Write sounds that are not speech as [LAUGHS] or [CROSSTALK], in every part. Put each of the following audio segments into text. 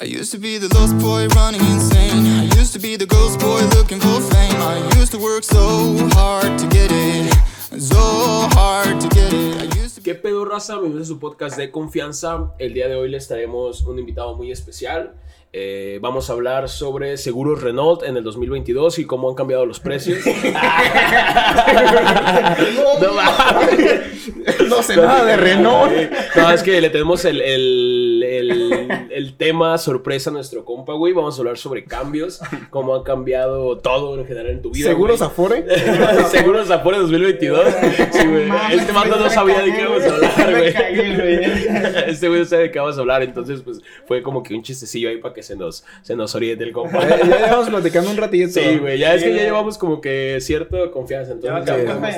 I used to be the lost boy running insane. I used to be the ghost boy looking for fame. I used to work so hard to get it. So hard to get it. I used to ¿Qué pedo, raza? Bienvenidos a su podcast de confianza. El día de hoy les traemos un invitado muy especial. Eh, vamos a hablar sobre seguros Renault en el 2022 y cómo han cambiado los precios. no, sé nada de Renault. No, es que le tenemos el, el, el, el tema sorpresa a nuestro compa, güey. Vamos a hablar sobre cambios, cómo ha cambiado todo en general en tu vida. ¿Seguros güey. Afore? [LAUGHS] Seguros Afore 2022. Sí, güey. Mames, Este mando no sabía de qué íbamos a hablar, [LAUGHS] güey. Este güey no sabe de qué vamos a hablar, entonces pues fue como que un chistecillo ahí para que se nos, se nos oriente el compa. Ya, ya llevamos platicando un ratito. Sí, güey, ya es que ya llevamos como que cierta confianza, entonces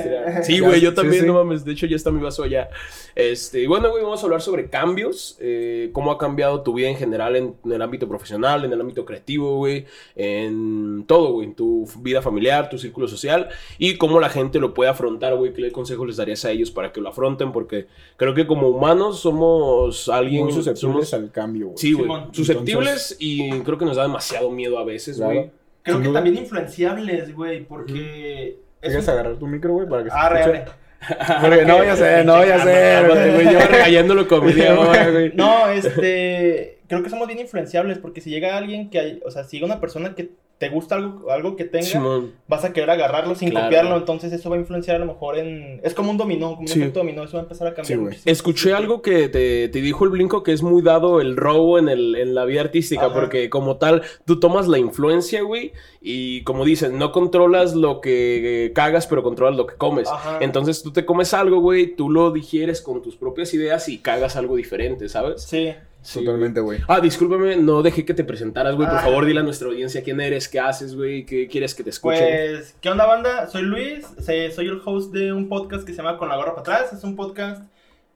Ya. [LAUGHS] Sí, güey, yo también, sí. no mames, de hecho ya está mi vaso allá. Este, y bueno, güey, vamos a hablar sobre cambios, eh, cómo ha cambiado tu vida en general en, en el ámbito profesional, en el ámbito creativo, güey, en todo, güey, en tu vida familiar, tu círculo social y cómo la gente lo puede afrontar, güey, qué consejos les darías a ellos para que lo afronten, porque creo que como humanos somos alguien... Muy susceptibles somos- al cambio, güey. Sí, güey. Susceptibles y creo que nos da demasiado miedo a veces, Claro. güey. Creo Sin que duda. también influenciables, güey, porque... es ¿Quieres un- agarrar tu micro, güey? Para que se Arre, escuche? arre. [LAUGHS] Porque no, ya sé, no, ya sé. Cálmate, güey, yo regañándolo con [LAUGHS] güey. No, este... Creo que somos bien influenciables porque si llega alguien que hay... O sea, si llega una persona que te gusta algo, algo que tenga, Simón. vas a querer agarrarlo sin Claro. copiarlo, entonces eso va a influenciar a lo mejor en... Es como un dominó, como un Sí. efecto dominó, eso va a empezar a cambiar Sí. Escuché algo que te, te dijo el Blinco que es muy dado el robo en, el, en la vida artística, Ajá. porque como tal, tú tomas la influencia, güey, y como dicen, no controlas lo que eh, cagas, pero controlas lo que comes. Ajá. Entonces tú te comes algo, güey, tú lo digieres con tus propias ideas y cagas algo diferente, ¿sabes? Sí. Sí, Totalmente, güey. Ah, discúlpame, no dejé que te presentaras, güey. Por Ah. favor, dile a nuestra audiencia quién eres, qué haces, güey, qué quieres que te escuchen. Pues, ¿qué onda, banda? Soy Luis, soy el host de un podcast que se llama Con la gorra para atrás. Es un podcast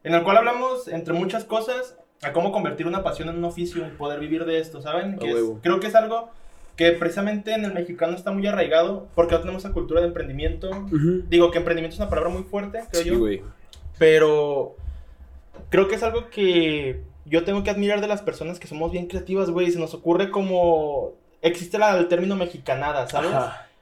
en el cual hablamos, entre muchas cosas, a cómo convertir una pasión en un oficio poder vivir de esto, ¿saben? Es- creo que es algo que precisamente en el mexicano está muy arraigado porque no tenemos esa cultura de emprendimiento. Digo que emprendimiento es una palabra muy fuerte, creo Sí, yo. güey. Pero creo que es algo que yo tengo que admirar de las personas que somos bien creativas, güey. Se nos ocurre como... Existe la, el término mexicanada, ¿sabes?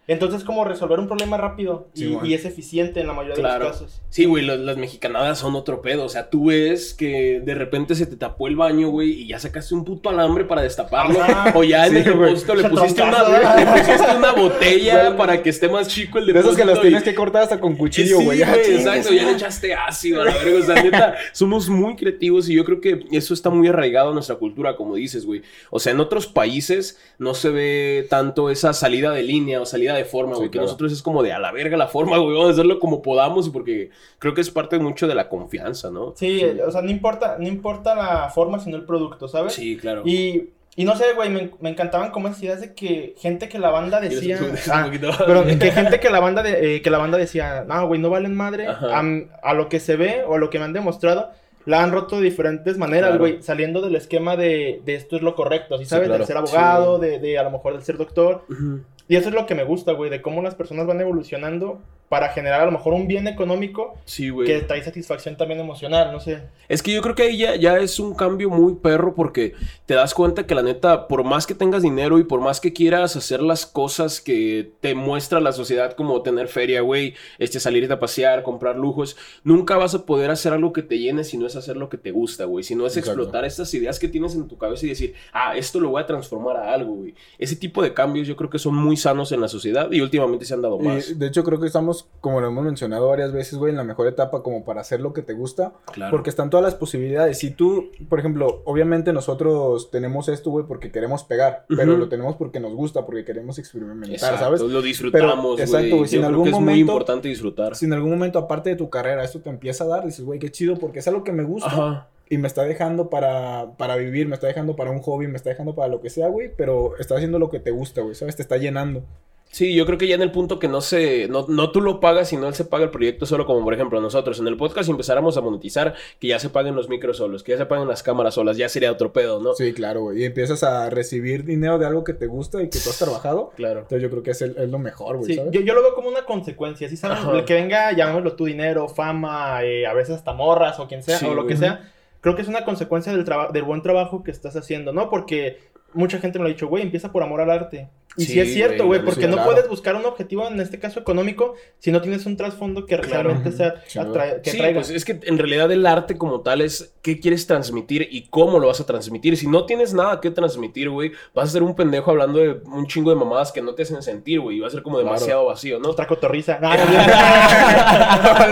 Entonces, como resolver un problema rápido y, Sí, es eficiente en la mayoría Claro. de los casos. Sí, güey, las mexicanadas son otro pedo. O sea, tú ves que de repente se te tapó el baño, güey, y ya sacaste un puto alambre para destaparlo. Ajá. O ya en Sí, el güey. depósito le pusiste, una, le pusiste una botella [LAUGHS] para que esté más chico el De depósito. esos que los y- tienes que cortar hasta con cuchillo, Sí, güey. chingue exacto, ya le echaste ácido a la verga. O sea, neta, somos muy creativos y yo creo que eso está muy arraigado a nuestra cultura, como dices, güey. O sea, en otros países no se ve tanto esa salida de línea o salida de forma, Sí, güey. que claro. nosotros es como de a la verga la forma, güey. Vamos a hacerlo como podamos porque creo que es parte mucho de la confianza, ¿no? Sí, o sea, no importa, no importa la forma, sino el producto, ¿sabes? Sí, claro. Y, y no sé, güey, me, me encantaban como esas ideas de que gente que la banda ¿Quieres decía... Ah, poquito? [LAUGHS] pero que [LAUGHS] gente que la banda de- eh, que la banda decía, no, güey, no valen madre. A, a lo que se ve o a lo que me han demostrado, la han roto de diferentes maneras, Claro. güey, saliendo del esquema de, de esto es lo correcto, ¿sí Sí, sabes? claro. Del ser abogado, de, de a lo mejor del ser doctor. Ujú. Y eso es lo que me gusta, güey, de cómo las personas van evolucionando para generar a lo mejor un bien económico Sí, güey. que trae satisfacción también emocional, no sé. Es que yo creo que ahí ya, ya es un cambio muy perro porque te das cuenta que la neta, por más que tengas dinero y por más que quieras hacer las cosas que te muestra la sociedad como tener feria, güey, este, salirte a pasear, comprar lujos, nunca vas a poder hacer algo que te llene si no es hacer lo que te gusta, güey, si no es Exacto. explotar estas ideas que tienes en tu cabeza y decir, ah, esto lo voy a transformar a algo, güey. Ese tipo de cambios yo creo que son muy sanos en la sociedad y últimamente se han dado más. Y de hecho creo que estamos, como lo hemos mencionado varias veces, güey, en la mejor etapa como para hacer lo que te gusta. claro. Porque están todas las posibilidades. Si tú, por ejemplo, obviamente nosotros tenemos esto, güey, porque queremos pegar. Pero lo tenemos porque nos gusta, porque queremos experimentar, Exacto, ¿sabes? lo disfrutamos, güey. exacto, güey, si en algún que es muy momento- importante disfrutar. Si en algún momento, aparte de tu carrera, esto te empieza a dar, dices, güey, qué chido, porque es algo que me gusta. Ajá. Y me está dejando para, para vivir, me está dejando para un hobby, me está dejando para lo que sea, güey. Pero está haciendo lo que te gusta, güey, ¿sabes? Te está llenando. Sí, yo creo que ya en el punto que no se, no, no tú lo pagas, sino él se paga el proyecto solo, como por ejemplo nosotros en el podcast si empezáramos a monetizar, que ya se paguen los micros solos, que ya se paguen las cámaras solas, ya sería otro pedo, ¿no? Sí, claro, güey. Y empiezas a recibir dinero de algo que te gusta y que tú has trabajado. Claro. Entonces yo creo que es, el- es lo mejor, güey, Sí, ¿sabes? yo, yo lo veo como una consecuencia, ¿sí saben? Ajá. El que venga, llamémoslo tu dinero, fama, eh, a veces hasta morras o quien sea, Sí, o lo que sea. Creo que es una consecuencia del, del buen trabajo que estás haciendo, ¿no? Porque mucha gente me lo ha dicho, güey, empieza por amor al arte. Y sí, Sí, es cierto, güey, porque sí, no puedes buscar un objetivo, en este caso económico, si no tienes un trasfondo que Claro. realmente sea Sin duda. atra- que Sí, atraiga. pues es que en realidad el arte como tal es qué quieres transmitir y cómo lo vas a transmitir. Si no tienes nada que transmitir, güey, vas a ser un pendejo hablando de un chingo de mamadas que no te hacen sentir, güey, y va a ser como Claro. demasiado vacío, ¿no? Otra cotorriza. [LAUGHS]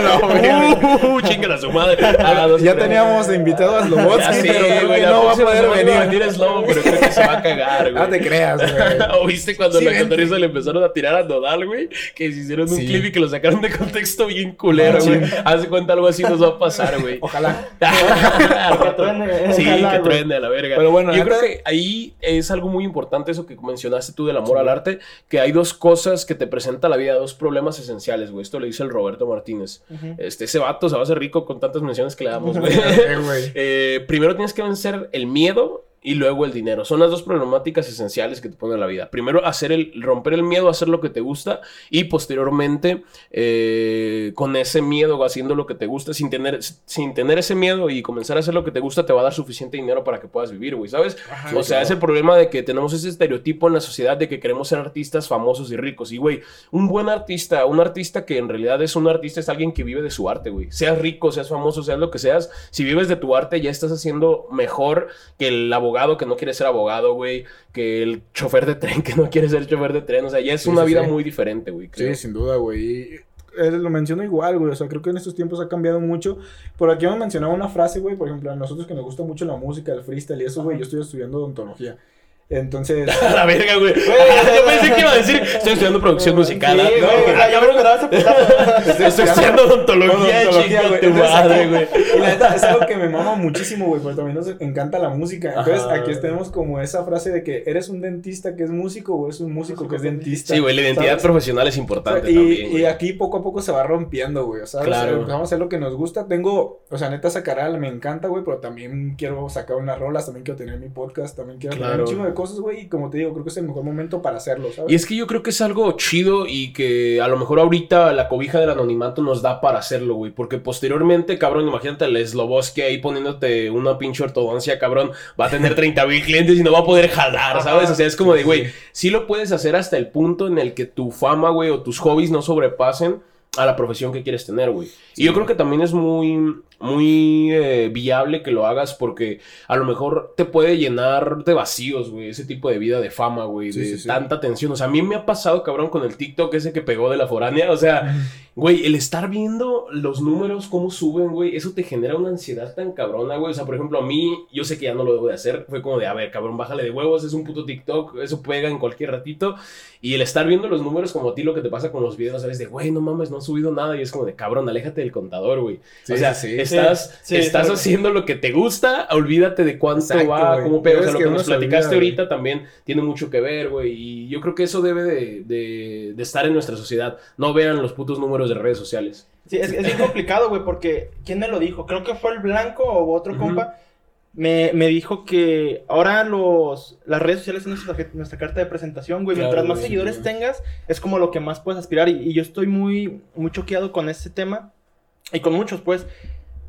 No, uh, chinga a su madre. Ah, no se Ya teníamos de invitado a Slobotsky, sé, pero güey, no va a poder a venir. venir Slobo, pero creo que se va a cagar, [LAUGHS] güey. No te creas, güey. [LAUGHS] ¿O viste cuando Sí, la cotorriza le empezaron a tirar a Nodal, güey? Que se hicieron un Sí. clip y que lo sacaron de contexto bien culero, güey. sí. Hace cuenta algo así nos va a pasar, güey. Ojalá. [LAUGHS] Que truene, Sí, ojalá, que truene a la verga. Pero bueno, yo creo que ahí es algo muy importante eso que mencionaste tú del amor al arte, que hay dos cosas que te presenta la vida, dos problemas esenciales, güey. Esto le dice el Roberto Martínez. Este, ese vato se va a hacer rico con tantas menciones que le damos, [LAUGHS] güey. Eh, güey. Eh, primero tienes que vencer el miedo y luego el dinero. Son las dos problemáticas esenciales que te ponen en la vida. Primero, hacer el, romper el miedo a hacer lo que te gusta y posteriormente, eh, con ese miedo, haciendo lo que te gusta, sin tener, sin tener ese miedo y comenzar a hacer lo que te gusta, te va a dar suficiente dinero para que puedas vivir, güey, ¿sabes? Ajá, o sea, es el problema de que tenemos ese estereotipo en la sociedad de que queremos ser artistas famosos y ricos. Y, güey, un buen artista, un artista que en realidad es un artista, es alguien que vive de su arte, güey. Seas rico, seas famoso, seas lo que seas, si vives de tu arte ya estás haciendo mejor que el abogado que no quiere ser abogado, güey, que el chofer de tren [LAUGHS] que no quiere ser chofer de tren. O sea, ya es Sí, una sí, vida sí. muy diferente, güey. Sí, sin duda, güey. Eh, lo menciono igual, güey. O sea, creo que en estos tiempos ha cambiado mucho. Por aquí me mencionaba una frase, güey. Por ejemplo, a nosotros que nos gusta mucho la música, el freestyle y eso, güey. Yo estoy estudiando odontología. Entonces. [LAUGHS] A la verga, güey. Yo pensé que iba a decir, estoy estudiando producción musical. Sí, ¿ah? güey, ya me esperaba ese putazo. Estoy estudiando odontología, güey. tu Entonces, madre, [LAUGHS] güey. Y la neta, es algo que me mama muchísimo, güey, porque también nos encanta la música. Entonces, Ajá. aquí tenemos como esa frase de que eres un dentista que es músico o eres un músico que es dentista. Sí, güey, la identidad ¿sabes? profesional es importante y, también. y aquí poco a poco se va rompiendo, güey. O sea, Claro. empezamos a hacer lo que nos gusta. Tengo, o sea, neta, sacar me encanta, güey, pero también quiero sacar unas rolas, también quiero tener mi podcast, también quiero tener Claro. un chingo de cosas, güey. Y como te digo, creo que es el mejor momento para hacerlo, ¿sabes? Y es que yo creo que es algo chido y que a lo mejor ahorita la cobija del anonimato nos da para hacerlo, güey. Porque posteriormente, cabrón, imagínate el Sloboski ahí poniéndote una pinche ortodoncia, cabrón. Va a tener 30 mil clientes y no va a poder jalar, ¿sabes? O sea, es como de, güey, sí lo puedes hacer hasta el punto en el que tu fama, güey, o tus hobbies no sobrepasen a la profesión que quieres tener, güey. Y yo creo que también es muy, muy eh, viable que lo hagas porque a lo mejor te puede llenar de vacíos, güey, ese tipo de vida de fama, güey, Sí, de sí, tanta tensión. O sea, a mí me ha pasado, cabrón, con el TikTok ese que pegó de la foránea. O sea, güey, el estar viendo los números, cómo suben, güey, eso te genera una ansiedad tan cabrona, güey. O sea, por ejemplo, a mí, yo sé que ya no lo debo de hacer. Fue como de, a ver, cabrón, bájale de huevos, es un puto TikTok, eso pega en cualquier ratito. Y el estar viendo los números como a ti lo que te pasa con los videos, ¿sabes? De, güey, no mames, no han subido nada. Y es como de, cabrón, aléjate del contador, güey. Sí, o sea, sí, sí. Estás, Sí, estás sí. haciendo lo que te gusta, olvídate de cuánto Exacto, va, güey. cómo pega. O sea, Es lo que que nos olvida, platicaste güey. ahorita también tiene mucho que ver, güey. Y yo creo que eso debe de, de- de estar en nuestra sociedad. No vean los putos números de redes sociales. Sí, es, es bien complicado, güey, porque ¿quién me lo dijo? Creo que fue el Blanco o otro Ujú. compa. Me, me dijo que ahora los, las redes sociales son nuestra, nuestra carta de presentación, güey. Claro, Mientras más güey, seguidores güey. tengas, es como lo que más puedes aspirar. Y, y yo estoy muy, muy choqueado con este tema. Y con muchos, pues.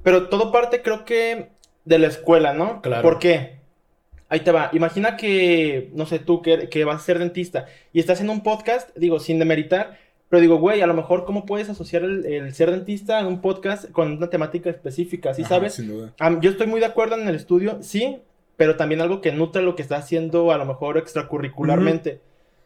Pero todo parte, creo que, de la escuela, ¿no? Claro. ¿Por qué? Ahí te va. Imagina que, no sé, tú que, que vas a ser dentista y estás en un podcast, digo, sin demeritar, pero digo, güey, a lo mejor, ¿cómo puedes asociar el, el ser dentista en un podcast con una temática específica? ¿Sí Ajá, sabes? Sin duda. Am, yo estoy muy de acuerdo en el estudio, sí, pero también algo que nutre lo que está haciendo a lo mejor extracurricularmente.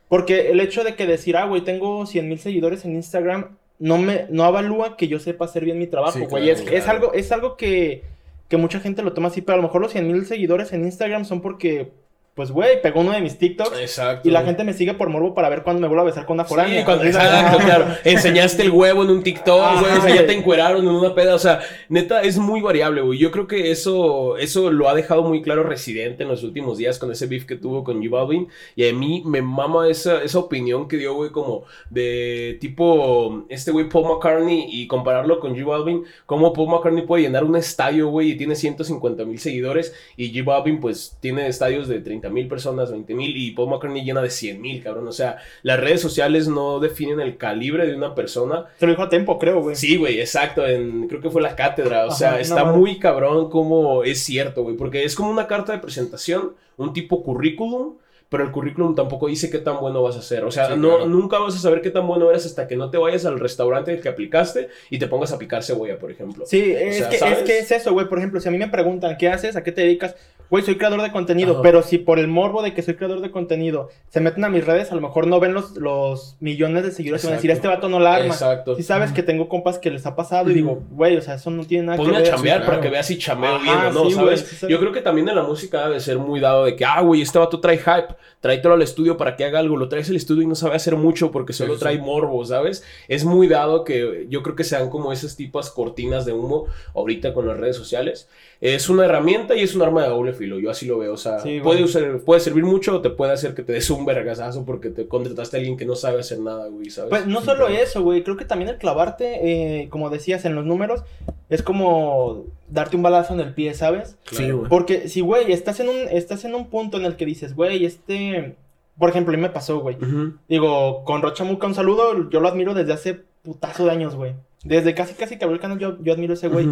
Porque el hecho de que decir, ah, güey, tengo 100 mil seguidores en Instagram, no me no avalúa que yo sepa hacer bien mi trabajo, Sí, güey. claro, es, es algo, es algo que, que mucha gente lo toma así, pero a lo mejor los 100 mil seguidores en Instagram son porque, pues, güey, pegó uno de mis TikToks Exacto. y la gente me sigue por morbo para ver cuándo me vuelvo a besar con una foránea. Sí, cuando, exacto, [LAUGHS] claro. Enseñaste el huevo en un TikTok, güey. O sea, ya te encueraron en una peda. O sea, neta, es muy variable, güey. Yo creo que eso, eso lo ha dejado muy claro Residente en los últimos días con ese beef que tuvo con J Balvin. Y a mí me mama esa, esa opinión que dio, güey, como de tipo este güey Paul McCartney y compararlo con J Balvin. Cómo Paul McCartney puede llenar un estadio, güey, y tiene 150 mil seguidores. Y J Balvin, pues, tiene estadios de 30 30 mil personas, 20 mil, y Paul McCartney llena de 100 mil, cabrón. O sea, las redes sociales no definen el calibre de una persona. Se lo dijo a tiempo, creo, güey. Sí, güey, exacto. En, creo que fue la cátedra. O Ajá, sea, está muy cabrón como es cierto, güey. Porque es como una carta de presentación, un tipo currículum. Pero el currículum tampoco dice qué tan bueno vas a ser. O sea, Sí, no, claro. nunca vas a saber qué tan bueno eres hasta que no te vayas al restaurante del que aplicaste y te pongas a picar cebolla, por ejemplo. Sí, es, sea, que, es que es eso, güey. Por ejemplo, si a mí me preguntan, ¿qué haces? ¿A qué te dedicas? Güey, soy creador de contenido, Ajá. pero si por el morbo de que soy creador de contenido se meten a mis redes, a lo mejor no ven los, los millones de seguidores y van a decir, este vato no la arma. Exacto. Si sabes que tengo compas que les ha pasado y digo, güey, o sea, eso no tiene nada Ponme que a ver. chambear sí, para claro. que veas si chameo bien o no, sí, ¿sabes? sí. Yo creo que también en la música debe ser muy dado de que, ah, güey, este vato trae hype, tráetelo al estudio para que haga algo, lo traes al estudio y no sabe hacer mucho porque solo sí, trae sí. morbo, ¿sabes? Es muy dado que yo creo que sean como esas tipas cortinas de humo ahorita con las redes sociales. Es una herramienta y es un arma de doble filo, yo así lo veo, o sea, Sí, puede, usar- puede servir mucho o te puede hacer que te des un vergasazo porque te contrataste a alguien que no sabe hacer nada, güey, ¿sabes? Pues no solo eso, güey. Creo que también el clavarte, eh, como decías en los números, es como darte un balazo en el pie, ¿sabes? Sí, güey. Porque si, güey, estás en un, estás en un punto en el que dices, güey, este. Por ejemplo, a mí me pasó, güey. Digo, con Rocha Muca, un saludo. Yo lo admiro desde hace putazo de años, güey. Desde casi casi que abrió el canal, yo, yo admiro a ese güey.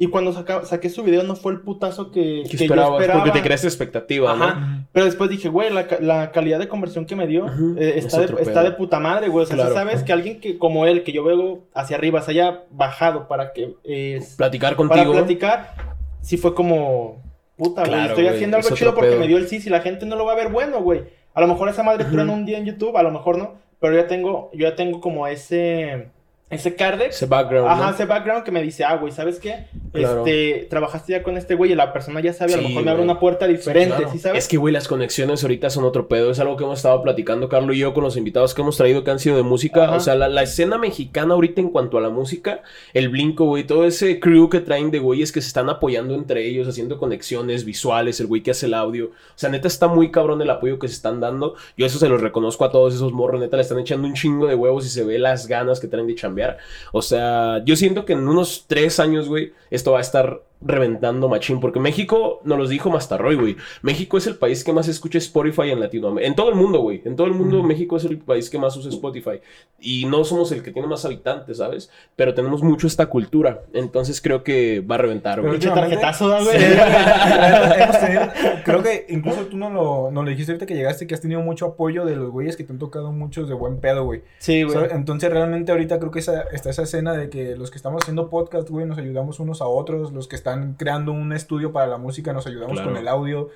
Y cuando saca- saqué su video, no fue el putazo que, ¿Qué que yo esperabas? esperaba. Porque te creaste expectativa, ¿no? Ajá. Pero después dije, güey, la, la calidad de conversión que me dio eh, Es está, de, está de puta madre, güey. O sea, Claro. sabes que alguien que como él, que yo veo hacia arriba, se haya bajado para que eh, Platicar para contigo. platicar, sí fue como puta, güey. Estoy güey, haciendo algo chido porque pedo. me dio el sí. Si la gente no lo va a ver bueno, güey. A lo mejor esa madre Ujú. truena un día en YouTube, a lo mejor no. Pero ya tengo, yo ya tengo como ese, ese cardex. Ese background. Ajá, ¿no? ese background que me dice, ah, güey, ¿sabes qué? Claro. Este, trabajaste ya con este güey y la persona ya sabe, a lo Sí, mejor me abre una puerta diferente, claro. ¿sí sabes? Es que, güey, las conexiones ahorita son otro pedo. Es algo que hemos estado platicando, Carlos y yo, con los invitados que hemos traído que han sido de música. Ajá. O sea, la, la escena mexicana ahorita en cuanto a la música, el Blinco, güey, todo ese crew que traen de güeyes que se están apoyando entre ellos, haciendo conexiones visuales, el güey que hace el audio. O sea, neta está muy cabrón el apoyo que se están dando. Yo eso se los reconozco a todos esos morros, neta, le están echando un chingo de huevos y se ve las ganas que traen de chambear. O sea, yo siento que en unos tres años, güey, esto va a estar reventando machín. Porque México, nos los dijo Mastarroy, güey. México es el país que más escucha Spotify en Latinoamérica. En todo el mundo, güey. En todo el mundo, México es el país que más usa Spotify. Y no somos el que tiene más habitantes, ¿sabes? Pero tenemos mucho esta cultura. Entonces creo que va a reventar, güey. Últimamente- tarjetazo, da, güey. Sí, [LAUGHS] hemos tenido- [LAUGHS] creo que incluso tú no lo, no lo dijiste ahorita que llegaste, que has tenido mucho apoyo de los güeyes que te han tocado muchos de buen pedo, güey. Sí, güey. ¿Sabes? Entonces realmente ahorita creo que esa, está esa escena de que los que estamos haciendo podcast, güey, nos ayudamos unos a otros, los que están creando un estudio para la música, nos ayudamos Claro. con el audio.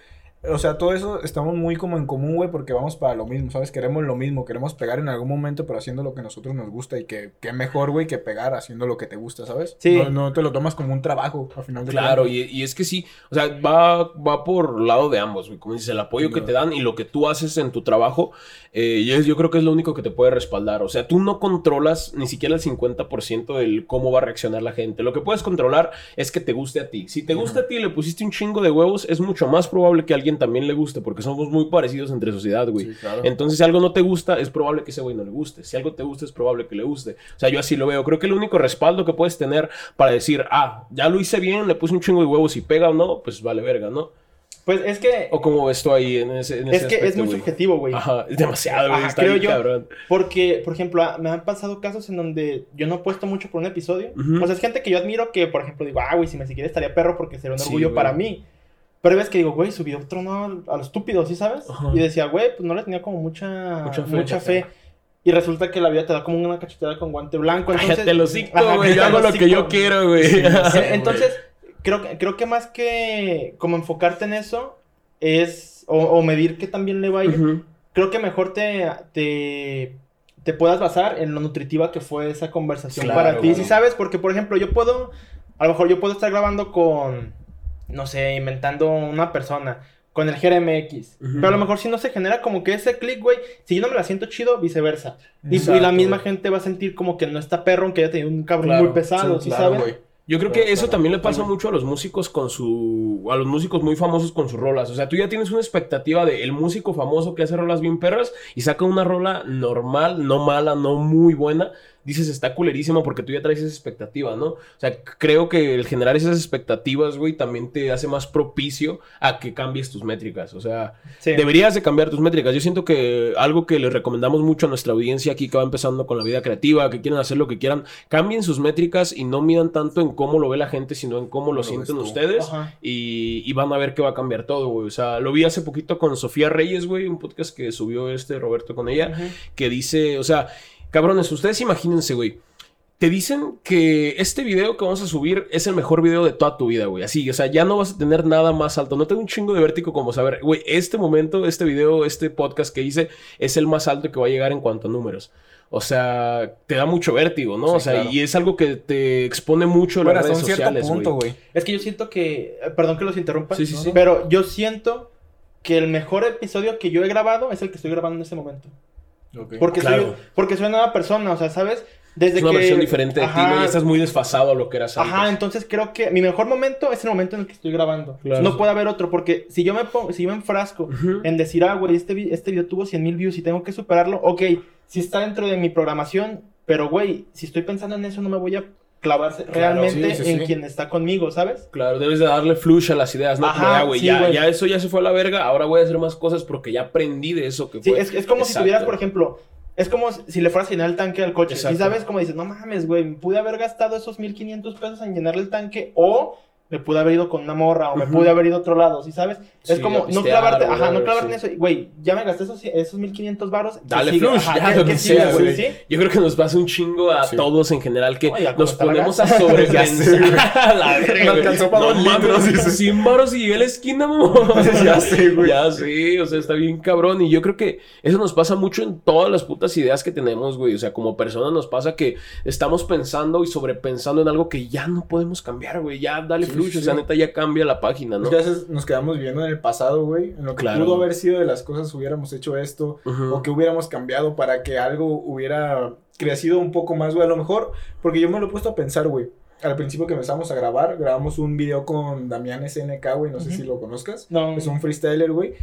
O sea, todo eso estamos muy como en común, güey, porque vamos para lo mismo, ¿sabes? Queremos lo mismo, queremos pegar en algún momento, pero haciendo lo que a nosotros nos gusta y que, que mejor, güey, que pegar haciendo lo que te gusta, ¿sabes? Sí. No, no te lo tomas como un trabajo, al final de Claro, y, y es que sí, o sea, va, va por lado de ambos, güey. Como dices, el apoyo que te dan y lo que tú haces en tu trabajo, eh, y es- yo creo que es lo único que te puede respaldar. O sea, tú no controlas ni siquiera el 50% del cómo va a reaccionar la gente. Lo que puedes controlar es que te guste a ti. Si te gusta a ti y le pusiste un chingo de huevos, es mucho más probable que a alguien también le guste, porque somos muy parecidos entre sociedad, güey. Sí, claro. Entonces, si algo no te gusta, es probable que ese güey no le guste. Si algo te gusta, es probable que le guste. O sea, yo así lo veo. Creo que el único respaldo que puedes tener para decir, ah, ya lo hice bien, le puse un chingo de huevos y pega o no, pues vale verga, ¿no? Pues es que, O como ves tú ahí en ese, en es ese que es aspecto, muy güey. subjetivo, güey. Ajá, es demasiado, güey. Está creo bien yo. cabrón. Porque, por ejemplo, ah, me han pasado casos en donde yo no he puesto mucho por un episodio. Ujú. O sea, es gente que yo admiro que, por ejemplo, digo, ah, güey, si me siguiera estaría perro porque sería un Sí, orgullo güey. para mí. Pero ves que digo, güey, subió otro no a lo estúpido, ¿sí sabes? Y decía, güey, pues no le tenía como mucha, Mucha mucha fe. Y resulta que la vida te da como una cachetada con guante blanco. Entonces, los hocico, Ajá, güey. Yo hago lo que yo quiero, [LAUGHS] güey. Entonces, creo, que- creo que más que como enfocarte en eso es, o, o medir qué también le va a ir, creo que mejor te, te, te puedas basar en lo nutritiva que fue esa conversación Claro, para ti. Si sabes, porque por ejemplo, yo puedo, a lo mejor yo puedo estar grabando con, no sé, inventando una persona. Con el GRMX. Ujú. Pero a lo mejor si no se genera como que ese click, güey. Si yo no me la siento chido, viceversa. Y- la misma gente va a sentir como que no está perro, aunque haya tenido un cabrón Claro, muy pesado, sí, ¿sí claro, sabes? Yo creo Claro, que eso también le pasa mucho a los músicos con su... A los músicos muy famosos con sus rolas. O sea, tú ya tienes una expectativa de el músico famoso que hace rolas bien perras y saca una rola normal, no mala, no muy buena. Dices está culerísimo porque tú ya traes esa expectativa, ¿no? O sea, creo que el generar esas expectativas, güey, también te hace más propicio a que cambies tus métricas. O sea, Sí. deberías de cambiar tus métricas. Yo siento que algo que les recomendamos mucho a nuestra audiencia aquí que va empezando con la vida creativa, que quieren hacer lo que quieran, cambien sus métricas y no midan tanto en cómo lo ve la gente, sino en cómo lo sienten ustedes. Y, y van a ver que va a cambiar todo, güey. O sea, lo vi hace poquito con Sofía Reyes, güey, un podcast que subió este Roberto con ella, que dice, o sea, cabrones, ustedes imagínense, güey. Te dicen que este video que vamos a subir es el mejor video de toda tu vida, güey. Así, o sea, ya no vas a tener nada más alto. No tengo un chingo de vértigo como saber, güey, este momento, este video, este podcast que hice es el más alto que va a llegar en cuanto a números. O sea, te da mucho vértigo, ¿no? Sí, o sea, claro. y es algo que te expone mucho en Bueno, las redes un cierto sociales, punto, güey. güey. Es que yo siento que. eh, Perdón que los interrumpa. Sí, sí, sí. Pero yo siento que el mejor episodio que yo he grabado es el que estoy grabando en este momento. Porque, Claro. soy, porque soy una nueva persona, o sea, ¿sabes? Desde Es una que... versión diferente de ti. ¿no? Ya estás muy desfasado a lo que eras antes. Ajá, entonces creo que mi mejor momento es el momento en el que estoy grabando. Claro. No puede haber otro, porque si yo me pongo, si yo me enfrasco en decir, ah, güey, este, vi- este video tuvo 100 mil views y tengo que superarlo, ok, si está dentro de mi programación, pero güey, si estoy pensando en eso, no me voy a clavar realmente sí, sí, en sí. quien está conmigo, ¿sabes? Claro, debes de darle flush a las ideas, ¿no? Como, Ajá, ya, güey, sí, ya, ya eso ya se fue a la verga, ahora voy a hacer más cosas porque ya aprendí de eso que Sí, fue. es, es como si tuvieras, por ejemplo, es como si le fueras a llenar el tanque al coche. Exacto. Y sabes, como dices, no mames, güey, pude haber gastado esos 1500 pesos en llenarle el tanque o me pude haber ido con una morra o me pude haber ido a otro lado, ¿sí sabes? Sí, es como no clavarte, ajá, no clavarte sí. en eso. Güey, ya me gasté esos, esos 1500 varos. ¿qué Dale sigue? flush, Ajá, ya ¿qué- lo que sea, güey? güey. ¿Sí? Yo creo que nos pasa un chingo a Sí. todos en general que Oye, ¿cómo nos ponemos a [LAUGHS] sobrepensar. [LAUGHS] La verga, Me güey. alcanzó para No dos mames, litros, dice. 100 baros y llegué a la esquina, mamón. [LAUGHS] Ya sé, güey. Ya sé, o sea, está bien cabrón. Y yo creo que eso nos pasa mucho en todas las putas ideas que tenemos, güey. O sea, como personas nos pasa que estamos pensando y sobrepensando en algo que ya no podemos cambiar, güey. Ya dale Sí, flush, sí, o sea, neta ya cambia la página, ¿no? Es que a veces nos quedamos viviendo en el pasado, güey. En lo que Claro. pudo haber sido de las cosas, hubiéramos hecho esto. Ujú. O que hubiéramos cambiado para que algo hubiera crecido un poco más, güey. A lo mejor, porque yo me lo he puesto a pensar, güey. Al principio que empezamos a grabar, grabamos un video con Damián SNK, güey. No sé Ujú. si lo conozcas. No, Es un freestyler, güey.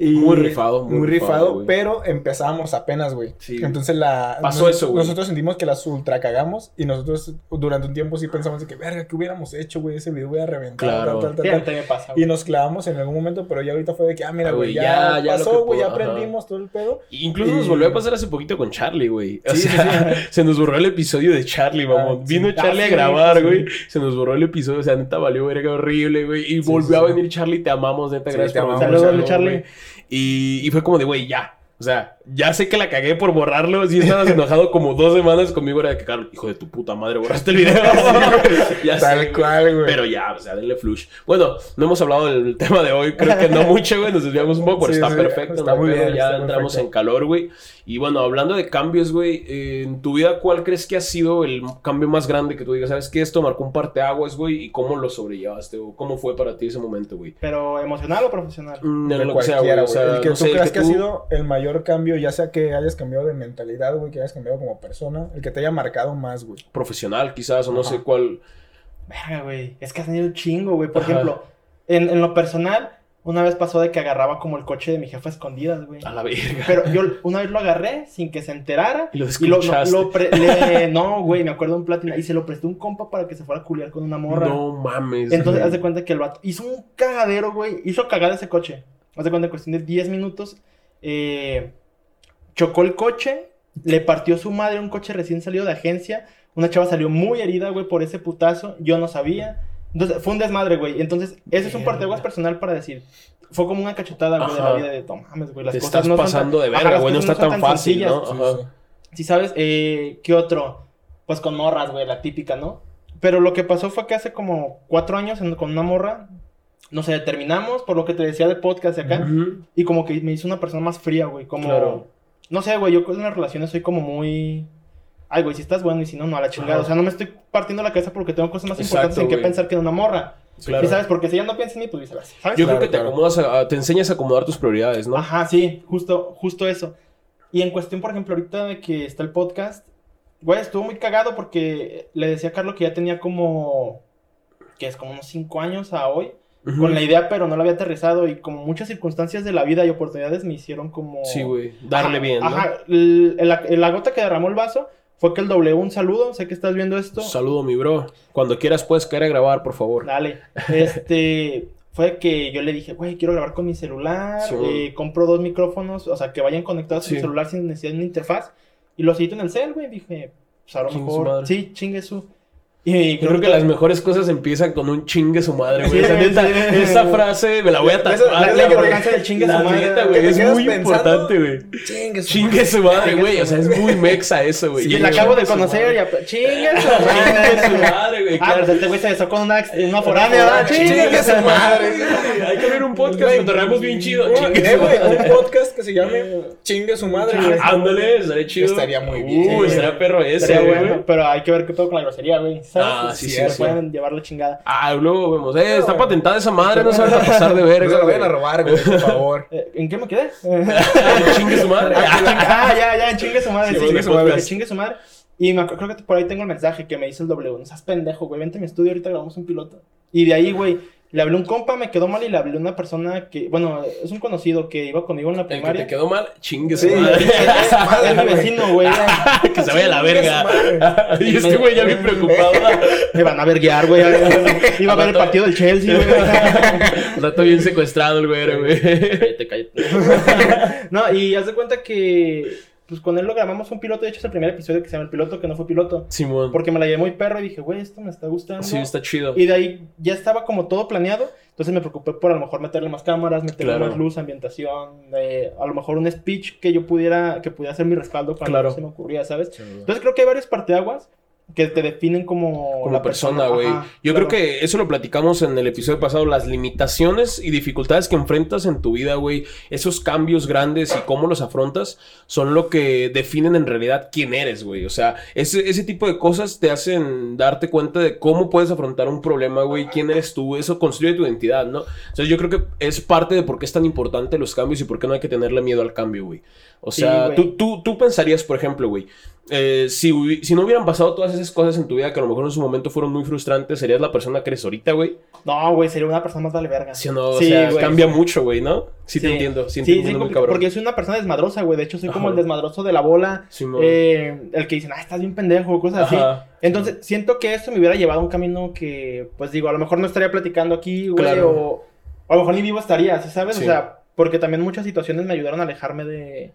Y Muy rifado, muy Muy, rifado, pero empezamos apenas, güey. Sí. Entonces la... Pasó nos- eso, güey. Nosotros sentimos que las ultra cagamos y nosotros durante un tiempo sí pensamos de que, verga, ¿qué hubiéramos hecho, güey? Ese video Claro. tal, tal, tal, Sí, a mí tal". también me pasa, Y nos clavamos en algún momento, pero ya ahorita fue de que, ah, mira, Ah, güey, ya, ya- pasó, güey, ya ajá. aprendimos todo el pedo. Incluso nos volvió a pasar hace poquito con Charlie, güey. O Sí, sí, sea, [LAUGHS] se nos borró el episodio de Charlie. Ah, sí. Vino Ah, Charlie a sí, grabar, sí. güey. Se nos borró el episodio, o sea, neta valió verga horrible, güey. Y Sí, volvió sí, a sí. venir Charlie, te amamos, neta, Sí, gracias te por. Saludos, Charlie. Y fue como de, güey, ya. O sea, ya sé que la cagué por borrarlo. Si estabas [LAUGHS] enojado como dos semanas conmigo, era de que, Carlos, hijo de tu puta madre, borraste el video. [LAUGHS] ya Tal sé, cual, güey. Pero ya, o sea, denle flush. Bueno, no hemos hablado del tema de hoy, creo que no [LAUGHS] mucho, güey, nos desviamos un poco, pero Sí, está sí, perfecto. está no muy bien, Ya está entramos perfecto. en calor, güey. Y bueno, hablando de cambios, güey, eh, en tu vida, ¿cuál crees que ha sido el cambio más grande que tú digas? ¿Sabes qué? Esto marcó un parteaguas, güey, y cómo lo sobrellevaste, o cómo fue para ti ese momento, güey. Pero emocional o profesional. Mm, de lo que sea, cualquiera, güey. O güey. sea, el que no tú sé, creas que, ha sido el mayor cambio, ya sea que hayas cambiado de mentalidad, güey, que hayas cambiado como persona, el que te haya marcado más, güey. profesional, quizás, o no Ajá. sé cuál. Verga, güey. Es que has tenido un chingo, güey. Por Ajá. ejemplo, en, en lo personal, una vez pasó de que agarraba como el coche de mi jefa a escondidas, güey. A la verga. Pero yo una vez lo agarré sin que se enterara. Y lo Y lo, escuchaste. lo le- [LAUGHS] no, güey, me acuerdo de un platina. Y se lo presté a un compa para que se fuera a culiar con una morra. No mames. Entonces, güey. haz de cuenta que el vato hizo un cagadero, güey. Hizo cagar ese coche. Haz de cuenta, en cuestión de 10 minutos, eh, chocó el coche, le partió su madre un coche recién salido de agencia. Una chava salió muy herida, güey, por ese putazo. Yo no sabía. Entonces, fue un desmadre, güey. Entonces, ese es un parteaguas personal para decir. Fue como una cachetada, güey, de la vida de, no mames, güey, las Te cosas estás no pasando tan- de verga, güey, no está tan fácil. ¿no? Ajá. Si sabes, eh, ¿qué otro? Pues con morras, güey, la típica, ¿no? Pero lo que pasó fue que hace como cuatro años en- con una morra, no sé, terminamos por lo que te decía de podcast de acá, y como que me hizo una persona más fría, güey, como... Claro. No sé, güey, yo con las relaciones soy como muy... Ay, güey, si estás bueno y si no, no, a la chingada. Ajá. O sea, no me estoy partiendo la cabeza porque tengo cosas más Exacto, importantes en que pensar que en una morra. Claro. ¿Sí sabes? Porque si ella no piensa en mí, pues viceversa, ¿sabes? Yo Claro, creo que te claro. acomodas, a- a- te enseñas a acomodar tus prioridades, ¿no? Ajá, sí, justo, justo eso. Y en cuestión, por ejemplo, ahorita de que está el podcast, güey, estuvo muy cagado porque le decía a Carlos que ya tenía como, que es como unos cinco años a hoy, Con la idea, pero no la había aterrizado y como muchas circunstancias de la vida y oportunidades me hicieron como... Sí, güey. Darle Ajá, bien, ¿no? Ajá, la gota que derramó el vaso fue que el W, un saludo, sé que estás viendo esto. Saludo, mi bro. Cuando quieras puedes caer a grabar, por favor. Dale. [LAUGHS] Este, fue que yo le dije, güey, quiero grabar con mi celular, Sí. eh, compro dos micrófonos, o sea, que vayan conectados a Sí. mi celular sin necesidad de una interfaz, y los edito en el cel, güey, dije, pues a lo mejor, sí, chingue su. Y Yo creo que las mejores cosas empiezan con un chingue su madre, güey. Sí, neta, sí. esa frase me la voy a tatuar. la- importancia del chingue su La madre. neta, güey. Es muy pensando, importante, güey. Chingue su Chingue su madre, güey. su O sea, es muy mexa eso, güey. Y la acabo de su conocer madre. y a- chingue su [LAUGHS] Chingue su madre. madre, güey. Ah, claro. pero este güey se besó con una, una foránea, ¿verdad? Chingue su madre. Hay que abrir un podcast, Güey. cotorreamos bien chido. Chingue güey, su madre. un podcast que se llame Chingue su madre. güey. Ándale, estaría chido. Estaría muy bien. Uh, estaría perro ese, güey. pero hay que ver qué pedo con la grosería, güey. ¿Sabes? Ah, sí, sí, me sí. pueden llevar la chingada. Ah, luego vemos. Eh, está patentada esa madre, no se van a [LAUGHS] pasar de No verga. se lo vayan a robar, güey, por favor. [LAUGHS] Eh, ¿En qué me quedé? [LAUGHS] Chingue su madre. ah, ya, ya, chingue su madre. Sí, sí, chingue su madre. Chingue su madre. Y me acuerdo- creo que por ahí tengo el mensaje que me dice el W. No seas pendejo, güey. Vente a mi estudio, ahorita grabamos un piloto. Y de ahí, güey, le hablé a un compa, me quedó mal y le hablé a una persona que, bueno, es un conocido que iba conmigo en la El que primaria. te quedó mal, chingue su Sí. madre. Es [LAUGHS] mi vecino, güey. [LAUGHS] que se vaya a la verga. [LAUGHS] y este güey ya bien preocupado. Me van a verguear, güey. Iba a ver el partido del Chelsea, güey. Rato bien secuestrado el güey, güey. Cállate, cállate. no, y haz de cuenta que pues con él lo grabamos un piloto. De hecho, es el primer episodio que se llama El Piloto, que no fue piloto. Simón. Porque me la llevé muy perro y dije, güey, esto me está gustando. Sí, está chido. Y de ahí ya estaba como todo planeado. Entonces me preocupé por a lo mejor meterle más cámaras, meterle Claro. más luz, ambientación, eh, a lo mejor un speech que yo pudiera, que pudiera ser mi respaldo cuando Claro. se me ocurría, ¿sabes? Entonces creo que hay varios parteaguas que te definen como, Como la persona, güey. Yo claro. creo que eso lo platicamos en el episodio pasado, las limitaciones y dificultades que enfrentas en tu vida, güey. Esos cambios grandes y cómo los afrontas son lo que definen en realidad quién eres, güey. O sea, ese, ese tipo de cosas te hacen darte cuenta de cómo puedes afrontar un problema, güey. ¿Quién eres tú? Eso construye tu identidad, ¿no? O sea, yo creo que es parte de por qué es tan importante los cambios y por qué no hay que tenerle miedo al cambio, güey. O sea, tú, tú, tú pensarías, por ejemplo, güey, eh, si, no hubieran pasado todas esas cosas en tu vida que a lo mejor en su momento fueron muy frustrantes, ¿serías la persona que eres ahorita, güey? No, güey, sería una persona más vale verga. Sí no, o sea, güey. cambia mucho, güey, ¿no? Sí, te entiendo, sí, te entiendo muy cabrón. porque yo soy una persona desmadrosa, güey. De hecho, soy como el desmadroso de la bola. Eh, el que dicen, ah, estás bien pendejo, cosas así. Entonces, siento que eso me hubiera llevado a un camino que, pues digo, a lo mejor no estaría platicando aquí, güey, Claro. o, o a lo mejor ni vivo estaría, ¿sí ¿sabes? O sea, porque también muchas situaciones me ayudaron a alejarme de,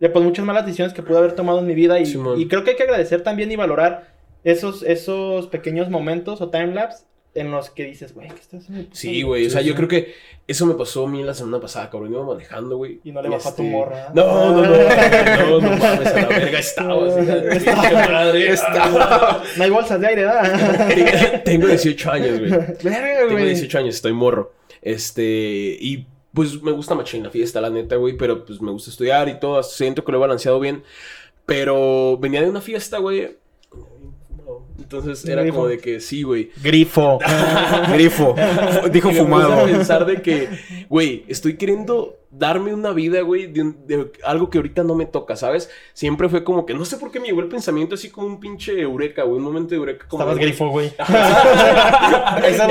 de pues, muchas malas decisiones que pude haber tomado en mi vida y, Simón. y creo que hay que agradecer también y valorar esos, esos pequeños momentos o timelapse en los que dices, güey, ¿qué estás haciendo? Sí, güey, o sea, yo creo que eso me pasó a mí la semana pasada, cabrón, iba manejando, güey. Y no le bajó a tu Este, morra. No, no, no, no, no mames, a la verga estaba, así, pinche madre. No hay bolsas de aire, ¿verdad? Tengo 18 años, güey. [LAUGHS] Verga, Tengo güey. 18 años, estoy morro. Este, y pues me gusta machín la fiesta, la neta, güey, pero pues me gusta estudiar y todo, siento que lo he balanceado bien. Pero venía de una fiesta, güey. Entonces era Grifo. como de que sí, güey. Grifo. [LAUGHS] Grifo. Dijo fumado. a pensar de que, güey, estoy queriendo darme una vida, güey, de, un- de algo que ahorita no me toca, ¿sabes? Siempre fue como que, no sé por qué me llegó el pensamiento así como un pinche eureka, güey, un momento de eureka. Como Estabas grifo, güey. [LAUGHS] Esa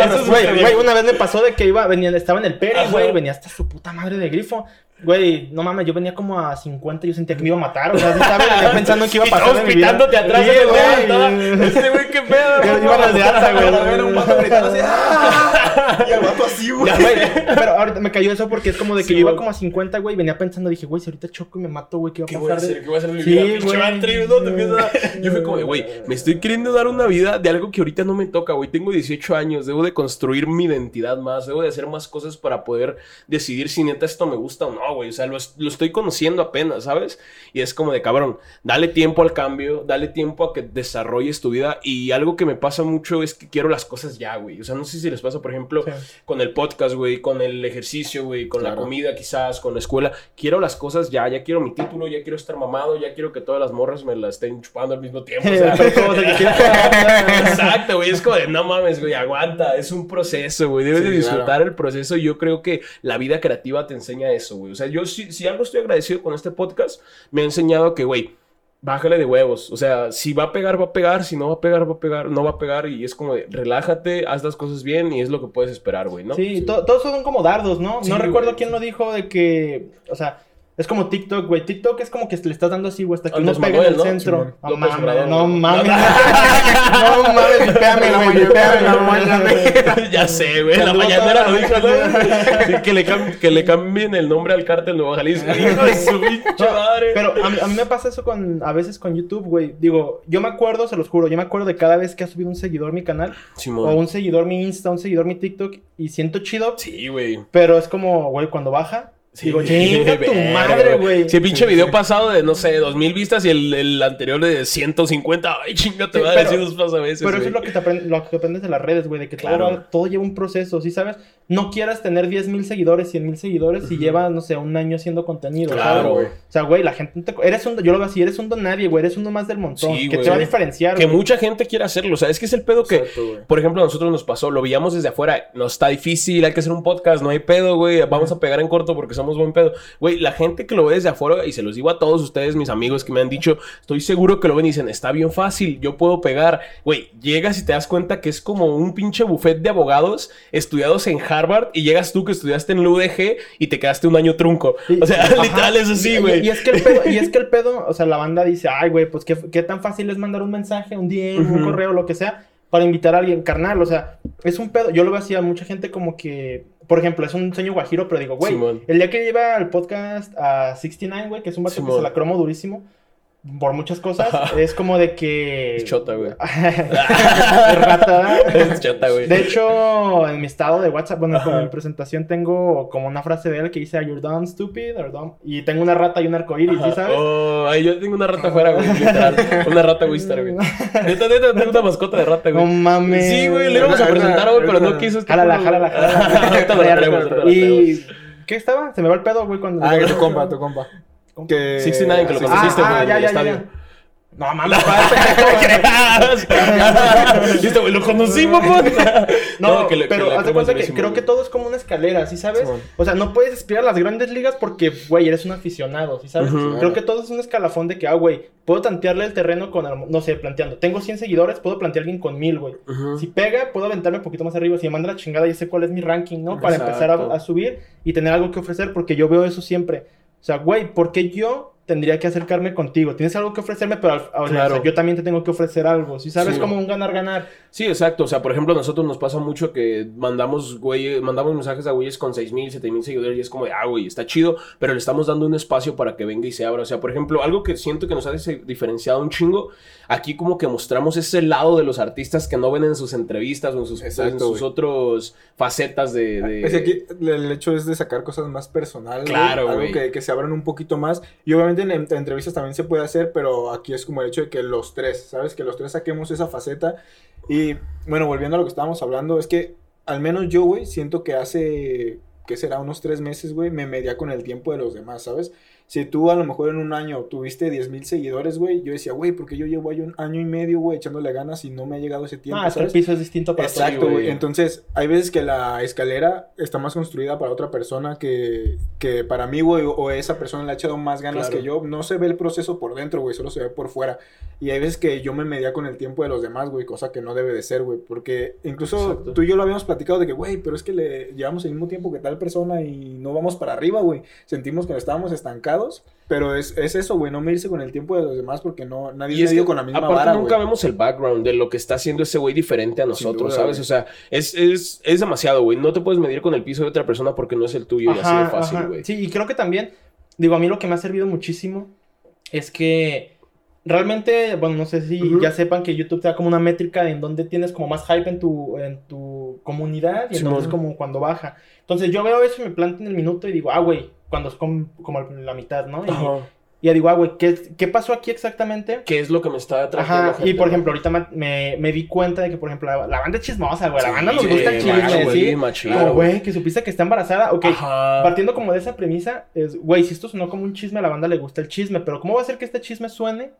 una vez me pasó de que iba, venía, estaba en el Peri, güey, venía hasta su puta madre de grifo. Güey, no mames, yo venía como a 50 y yo sentía que me iba a matar, o sea, sí estaba [LAUGHS] venía pensando en que iba a pasar todos pitándote atrás Sí, güey. Este güey, qué pedo. Yo- las de alta, güey. Era un vato gritando así. ¡ah! [LAUGHS] Y el vato así, güey. Ya, güey, Pero ahorita me cayó eso porque es como de que Sí, yo iba como a 50, güey, venía pensando, dije, güey, si ahorita choco y me mato, güey, ¿qué va a ¿Qué voy a pasar? hacer? ¿Qué voy a hacer en mi Sí, a- Yo fui como güey, me estoy queriendo dar una vida de algo que ahorita no me toca, güey. Tengo 18 años, debo de construir mi identidad más, debo de hacer más cosas para poder decidir si neta esto me gusta o no, güey. O sea, lo, es- lo estoy conociendo apenas, ¿sabes? Y es como de, cabrón, dale tiempo al cambio, dale tiempo a que desarrolles tu vida. Y algo que me pasa mucho es que quiero las cosas ya, güey. O sea, no sé si les pasa, por ejemplo, Sí. con el podcast, güey, con el ejercicio, güey, con la comida quizás, con la escuela. Quiero las cosas ya, ya quiero mi título, ya quiero estar mamado, ya quiero que todas las morras me la estén chupando al mismo tiempo. O sea, [LAUGHS] Exacto, güey, es como de no mames, güey, aguanta, es un proceso, güey, debes Sí, de disfrutar claro. el proceso. y Yo creo que la vida creativa te enseña eso, güey. O sea, yo si, si algo estoy agradecido con este podcast, me ha enseñado que, güey, bájale de huevos. O sea, si va a pegar, va a pegar, si no va a pegar, va a pegar, no va a pegar y es como de relájate, haz las cosas bien y es lo que puedes esperar, güey, ¿no? Sí, to- todos son como dardos, ¿no? Sí, no recuerdo güey. quién lo dijo de que, o sea, Es como TikTok, güey. TikTok es como que le estás dando así, güey, hasta que Andrés no pega en el Manuel, ¿no? centro. Simón. No mames, Obrador, no ¿no? mames. [LAUGHS] No mames, güey, [LAUGHS] ya sé, güey. La mañanera lo dijo, ¿no? Sí, que, le cam- que le cambien el nombre al cártel Nuevo Jalisco. [LAUGHS] Hijo de su madre. Pero a mí, a mí me pasa eso con, a veces con YouTube, güey. Digo, yo me acuerdo, se los juro, yo me acuerdo de cada vez que ha subido un seguidor mi canal, o Simón. un seguidor mi Insta, un seguidor mi TikTok, y siento chido, Sí, güey. pero es como, güey, cuando baja, Sí, digo, chinga tu madre, güey. Si el pinche video pasado de, no sé, 2000 vistas y el, el anterior de 150, ay, chinga, te Sí, va a decir dos pasos a veces. Pero eso es lo que, te aprend- lo que aprendes de las redes, güey, de que todo Claro. todo, lleva un proceso, ¿sí sabes? No quieras tener 10 mil seguidores, 100 mil seguidores si llevas, no sé, un año haciendo contenido, Claro, güey. O sea, güey, la gente, te- eres un, yo lo veo así, eres un don nadie, güey, eres uno más del montón, Sí, que te va a diferenciar, Que mucha gente quiere hacerlo. O sea, es que es el pedo que, Exacto, güey. por ejemplo, a nosotros nos pasó. Lo veíamos desde afuera. No está difícil, hay que hacer un podcast. No hay pedo, güey. Vamos a pegar en corto porque somos buen pedo. Güey, la gente que lo ve desde afuera, y se los digo a todos ustedes, mis amigos que me han dicho, estoy seguro que lo ven y dicen, está bien fácil, yo puedo pegar. Güey, llegas y te das cuenta que es como un pinche buffet de abogados estudiados en Harvard y llegas tú que estudiaste en la UDG y te quedaste un año trunco. Y- O sea, Ajá. literal es así, güey. Y, es que el pedo, y es que el pedo, o sea, la banda dice, ay, güey, pues ¿qué, qué tan fácil es mandar un mensaje, un DM, un correo, lo que sea, para invitar a alguien, carnal, o sea, es un pedo. Yo lo veo así a mucha gente como que, por ejemplo, es un sueño guajiro, pero digo, güey, Simón. el día que lleva al podcast a 69, güey, que es un vato que se la cromo durísimo, por muchas cosas, es como de que... Es chota, güey. [LAUGHS] Rata. Es chata, güey. De hecho, en mi estado de WhatsApp, bueno, en mi presentación tengo como una frase de él que dice, You're dumb, stupid, or dumb. Y tengo una rata y un arcoíris, ¿sí sabes? Oh, ay, yo tengo una rata afuera, güey, literal. Una rata Wister, güey. Neta, neta, tengo una mascota de rata, No güey. mames. Sí, güey, le íbamos a presentar hoy, pero no quiso este Jálala, jálala, güey. jálala. [LAUGHS] Y... ¿Qué estaba? Se me va el pedo, güey, cuando... Ah, tu compa, tu compa. Que... 69, que lo Ah, conociste, ah, güey, en ya, el ya, ya, estadio. ya. No [LAUGHS] mames. Listo, güey, lo conocimos, [LAUGHS] puta. No, que le- pero que haz de cuenta que creo que todo es como una escalera, ¿sí sabes? O sea, no puedes aspirar a las grandes ligas porque, güey, eres un aficionado, ¿sí sabes? Creo que todo es un escalafón de que, ah, güey, puedo tantearle el terreno con, no sé, planteando. Tengo 100 seguidores, puedo plantear a alguien con 1000, güey. Si pega, puedo aventarme un poquito más arriba. Si me manda la chingada, ya sé cuál es mi ranking, ¿no? Para Exacto. empezar a, a subir y tener algo que ofrecer, porque yo veo eso siempre. O sea, güey, ¿por qué yo tendría que acercarme contigo? Tienes algo que ofrecerme, pero al- o sea, Claro. yo también te tengo que ofrecer algo. ¿Sí sabes? Sí. como un ganar-ganar. Sí, exacto. O sea, por ejemplo, a nosotros nos pasa mucho que mandamos, güey, mandamos mensajes a güeyes con 6.000, 7.000 seguidores y es como de, ah, güey, está chido, pero le estamos dando un espacio para que venga y se abra. O sea, por ejemplo, algo que siento que nos ha diferenciado un chingo, aquí como que mostramos ese lado de los artistas que no ven en sus entrevistas o en sus, Exacto, en sus güey. otros facetas de... de- Es que aquí el hecho es de sacar cosas más personales. güey, Claro, Algo güey. que, que se abran un poquito más. Y obviamente en, en entrevistas también se puede hacer, pero aquí es como el hecho de que los tres, ¿sabes? Que los tres saquemos esa faceta. Y bueno, volviendo a lo que estábamos hablando, es que al menos yo, güey, siento que hace, ¿qué será? Unos tres meses, güey, me medía con el tiempo de los demás, ¿sabes? Si tú a lo mejor en un año tuviste 10 mil seguidores, güey, yo decía, güey, porque yo llevo ahí un año y medio, güey, echándole ganas y no me ha llegado ese tiempo, Ah, es que el ¿sabes? piso es distinto para. Exacto, güey. Entonces, hay veces que la escalera está más construida para otra persona que, que para mí, güey, o esa persona le ha echado más ganas Claro. que yo. No se ve el proceso por dentro, güey, solo se ve por fuera. Y hay veces que yo me medía con el tiempo de los demás, güey, cosa que no debe de ser, güey. Porque incluso Exacto. tú y yo lo habíamos platicado de que, güey, pero es que le llevamos el mismo tiempo que tal persona y no vamos para arriba, güey. Sentimos que estábamos estancados. Pero es, es eso, güey, no medirse con el tiempo de los demás porque no, nadie es que, con la misma aparte, vara, nunca vemos el background de lo que está haciendo ese güey diferente a nosotros, duda, ¿sabes? O sea, es, es, es demasiado, güey. No te puedes medir con el piso de otra persona porque no es el tuyo y así de fácil, güey. Sí, y creo que también, digo, a mí lo que me ha servido muchísimo es que realmente, bueno, no sé si ya sepan que YouTube te da como una métrica en donde tienes como más hype en tu, en tu comunidad y entonces como cuando baja. Entonces yo veo eso y me planto en el minuto y digo, ah, güey, cuando es com- como la mitad, ¿no? Y, Ajá. y ya digo, ah, güey, ¿qué, ¿qué pasó aquí exactamente? ¿Qué es lo que me está atrayendo? Ajá, y por ejemplo, ahorita me, me, me di cuenta de que, por ejemplo, la, la banda es chismosa, güey. La banda nos gusta el chisme, güey, ¿sí? Como, güey, que supiste que está embarazada. Ok, Ajá. partiendo como de esa premisa, es, güey, si esto sonó como un chisme, a la banda le gusta el chisme, pero ¿cómo va a ser que este chisme suene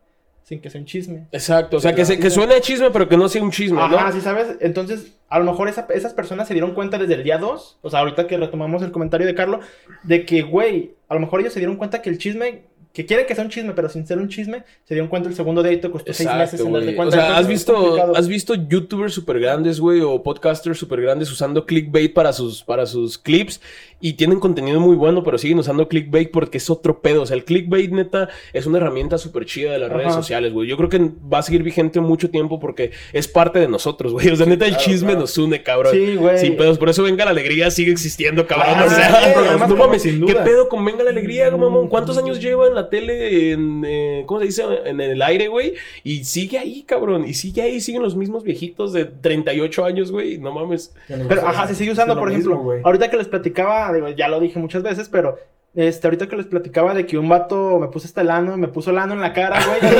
sin que sea un chisme? Exacto, o sea, que, se, que suene a chisme, pero que no sea un chisme, Ajá, ¿no? sí, ¿sabes? Entonces, a lo mejor esa- esas personas se dieron cuenta desde el día 2, o sea, ahorita que retomamos el comentario de Carlos, de que, güey, a lo mejor ellos se dieron cuenta que el chisme que quieren que sea un chisme, pero sin ser un chisme, se dieron cuenta el segundo dedito costó seis meses en güey. cuenta. O sea, ¿has visto, has visto youtubers super grandes, güey, o podcasters super grandes usando clickbait para sus, para sus clips y tienen contenido muy bueno, pero siguen usando clickbait porque es otro pedo. O sea, el clickbait, neta, es una herramienta súper chida de las redes sociales, güey. Yo creo que va a seguir vigente mucho tiempo porque es parte de nosotros, güey. O sea, neta, el claro, chisme claro. nos une, cabrón. Sí, güey. Sin pedos. Por eso Venga la Alegría sigue existiendo, cabrón. Ah, o sea, [LAUGHS] no mames, sin ¿qué pedo con Venga la Alegría, mamón? ¿Cuántos años lleva en la tele, en, eh, ¿cómo se dice? En el aire, güey. Y sigue ahí, cabrón. Y sigue ahí, siguen los mismos viejitos de 38 años, güey. No mames. Pero, ajá, se sigue usando, por mismo, ejemplo, ahorita que les platicaba, digo, ya lo dije muchas veces, pero este, ahorita que les platicaba de que un vato me puso este lano, me puso lano en la cara, güey.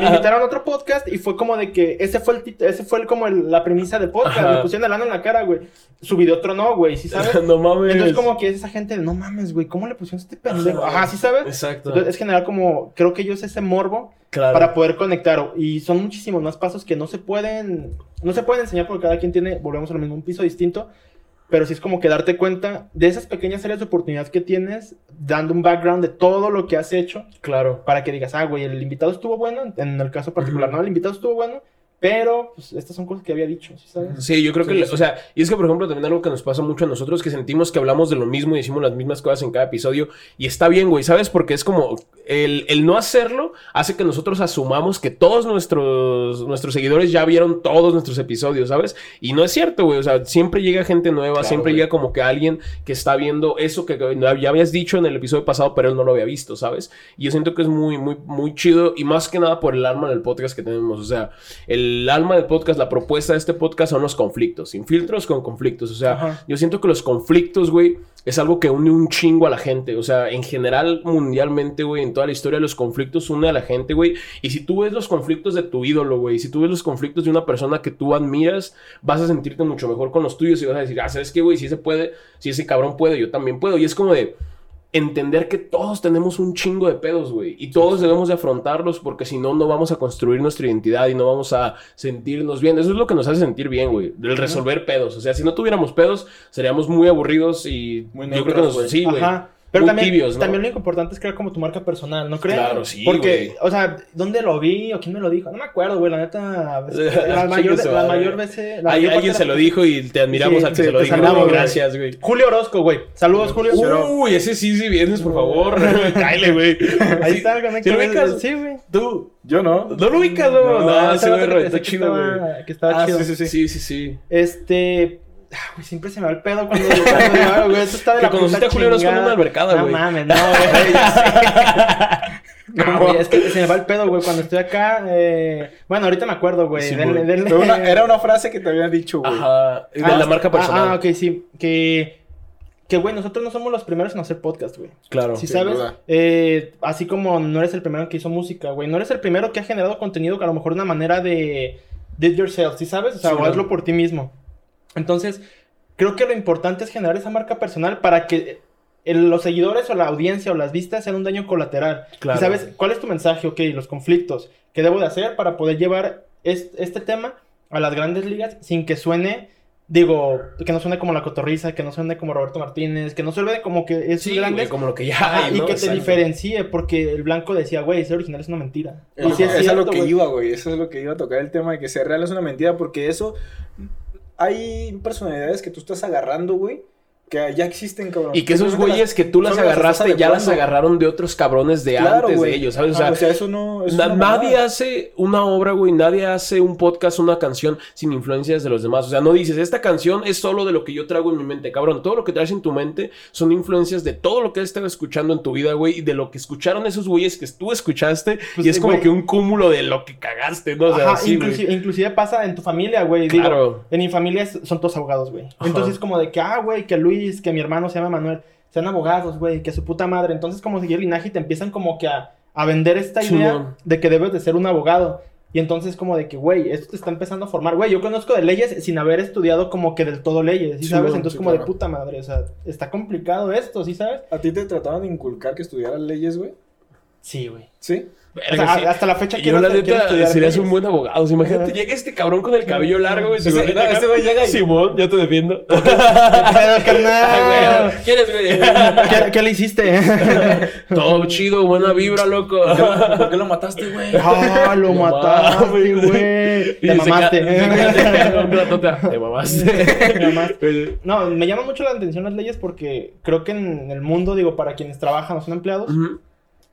me invitaron a otro podcast y fue como de que ese fue el tit- ese fue el, como el- la premisa de podcast, Ajá. me pusieron el lano en la cara, güey. Su video tronó, güey, ¿sí sabes? [LAUGHS] no mames. Entonces como que es esa gente no mames, güey, ¿cómo le pusieron este pendejo? Ajá, ¿sí sabes? Exacto. Entonces es general como, creo que ellos ese morbo claro. para poder conectar. Y son muchísimos más pasos que no se pueden, no se pueden enseñar porque cada quien tiene, volvemos a lo mismo, un piso distinto. Pero sí es como que darte cuenta de esas pequeñas áreas de oportunidad que tienes, dando un background de todo lo que has hecho, Claro. para que digas, ah, güey, el invitado estuvo bueno, en el caso particular, no, el invitado estuvo bueno, pero pues, estas son cosas que había dicho, ¿sí sabes? Sí, yo creo Sí, que, sí. o sea, y es que por ejemplo también algo que nos pasa mucho a nosotros que sentimos que hablamos de lo mismo y decimos las mismas cosas en cada episodio y está bien, güey, ¿sabes? Porque es como el, el no hacerlo hace que nosotros asumamos que todos nuestros, nuestros seguidores ya vieron todos nuestros episodios, ¿sabes? Y no es cierto, güey, o sea, siempre llega gente nueva, Claro, siempre güey. llega como que alguien que está viendo eso que ya habías dicho en el episodio pasado, pero él no lo había visto, ¿sabes? Y yo siento que es muy, muy, muy chido y más que nada por el alma del podcast que tenemos, o sea, el alma del podcast, la propuesta de este podcast son los conflictos, sin filtros con conflictos. O sea, Ajá. yo siento que los conflictos, güey, es algo que une un chingo a la gente. O sea, en general, mundialmente, güey, en toda la historia, los conflictos une a la gente, güey. Y si tú ves los conflictos de tu ídolo, güey, si tú ves los conflictos de una persona que tú admiras, vas a sentirte mucho mejor con los tuyos y vas a decir, ah, ¿sabes qué, güey? Si ese puede, si ese cabrón puede, yo también puedo. Y es como de entender que todos tenemos un chingo de pedos, güey. Y todos debemos de afrontarlos porque si no, no vamos a construir nuestra identidad y no vamos a sentirnos bien. Eso es lo que nos hace sentir bien, güey. El resolver pedos. O sea, si no tuviéramos pedos, seríamos muy aburridos y Muy yo creo que nos... güey. Sí, güey. Pero Muy también, tibios, ¿no? también lo importante es crear como tu marca personal, ¿no crees? Claro, sí, Porque, güey. o sea, ¿dónde lo vi o quién me lo dijo? No me acuerdo, güey, la neta. [LAUGHS] La mayor, la mayor veces. la mayor alguien se lo dijo y te admiramos Sí, al que sí, se lo te dijo. saludamos, güey. Gracias, güey. Julio Orozco, güey. Saludos, Julio. Uy, ese sí, sí vienes, por favor. [LAUGHS] [LAUGHS] Cáile, güey. Ahí Sí, está, ¿sí conecta. lo ubicas? Sí, güey. Tú. Yo no. No lo ubicas, no. No, No, ese güey que- está que chido, güey. estaba- Que estaba Ah, chido. sí, sí, sí. Sí, sí, sí. Este. Ah, güey, siempre se me va el pedo cuando, cuando digo, ah, güey, esto está de Que la conociste a Julio chingada. una albercada, No güey. mames, no, güey. [LAUGHS] No, güey, es que se me va el pedo, güey, cuando estoy acá. Eh... Bueno, ahorita me acuerdo, güey. Sí, denle, güey. denle- Fue una- era una frase que te había dicho, güey. Ajá. De Ah, la marca personal. Ah, ah, ok, sí. Que, que, güey, nosotros no somos los primeros en hacer podcast, güey. Claro. ¿Sí sin sabes? Eh, así como no eres el primero que hizo música, güey. No eres el primero que ha generado contenido que a lo mejor una manera de... Did yourself, ¿sí sabes? O sea, Sí, o hazlo por ti mismo. Entonces, creo que lo importante es generar esa marca personal para que el- los seguidores o la audiencia o las vistas sean un daño colateral. Claro. ¿Y sabes cuál es tu mensaje? Ok, los conflictos. ¿Qué debo de hacer para poder llevar es- este tema a las grandes ligas sin que suene... Digo, que no suene como la cotorriza, que no suene como Roberto Martínez, que no suene como que es Sí, grande. como lo que ya hay, y ¿no? que te Exacto. diferencie, porque el blanco decía, güey, ser original es una mentira. Y sí es eso es lo que iba, güey. Eso es lo que iba a tocar el tema de que ser real es una mentira, porque eso. Hay personalidades que tú estás agarrando, güey, que ya existen, cabrón. Y que esos güeyes que tú las agarraste ya las agarraron de otros cabrones de Claro, antes güey. de ellos, ¿sabes? O Ajá, sea, eso no. eso es Na- una nadie hace una obra, güey, nadie hace un podcast, una canción sin influencias de los demás. O sea, no dices, esta canción es solo de lo que yo traigo en mi mente, cabrón. Todo lo que traes en tu mente son influencias de todo lo que has estado escuchando en tu vida, güey, y de lo que escucharon esos güeyes que tú escuchaste. Pues, y es como güey. que un cúmulo de lo que cagaste, ¿no? O sea, Ajá, sí, güey. inclusive, pasa en tu familia, güey. Digo, Claro. en mi familia son todos abogados, güey. Entonces es como de que, ah, güey, que Luis, que mi hermano se llama Manuel, sean abogados, güey, que su puta madre. Entonces como seguir el linaje y te empiezan como que a, a vender esta idea Simón. de que debes de ser un abogado. Y entonces como de que, güey, esto te está empezando a formar. Güey, yo conozco de leyes sin haber estudiado como que del todo leyes, ¿sí Sí, sabes? bueno, Entonces sí, como de puta madre, o sea, está complicado esto, ¿sí sabes? ¿A ti te trataban de inculcar que estudiaras leyes, güey? Sí, güey. ¿Sí? O Verga, sea, sí. hasta la fecha Yo quiero, la neta serías un buen abogado. O sea, imagínate, llega este cabrón con el cabello largo, güey. se lo no, este güey llega y- Simón, yo te defiendo. [LAUGHS] ¿Qué pedo, Ay, carnal? güey, ¿Quién es, güey? ¿Qué, qué le hiciste? [LAUGHS] Todo chido, buena vibra, loco. ¿Por qué lo mataste, güey? Ah, lo No mataste, güey. Y [LAUGHS] Te mamaste. Te mamaste. Te mamaste. Pero- No, me llama mucho la atención las leyes porque creo que en el mundo, digo, para quienes trabajan o son empleados.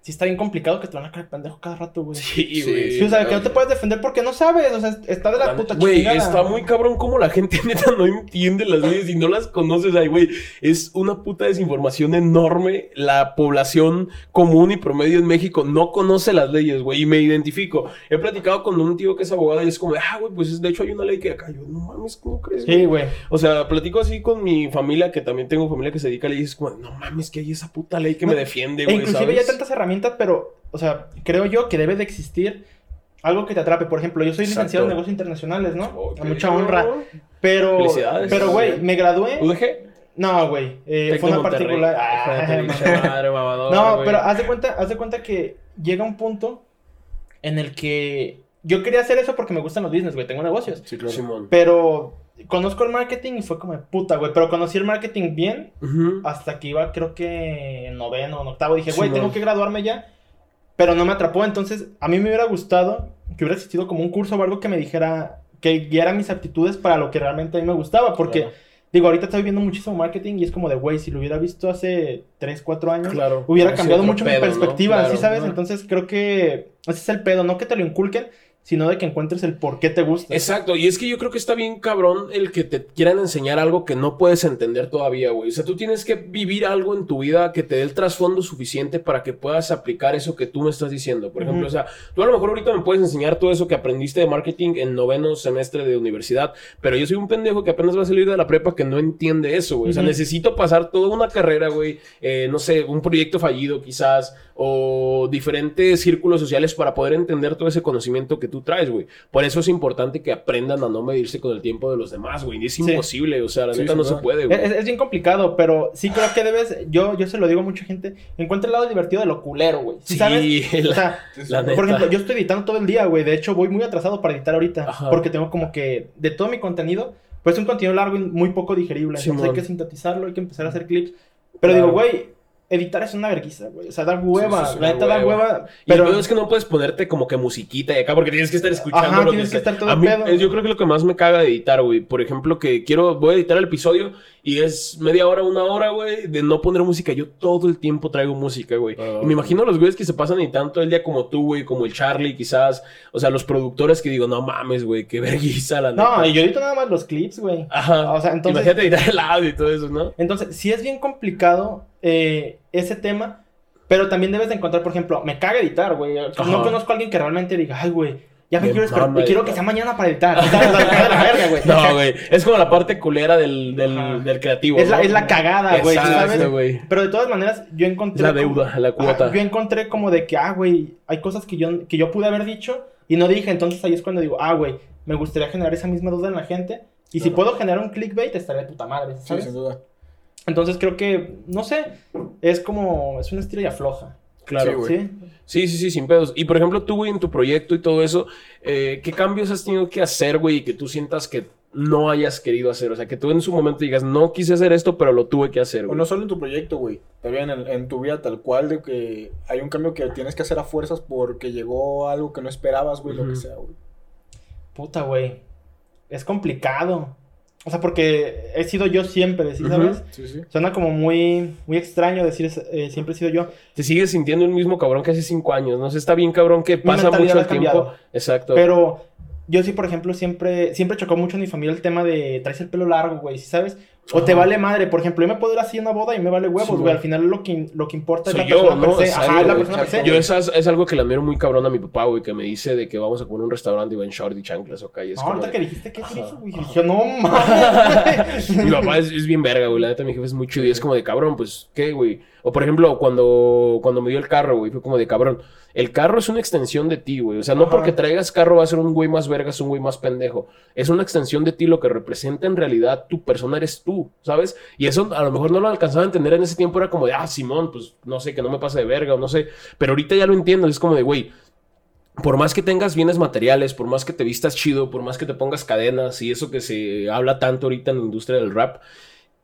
Sí está bien complicado que te van a caer pendejo cada rato, güey. Sí, güey. Sí, o sea, que no te puedes defender porque no sabes, o sea, está de la puta Güey, chingada. está muy cabrón como la gente [LAUGHS] neta no entiende las leyes y no las conoces ahí, güey. Es una puta desinformación enorme. La población común y promedio en México no conoce las leyes, güey. Y me identifico. He platicado con un tío que es abogado y es como, ah, güey, pues de hecho hay una ley que acá. Yo, no mames, ¿cómo crees? güey?" Sí, güey. O sea, platico así con mi familia, que también tengo familia que se dedica a leyes. Es como, no mames, que hay esa puta ley que me defiende, E güey. inclusive ¿sabes? ya hay tantas herramientas, pero, o sea, creo yo que debe de existir algo que te atrape. Por ejemplo, yo soy Exacto. licenciado en negocios internacionales, ¿no? Ok. A mucha honra. Pero, Felicidades. pero, güey, me gradué. ¿UDG? No, güey, eh, fue una particular. Ah, [LAUGHS] madre, mamador, No, güey. pero haz de cuenta, haz de cuenta que llega un punto en el que yo quería hacer eso porque me gustan los business, güey, tengo negocios. Sí, claro. Simón. Pero conozco el marketing y fue como de puta, güey, pero conocí el marketing bien Ujú. hasta que iba, creo que en noveno o en octavo. Dije, güey, Simón. tengo que graduarme ya. Pero no me atrapó, entonces a mí me hubiera gustado que hubiera existido como un curso o algo que me dijera, que guiara mis aptitudes para lo que realmente a mí me gustaba. Porque, Claro. digo, ahorita estoy viendo muchísimo marketing y es como de, güey, si lo hubiera visto hace 3, 4 años, Claro. hubiera cambiado mucho pedo, mi ¿no? perspectiva, Claro. ¿sí sabes? Ajá. Entonces creo que ese es el pedo, no que te lo inculquen, sino de que encuentres el por qué te gusta. Exacto, y es que yo creo que está bien cabrón el que te quieran enseñar algo que no puedes entender todavía, güey. O sea, tú tienes que vivir algo en tu vida que te dé el trasfondo suficiente para que puedas aplicar eso que tú me estás diciendo. Por ejemplo, o sea, tú a lo mejor ahorita me puedes enseñar todo eso que aprendiste de marketing en noveno semestre de universidad, pero yo soy un pendejo que apenas va a salir de la prepa que no entiende eso, güey. O sea, necesito pasar toda una carrera, güey, eh, no sé, un proyecto fallido quizás, o diferentes círculos sociales para poder entender todo ese conocimiento que tú traes, güey. Por eso es importante que aprendan a no medirse con el tiempo de los demás, güey. Es Sí. imposible, o sea, la Sí, neta sin no duda. se puede, güey. Es, es bien complicado, pero sí creo que debes, yo, yo se lo digo a mucha gente, encuentra el lado divertido de lo culero, güey. ¿Sí, Sí, sabes? [LAUGHS] la- O sea, la neta. por ejemplo, yo estoy editando todo el día, güey. De hecho, voy muy atrasado para editar ahorita. Ajá. Porque tengo como que, de todo mi contenido, pues es un contenido largo y muy poco digerible. Entonces Simón. hay que sintetizarlo, hay que empezar a hacer clips. Pero Claro. digo, güey, editar es una vergüenza, güey. O sea, da hueva, Sí, la neta da hueva. hueva. Y el Pero es que no puedes ponerte como que musiquita y acá porque tienes que estar escuchando Ajá, lo tienes que está- estar todo a mí, pedo. yo creo que lo que más me caga de editar, güey, por ejemplo, que quiero voy a editar el episodio y es media hora, una hora, güey, de no poner música. Yo todo el tiempo traigo música, güey. Ah, y me imagino los güeyes que se pasan editando todo el día como tú, güey, como el Charlie, quizás, o sea, los productores que digo, no mames, güey, qué [LAUGHS] vergüenza la no, neta. y yo edito nada más los clips, güey. Ajá. O sea, entonces- Imagínate editar el audio y todo eso, ¿no? Entonces, sí es bien complicado eh, ese tema, pero también debes de encontrar, por ejemplo, me caga editar, güey. No conozco a alguien que realmente diga, ay, güey, ya me quiero esperar, quiero que editar". sea mañana para editar. [LAUGHS] No, güey. Es como la parte culera del, del, creativo. Es la, ¿no? es la cagada, güey, Exacto, ¿sabes? güey. Pero de todas maneras, yo Es encontré... la como- deuda, la cuota. Yo encontré como de que, ah, güey, hay cosas que yo, que yo pude haber dicho y no dije. Entonces ahí es cuando digo, ah, güey, me gustaría generar esa misma duda en la gente. Y si puedo generar un clickbait, estaría de puta madre, Sí, sin duda. Entonces creo que, no sé, es como, es una estira y afloja. Claro. Sí, güey. ¿Sí? Sí, sí, sin pedos. Y por ejemplo, tú, güey, en tu proyecto y todo eso, eh, ¿qué cambios has tenido que hacer, güey, y que tú sientas que no hayas querido hacer? O sea, que tú en su momento digas, no quise hacer esto, pero lo tuve que hacer, O güey. no solo en tu proyecto, güey. También en, en tu vida tal cual, de que hay un cambio que tienes que hacer a fuerzas porque llegó algo que no esperabas, güey, lo que sea, güey. Puta, güey. Es complicado. O sea, porque he sido yo siempre, ¿sí sabes? Sí, sí. Suena como muy, muy extraño decir eh, siempre he sido yo. Te sigues sintiendo el mismo cabrón que hace cinco años, ¿no? O sea, está bien cabrón que pasa mucho el tiempo. Exacto. Pero yo sí, por ejemplo, siempre, siempre chocó mucho en mi familia el tema de traes el pelo largo, güey, ¿sí sabes? O te vale madre. Por ejemplo, yo me puedo ir así a una boda y me vale huevos, güey. Al final lo que, lo que importa Soy es la yo, persona ¿no? per se. Ajá, es la persona per se. Yo es, algo que le admiro muy cabrón a mi papá, güey, que me dice de que vamos a poner un restaurante y va en short y chanclas o calles. No, ahorita de- que dijiste que es eso, güey. Dije, no mames. [LAUGHS] Mi papá es, es bien verga, güey. La neta, mi jefe es muy chido. Y es como de cabrón, pues, ¿qué, güey? O por ejemplo, cuando, cuando me dio el carro, güey, fue como de cabrón. El carro es una extensión de ti, güey. O sea, no Ajá. porque traigas carro va a ser un güey más vergas, un güey más pendejo. Es una extensión de ti, lo que representa en realidad tu persona eres tú, ¿sabes? Y eso a lo mejor no lo alcanzaba a entender en ese tiempo. Era como de, ah, Simón, pues no sé, que no me pase de verga o no sé. Pero ahorita ya lo entiendo. Es como de, güey, por más que tengas bienes materiales, por más que te vistas chido, por más que te pongas cadenas y eso que se habla tanto ahorita en la industria del rap,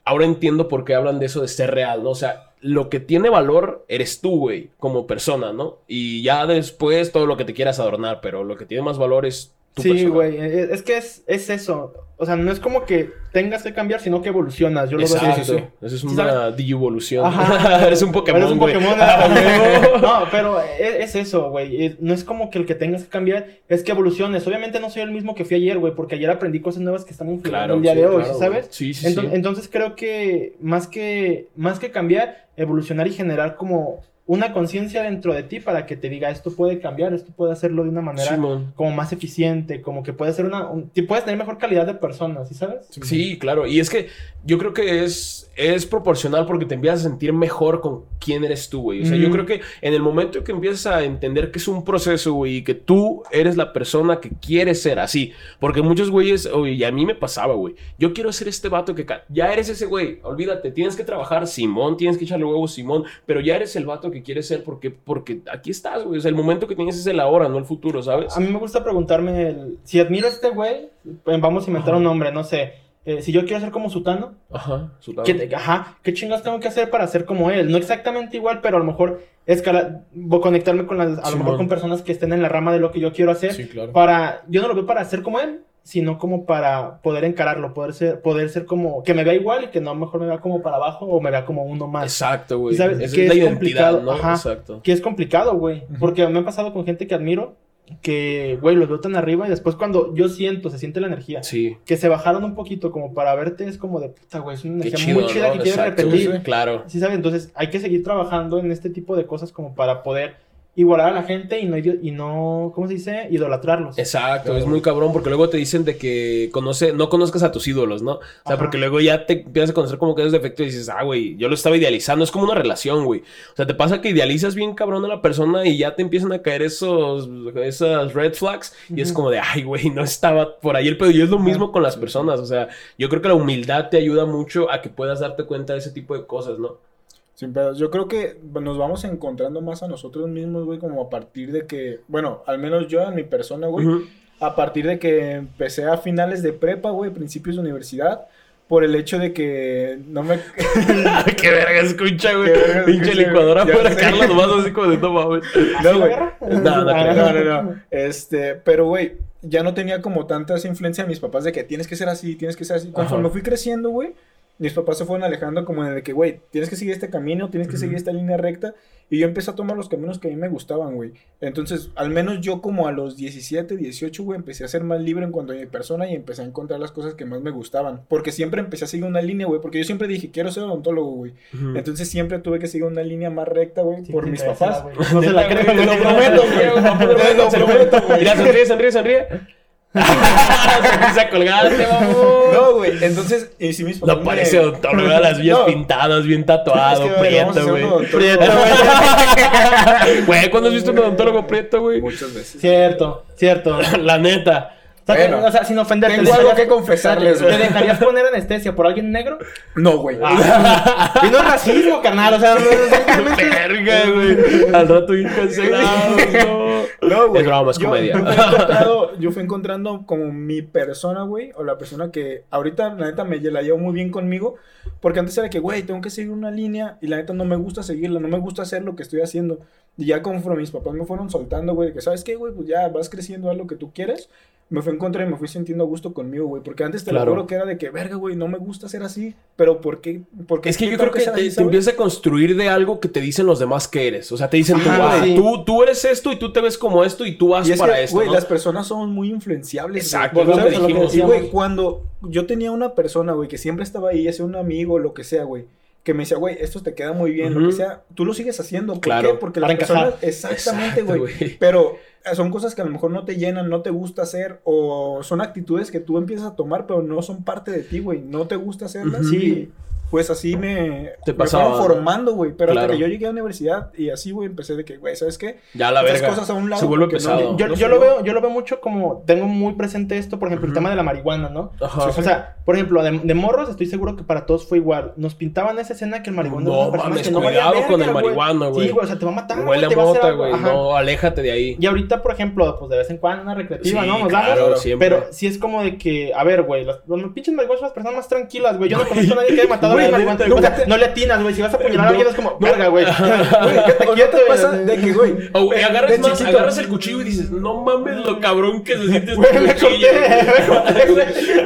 ahora entiendo por qué hablan de eso de ser real, ¿no? O sea, lo que tiene valor eres tú, güey, como persona, ¿no? Y ya después todo lo que te quieras adornar, pero lo que tiene más valor es Sí, güey, e- es que es, es eso. O sea, no es como que tengas que cambiar, sino que evolucionas. Yo lo veo Exacto. así. Eso es una digievolución. Ajá. [LAUGHS] Eres un Pokémon, Eres un güey. Pokémon. [LAUGHS] Ah, no, pero es, es eso, güey. No es como que el que tengas que cambiar, es que evoluciones. Obviamente no soy el mismo que fui ayer, güey, porque ayer aprendí cosas nuevas que están influyendo Claro, el día sí, de hoy, claro, ¿sabes? Sí, sí, sí. Entonces creo que más que más que cambiar, evolucionar y generar como una conciencia dentro de ti para que te diga esto puede cambiar, esto puede hacerlo de una manera Simón. como más eficiente, como que puede ser una un- puedes tener mejor calidad de persona, ¿sí sabes? Sí, claro. Y es que yo creo que es, es proporcional porque te empiezas a sentir mejor con quién eres tú, güey. O sea, yo Ujú. creo que en el momento que empiezas a entender que es un proceso, güey, y que tú eres la persona que quieres ser así. Porque muchos güeyes, oye, y a mí me pasaba, güey. Yo quiero ser este vato que... Ya eres ese güey, olvídate. Tienes que trabajar, Simón. Tienes que echarle huevos, Simón. Pero ya eres el vato que quieres ser porque, porque aquí estás, güey. O sea, el momento que tienes es el ahora, no el futuro, ¿sabes? A mí me gusta preguntarme el- si admiro a este güey, pues, vamos a inventar Ajá. un nombre, no sé. eh, si yo quiero ser como Sutano, Ajá. su lado. ¿qué, ajá, ¿qué chingas tengo que hacer para ser como él? No exactamente igual, pero a lo mejor escala, conectarme con las, a lo con personas que estén en la rama de lo que yo quiero hacer. Sí, claro. Para, yo no lo veo para ser como él, sino como para poder encararlo, poder ser, poder ser como, que me vea igual y que no mejor me vea como para abajo o me vea como uno más. Exacto, güey. Sabes Esa que es la es identidad, complicado, ¿no? ajá. Exacto. Que es complicado, güey. Porque me ha pasado con gente que admiro, que, güey, los veo tan arriba y después cuando yo siento, se siente la energía. Sí. Que se bajaron un poquito como para verte, es como de puta, güey, es una energía chido, muy chida ¿no? que quiero Exacto, repetir. sí, Claro. Sí, ¿sabes? Entonces hay que seguir trabajando en este tipo de cosas como para poder igualar a la gente y no, y no ¿cómo se dice? Idolatrarlos. Exacto, es muy cabrón porque luego te dicen de que conoce, no conozcas a tus ídolos, ¿no? O sea, Ajá. porque luego ya te empiezas a conocer como que eres defecto y dices, ah, güey, yo lo estaba idealizando. Es como una relación, güey. O sea, te pasa que idealizas bien cabrón a la persona y ya te empiezan a caer esos, esas red flags y es como de, ay, güey, no estaba por ahí el pedo. Y es lo mismo con las personas. O sea, yo creo que la humildad te ayuda mucho a que puedas darte cuenta de ese tipo de cosas, ¿no? Sin pedos. Yo creo que nos vamos encontrando más a nosotros mismos, güey, como a partir de que, bueno, al menos yo en mi persona, güey, a partir de que empecé a finales de prepa, güey, principios de universidad, por el hecho de que no me... [LAUGHS] Qué verga escucha, güey. Pinche licuadora sé. Carla, nomás así como de no mames. [LAUGHS] No, güey. No, no. No, no, no. Este, pero, güey, ya no tenía como tanta esa influencia de mis papás de que tienes que ser así, tienes que ser así. Conforme fui creciendo, güey, mis papás se fueron alejando como de que, güey, tienes que seguir este camino, tienes que seguir esta línea recta. Y yo empecé a tomar los caminos que a mí me gustaban, güey. Entonces, al menos yo como a los 17, 18, güey, empecé a ser más libre en cuanto a mi persona y empecé a encontrar las cosas que más me gustaban. Porque siempre empecé a seguir una línea, güey, porque yo siempre dije, quiero ser odontólogo, güey. Entonces siempre tuve que seguir una línea más recta, güey, Sí, por te mis papás. güey. No se la creo, te lo prometo, güey. Te lo prometo, güey. Mira, sonríe, sonríe, sonríe. [LAUGHS] Colgante, vamos. No, güey. Entonces, y si mis. No me- parece odontólogo, ¿verdad? las vías No. pintadas, bien Es tatuado, que, güey, vamos a prieto, güey. odontólogo. Prieto, güey. Güey, ¿cuándo has visto un odontólogo prieto, güey? Muchas veces. Cierto, cierto. La neta. O sea, Bueno. o sea, sin ofenderte. Tengo ¿te algo que confesarles, ¿Te dejarías poner anestesia por alguien negro? No, güey. Y no es racismo, carnal. O sea, no es Verga, [LAUGHS] güey. Al rato bien cancelado, no. No, güey. Es broma, es comedia. Yo fui, encontrando, [LAUGHS] yo fui encontrando como mi persona, güey, o la persona que ahorita, la neta, me la llevo muy bien conmigo. Porque antes era que, güey, tengo que seguir una línea y la neta no me gusta seguirla, no me gusta hacer lo que estoy haciendo. Y ya conforme mis papás me fueron soltando, güey, que, ¿sabes qué, güey? Pues ya vas creciendo, haz lo que tú quieres. Me fui en contra y me fui sintiendo a gusto conmigo, güey. Porque antes te Claro. lo juro que era de que, verga, güey, no me gusta ser así. Pero ¿por qué? ¿Por qué Es que yo creo que ser te, así, te sabes? empieza a construir de algo que te dicen los demás que eres. O sea, te dicen tú, Ajá, ah, sí. tú, tú eres esto y tú te ves como esto y tú vas Y es para que, esto. güey, ¿no? las personas son muy influenciables. Exacto, güey. lo que. Y, güey, cuando yo tenía una persona, güey, que siempre estaba ahí, ya sea un amigo, lo que sea, güey, que me decía, güey, esto te queda muy bien, lo que sea, tú lo sigues haciendo. ¿Por Claro, qué? Porque para las personas, encajar. exactamente, güey. Pero son cosas que a lo mejor no te llenan, no te gusta hacer, o son actitudes que tú empiezas a tomar, pero no son parte de ti, güey. No te gusta hacerlas. Y- pues así me, Te me pasaba, fueron ¿no? formando, güey. Pero Claro. hasta que yo llegué a la universidad y así, güey, empecé de que, güey, ¿sabes qué? Ya la Esas verga. cosas a un lado Se vuelve no- pesado. Yo, no yo lo veo, yo lo veo mucho como, tengo muy presente esto, por ejemplo, el tema de la marihuana, ¿no? Ajá. O sea, por ejemplo, de, de morros estoy seguro que para todos fue igual. Nos pintaban esa escena que el marihuana No era una persona mames, que no valía cuidado con el marihuana, güey. Sí, güey, o sea, te va a matar, Huele a mota, güey. No, aléjate de ahí. Y ahorita, por ejemplo, pues de vez en cuando una recreativa, Sí, ¿no? Nos claro, damos. siempre. Pero sí es como de que, a ver, güey, los, pinches marihuanos son las personas más tranquilas, güey. Yo no conozco a nadie que haya matado [LAUGHS] Güey, O sea, no le atinas, güey. Si vas a apuñalar a alguien es como, no. verga, güey. [LAUGHS] Güey, quédate ¿O no quieto, te pasa de que, güey? O, güey, agarras, más, el cuchillo y dices, no mames lo cabrón que se siente este cuchillo.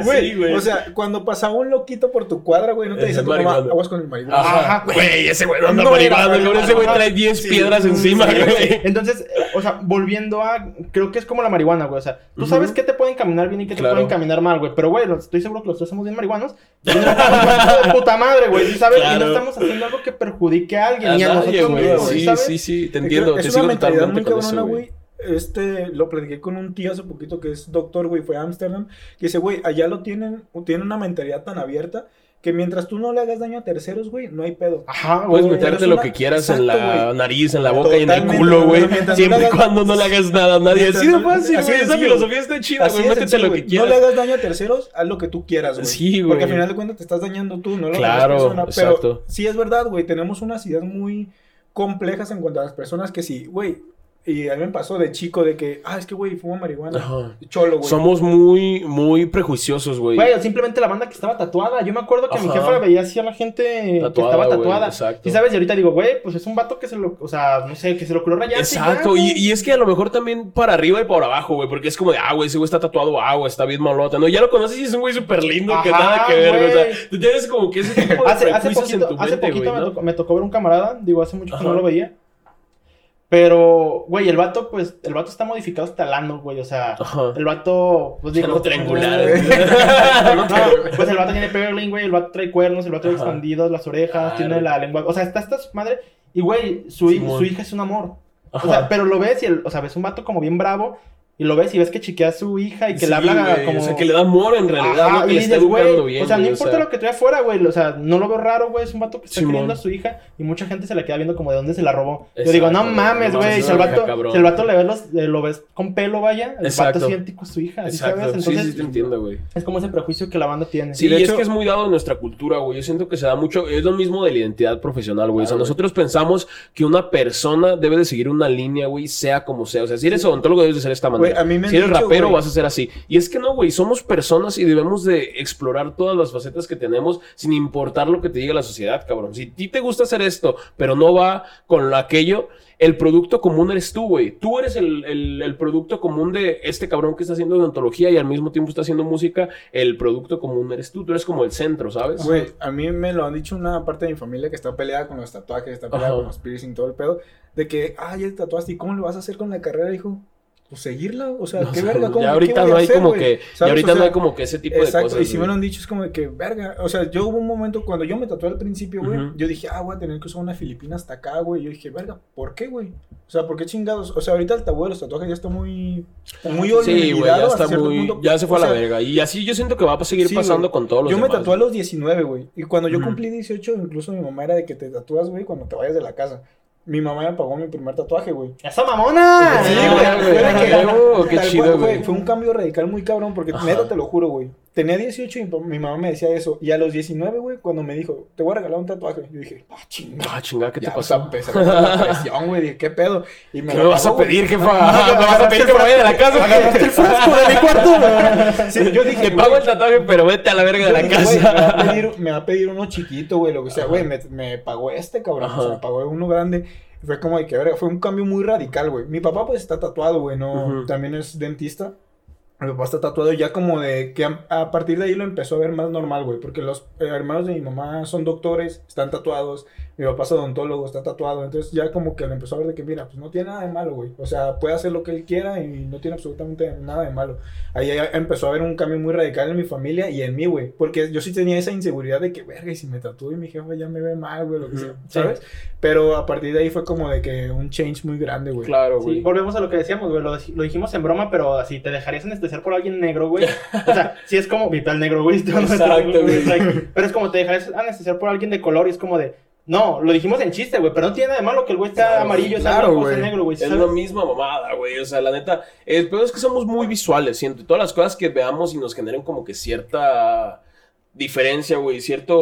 güey. [LAUGHS] Güey, o sea, cuando pasaba un loquito por tu cuadra, güey, no te dice aguas con el marihuana. Ajá. Güey, ese güey no anda marihuana. Ese güey trae 10 Sí. piedras encima, güey. Entonces, o sea, volviendo a. Creo que es como la marihuana, güey. O sea, tú sabes qué te pueden caminar bien y qué te pueden caminar mal, güey. Pero, güey, estoy seguro que los tres somos bien marihuanos. [LAUGHS] Puta madre, güey. ¿sí ¿Sabes? Y Claro. no estamos haciendo algo que perjudique a alguien. A y a nadie, nosotros mismos, Sí, ¿sabes? sí, sí, te entiendo. Te Es sigo una mentalidad muy cabrona, güey. Este, lo platiqué con un tío hace poquito que es doctor, güey, fue a Ámsterdam, que dice, güey, allá lo tienen, tienen una mentalidad tan abierta que mientras tú no le hagas daño a terceros, güey, no hay pedo. Ajá, güey. Puedes meterte lo que quieras en la nariz, en la boca y en el culo, güey. Siempre y cuando no le hagas nada a nadie. Así de fácil, güey. Esa filosofía está chida, güey. Métete sencillo, lo que güey. No le quieras. hagas daño a terceros, haz lo que tú quieras, güey. Sí, güey. Porque al final de cuentas te estás dañando tú, no lo Claro, la persona. exacto. Pero sí es verdad, güey, tenemos unas ideas muy complejas en cuanto a las personas que sí, güey. Y a mí me pasó de chico de que, ah, es que, güey, fuma marihuana. Ajá. Cholo, güey. Somos muy, muy prejuiciosos, güey. Güey, simplemente la banda que estaba tatuada. Yo me acuerdo que mi jefa la veía así a la gente que Tatuada, estaba güey, tatuada. exacto. Y sabes, y ahorita digo, güey, pues es un vato que se lo, o sea, no sé, que se lo y ya, Exacto, y, y es que a lo mejor también para arriba y para abajo, güey, porque es como de, ah, güey, ese güey está tatuado, ah, güey, está bien malota, ¿no? Ya lo conoces y es un güey súper lindo que nada que ver, güey. O sea, tú tienes como que ese tipo de Hace, hace prejuicios en poquito, tu hace mente, poquito güey, me, ¿no? tocó, me tocó ver un camarada, digo, hace mucho que no lo veía. Pero, güey, el vato, pues, el vato está modificado hasta el ano, güey, o sea, Ajá. el vato, pues digo... Triangular. [LAUGHS] No, pues el vato tiene pearling, güey, el vato trae cuernos, el vato trae expandidos, las orejas, Claro. tiene la lengua, o sea, está esta madre, y güey, su, su hija es un amor. Ajá. O sea, pero lo ves y, el, o sea, ves un vato como bien bravo, y lo ves y ves que chiquea a su hija y que Sí, le habla como... O sea, que le da amor en realidad, Ajá, no que y le está educando bien. O sea, no importa lo que trae afuera, güey. O sea, no lo veo raro, güey. Es un vato que está queriendo a su hija y mucha gente se la queda viendo como de dónde se la robó. Yo digo, no mames, güey. Si el vato, si el vato le ves los, eh, lo ves con pelo, vaya, el Exacto. vato es idéntico a su hija, ¿sí Exacto, sabes? sí, Entonces, sí, te entiendo, güey. es como ese prejuicio que la banda tiene. Sí, de y es hecho- que es muy dado en nuestra cultura, güey. Yo siento que se da mucho, es lo mismo de la identidad profesional, güey. o sea, güey. nosotros pensamos que una persona debe de seguir una línea, güey, sea como sea. O sea, si eres odontólogo debes de ser de esta manera. Güey, a mí me han si eres dicho, rapero vas a ser así. Y es que no, güey, somos personas y debemos de explorar todas las facetas que tenemos sin importar lo que te diga la sociedad, cabrón. Si a ti te gusta hacer esto, pero no va con aquello, el producto común eres tú, güey. Tú eres el, el- el producto común de este cabrón que está haciendo odontología y al mismo tiempo está haciendo música. El producto común eres tú. Tú eres como el centro, ¿sabes? Güey, a mí me lo han dicho una parte de mi familia que está peleada con los tatuajes, está peleada Ajá. con los piercing, todo el pedo, de que, ah, ya te tatuaste, ¿y cómo lo vas a hacer con la carrera, hijo? Pues seguirla, o sea, O qué sea, verga, ¿cómo ya qué ahorita a no hay hacer, como güey? que, ya ¿Sabes? ahorita O no sea, hay como que ese tipo de Exacto, cosas. y si me lo han dicho es como de que, verga, o sea, yo hubo un momento cuando yo me tatué al principio, güey, Ujú. yo dije, ah, voy a tener que usar una filipina hasta acá, güey, yo dije, verga, ¿por qué, güey? O sea, ¿por qué chingados? O sea, ahorita el tabú de los tatuajes ya está muy, muy Sí, güey, ya está muy, punto. ya se fue a la sea, verga. Y así yo siento que va a seguir Sí, pasando güey. con todos los Yo me demás, tatué a los 19, güey. Y cuando yo Ujú. cumplí 18, incluso mi mamá era de que te tatúas, güey, cuando te vayas de la casa. Mi mamá me pagó mi primer tatuaje, güey. ¡Esa mamona! Sí, güey, [LAUGHS] qué Tal chido, cual, fue- güey. Fue un cambio radical muy cabrón, porque neta te lo juro, güey. Tenía 18 y mi, mamá me decía eso. Y a los 19, güey, cuando me dijo, te voy a regalar un tatuaje, yo dije, ah, chingada. Ah, chingada, ¿qué te Ya, pasó? empecé a la presión, güey, dije, ¿qué pedo? Y ¿Qué lo me vas a pedir, jefa? [LAUGHS] ¿Me vas a pedir que me vaya de la casa? Agarraste el frasco de mi cuarto. [LAUGHS] Sí, yo dije, Te pago el tatuaje, pero vete a la verga de la me, casa. me va a pedir uno chiquito, güey, lo que sea, güey, me, me pagó este, cabrón, o sea, me pagó uno grande. Fue como de que, verga, fue un cambio muy radical, güey. Mi papá, pues, está tatuado, güey, no, también es dentista. Mi papá está tatuado ya como de que a, a partir de ahí lo empezó a ver más normal, güey, porque los hermanos de mi mamá son doctores, están tatuados. Mi papá es odontólogo, está tatuado. Entonces ya como que le empezó a ver de que, mira, pues no tiene nada de malo, güey. O sea, puede hacer lo que él quiera y no tiene absolutamente nada de malo. Ahí empezó a haber un cambio muy radical en mi familia y en mí, güey. Porque yo sí tenía esa inseguridad de que, verga, y si me tatúo y mi jefe ya me ve mal, güey, lo que sea, Ujú. ¿sabes? Pero a partir de ahí fue como de que un change muy grande, güey. Claro, Sí, güey. volvemos a lo que decíamos, güey. Lo, lo dijimos en broma, pero así te dejarías anestesiar por alguien negro, güey. O sea, [LAUGHS] si es como vital negro, güey. [LAUGHS] Exacto, güey. like, Pero es como te dejarías anestesiar por alguien de color y es como de. No, lo dijimos en chiste, güey. Pero no tiene nada de malo que el güey Claro, amarillo, claro, blanco, güey. negro, güey. Es ¿sabes? la misma mamada, güey. O sea, la neta. El peor es que somos muy visuales, siento. Todas las cosas que veamos y nos generen como que cierta diferencia, güey. Cierto.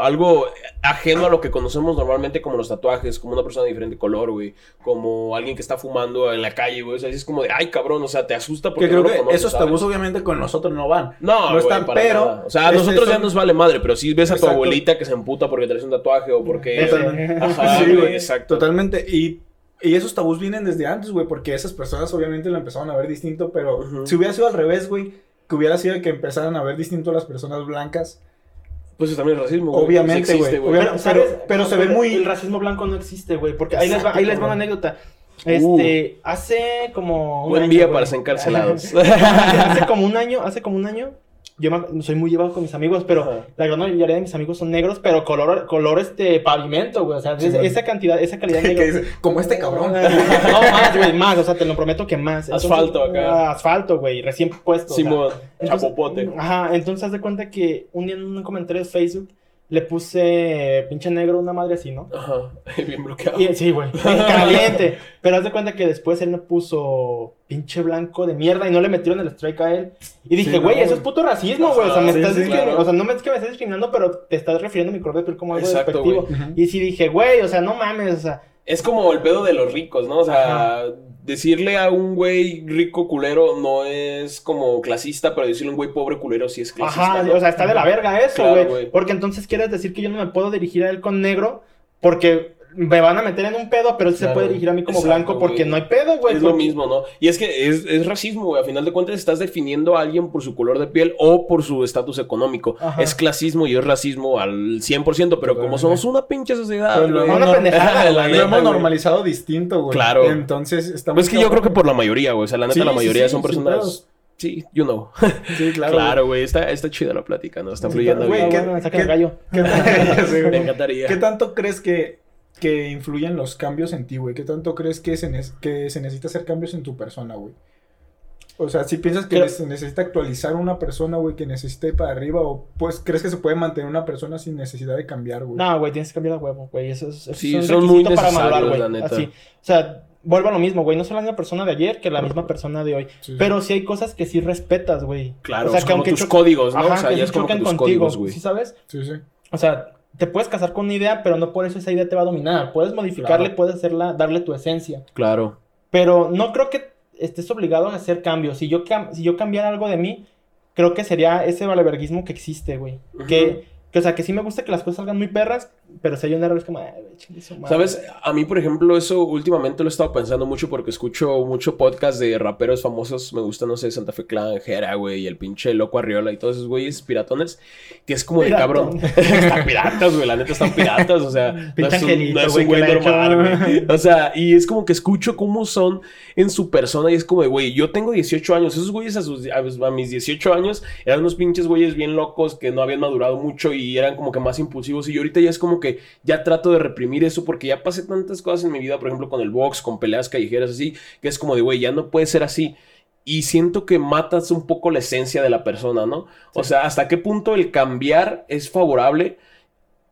Algo ajeno a lo que conocemos normalmente, como los tatuajes, como una persona de diferente color, güey. Como alguien que está fumando en la calle, güey. O sea, es como de, ay, cabrón. O sea, te asusta porque Que creo no lo que conoces, esos ¿sabes? tabús obviamente con nosotros no van. No, no están, para pero nada. O sea, a nosotros ya nos vale madre, pero si ves a tu abuelita que se emputa porque traes un tatuaje o porque. Totalmente. Ajá, Sí, güey, exacto. Totalmente. Y, y esos tabús vienen desde antes, güey, porque esas personas obviamente lo empezaron a ver distinto, pero si hubiera sido al revés, güey, que hubiera sido que empezaran a ver distinto a las personas blancas, Pues eso también es racismo, güey. Obviamente, güey. pero- pero se ve muy- El racismo blanco no existe, güey. Porque ahí les, va, ahí les va una anécdota. Uh. Este, hace como un Buen año, día para ser encarcelados. [LAUGHS] hace como un año, hace como un año, yo me- soy muy llevado con mis amigos, pero Ajá. la gran mayoría de mis amigos son negros, pero color, color este pavimento, güey. O sea, Sí, es- esa cantidad, esa calidad negra. dice, como este cabrón. [LAUGHS] No, más, güey, más. O sea, te lo prometo que más. Asfalto acá. ah, Asfalto, güey, recién puesto. Simón, Entonces, chapopote. Ajá, entonces haz de cuenta que un día en un comentario de Facebook le puse pinche negro una madre así, ¿no? Ajá, [LAUGHS] bien bloqueado. Y- sí, güey, bien [LAUGHS] caliente. Pero haz de cuenta que después él me puso pinche blanco de mierda y no le metieron el strike a él. Y dije, Sí, güey, no, eso es puto racismo, güey. O sea, me Sí, estás sí, claro. O sea, no me es que me estés discriminando, pero te estás refiriendo a mi color de piel como algo Exacto, despectivo. güey. Y sí dije, güey, o sea, no mames, o sea. Es como el pedo de los ricos, ¿no? O sea, decirle a un güey rico culero no es como clasista, pero decirle a un güey pobre culero sí es clasista. Ajá, ¿no? o sea, está de la verga eso, güey. porque entonces quieres decir que yo no me puedo dirigir a él con negro porque me van a meter en un pedo, pero él se puede dirigir a mí como Exacto, blanco porque güey. no hay pedo, güey. es lo mismo, ¿no? Y es que es, es racismo, güey. A final de cuentas estás definiendo a alguien por su color de piel o por su estatus económico. Ajá. Es clasismo y es racismo al 100%, pero como Totalmente. somos una pinche sociedad, Pero lo güey. hemos, Una nor- pendejada, La lo neta, hemos güey. normalizado distinto, güey. Claro. Entonces, estamos. Pues es que yo creo que por la mayoría, güey. O sea, la neta, Sí, la sí, mayoría sí, son personas. Sí, you know. [LAUGHS] Sí, claro. Claro, güey. Está, está chida la plática, ¿no? Está Sí, fluyendo güey, bien. ¿qué- Ah, qué-. ¿Qué, Sí, güey. [LAUGHS] Me encantaría. ¿Qué tanto crees que, que influyen los cambios en ti, güey? ¿Qué tanto crees que se, ne- que se necesita hacer cambios en tu persona, güey? O sea, si piensas que Creo- se necesita actualizar una persona, güey, que necesite ir para arriba, o pues crees que se puede mantener una persona sin necesidad de cambiar, güey. No, güey, tienes que cambiar de huevo, güey. Eso es, eso Sí, es un son muy para madurar, güey. la neta. Así. O sea, vuelvo a lo mismo, güey. No soy la misma persona de ayer que la misma persona de hoy. Sí, sí. Pero sí hay cosas que sí respetas, güey. Claro, o sea, es que como aunque tus códigos, ¿no? Ajá, o sea, ya es como que tus contigo, códigos, güey. ¿Sí sabes? Sí, sí. O sea, te puedes casar con una idea, pero no por eso esa idea te va a dominar. Puedes modificarle, Claro. puedes hacerla, darle tu esencia. Claro. Pero no creo que estés obligado a hacer cambios. Si yo, cam- si yo cambiara algo de mí, creo que sería ese valeverguismo que existe, güey. Que, que, o sea, que sí me gusta que las cosas salgan muy perras, pero si hay un error es como, ay, madre". ¿Sabes? A mí, por ejemplo, eso últimamente lo he estado pensando mucho porque escucho mucho podcast de raperos famosos. Me gusta, no sé, Santa Fe Clan, Jera, güey, y el pinche Loco Arriola y todos esos güeyes piratones. Que es como de cabrón. [LAUGHS] están piratas, güey, la neta están piratas, o sea. [LAUGHS] no es un, no es un güey normal, güey. O sea, y es como que escucho cómo son en su persona y es como de, güey, yo tengo 18 años. Esos güeyes a, sus, a, a mis 18 años eran unos pinches güeyes bien locos que no habían madurado mucho y eran como que más impulsivos. Y ahorita ya es como que ya trato de reprimir eso porque ya pasé tantas cosas en mi vida, por ejemplo, con el box, con peleas callejeras así, que es como de, güey, ya no puede ser así. Y siento que matas un poco la esencia de la persona, ¿no? O sea, ¿hasta qué punto el cambiar es favorable?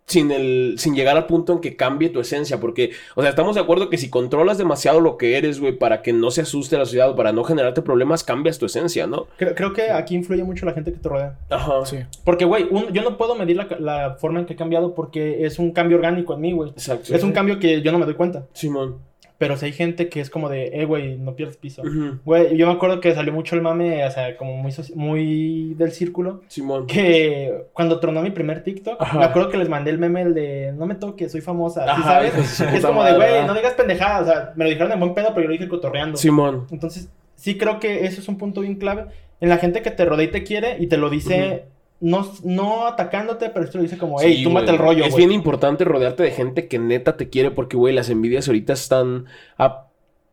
Sin, el, sin llegar al punto en que cambie tu esencia. Porque, o sea, estamos de acuerdo que si controlas demasiado lo que eres, güey, para que no se asuste la sociedad o para no generarte problemas, cambias tu esencia, ¿no? Creo, creo que aquí influye mucho la gente que te rodea. Ajá. Sí. Porque, güey, yo no puedo medir la, la forma en que he cambiado porque es un cambio orgánico en mí, güey. Exacto. Es un cambio que yo no me doy cuenta. Simón. Pero si hay gente que es como de, eh, güey, no pierdas piso. Güey, yo me acuerdo que salió mucho el mame, o sea, como muy, muy del círculo. Simón. Que cuando tronó mi primer TikTok, Ajá. me acuerdo que les mandé el meme el de no me toques, soy famosa. ¿sí Ajá, sabes? es como de, güey, ¿verdad? no digas pendejadas. O sea, me lo dijeron en buen pedo, pero yo lo dije cotorreando. Simón. Entonces, sí creo que eso es un punto bien clave. En la gente que te rodea y te quiere y te lo dice no, no atacándote, pero esto lo dice como, Sí, hey, túmbate güey. el rollo, Es bien importante rodearte de gente que neta te quiere porque, güey, las envidias ahorita están a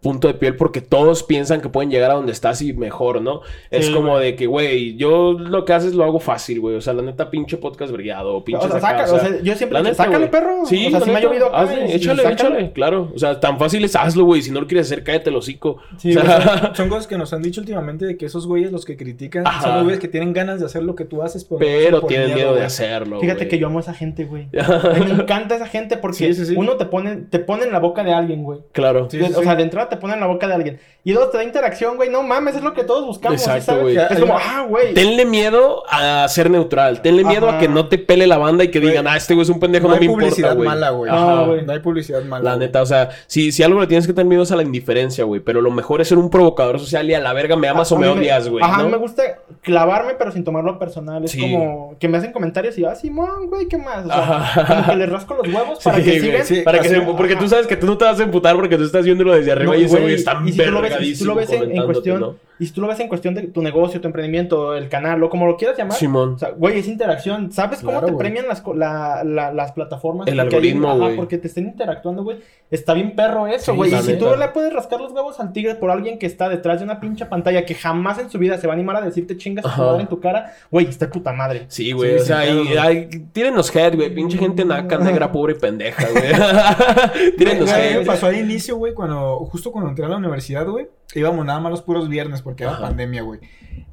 punto de piel porque todos piensan que pueden llegar a donde estás y mejor, ¿no? Es Sí, como de que, güey, yo lo que haces lo hago fácil, güey. O sea, la neta, pinche podcast brillado, pinche O sea, saca, o sea, yo siempre la neta, sácale, güey. perro. Sí, o sea, si me ha llovido hazle, échale, sácalo. échale, claro. O sea, tan fácil es hazlo, güey. Si no lo quieres hacer, cállate el hocico. Sí, o son, [LAUGHS] son cosas que nos han dicho últimamente de que esos güeyes, los que critican, Ajá. son los güeyes que tienen ganas de hacer lo que tú haces, pero, tienen miedo de hacerlo. Fíjate que yo amo a esa gente, güey. [LAUGHS] Me encanta esa gente porque Sí, uno te pone, te pone en la boca de alguien, güey. Claro. O sea, de entrada te pone en la boca de alguien. Y dos, te da interacción, güey. No mames, es lo que todos buscamos. Es como, ah, güey. Tenle miedo a ser neutral. Tenle miedo Ajá. a que no te pele la banda y que digan, ah, este güey es un pendejo, No no, hay me publicidad importa, güey. mala, güey. Ajá. No, güey. No hay publicidad mala. La neta, o sea, si, si algo le tienes que tener miedo es a la indiferencia, güey. Pero lo mejor es ser un provocador social y a la verga me amas A- o me odias, güey. Ajá, ¿no? me gusta clavarme, pero sin tomarlo personal. Es Sí. como que me hacen comentarios y, ah, Simón, güey, ¿qué más? O sea, Ajá. como que les rasco los huevos para Sí, que sigan. sí. Para que así- se- porque tú sabes que tú no te vas a emputar porque tú estás viéndolo desde arriba y ese güey, güey está y si tú lo ves, y si tú lo vergadísimo ves en, cuestión, ¿no? Y si tú lo ves en cuestión de tu negocio, tu emprendimiento, el canal, o como lo quieras llamar, Simón. o sea, güey, es interacción. ¿Sabes cómo Claro, te güey. premian las, co- la- la- las plataformas? El hay- algoritmo, ajá, güey. porque te estén interactuando, güey. Está bien perro eso, Sí, güey. y si tú le puedes rascar los huevos al tigre por alguien que está detrás de una pinche pantalla que jamás en su vida se va a animar a decirte chingas tu madre en tu cara, güey, está puta madre. Sí, güey. Sí, o sea, pedo, y, güey. ay, tírenos head, güey. Pinche gente naca, negra, [LAUGHS] pobre y pendeja, güey. [LAUGHS] tírenos head. pasó al inicio, güey, cuando, justo cuando entré a la universidad, güey, íbamos nada más los puros viernes porque era pandemia, güey.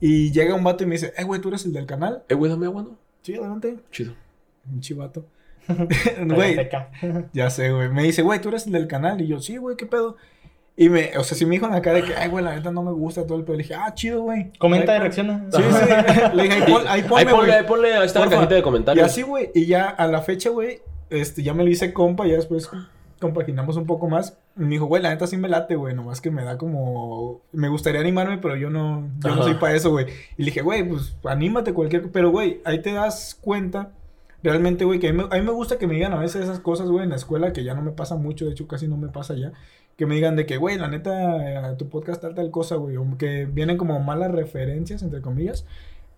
Y llega un vato y me dice, eh, güey, ¿tú eres el del canal? Eh, güey, dame agua, ¿no? Sí, adelante. Chido. Un chivato. [LAUGHS] Güey. [LAUGHS] Ya sé, güey. Me dice, güey, ¿tú eres el del canal? Y yo, sí, güey, ¿qué pedo? Y me, o sea, sí me dijo en la cara de que, ay, güey, la neta no me gusta todo el pedo. Le dije, ah, chido, güey. Comenta y reacciona. Sí, sí. [LAUGHS] Le dije, ahí, pon, ahí Ahí ponle, güey. ahí ponle, ahí está la Porfa. cajita de Y comentarios. así, güey, y ya a la fecha, güey, este, ya me lo hice compa, ya después compaginamos un poco más. Me dijo, güey, la neta sí me late, güey, nomás que me da como... Me gustaría animarme, pero yo no, yo no Ajá. soy para eso, güey. Y le dije, güey, pues anímate cualquier... Pero, güey, ahí te das cuenta, realmente, güey, que a mí, me, a mí me gusta que me digan a veces esas cosas, güey, en la escuela, que ya no me pasa mucho, de hecho casi no me pasa ya. Que me digan de que, güey, la neta, eh, tu podcast tal tal cosa, güey. O que vienen como malas referencias, entre comillas.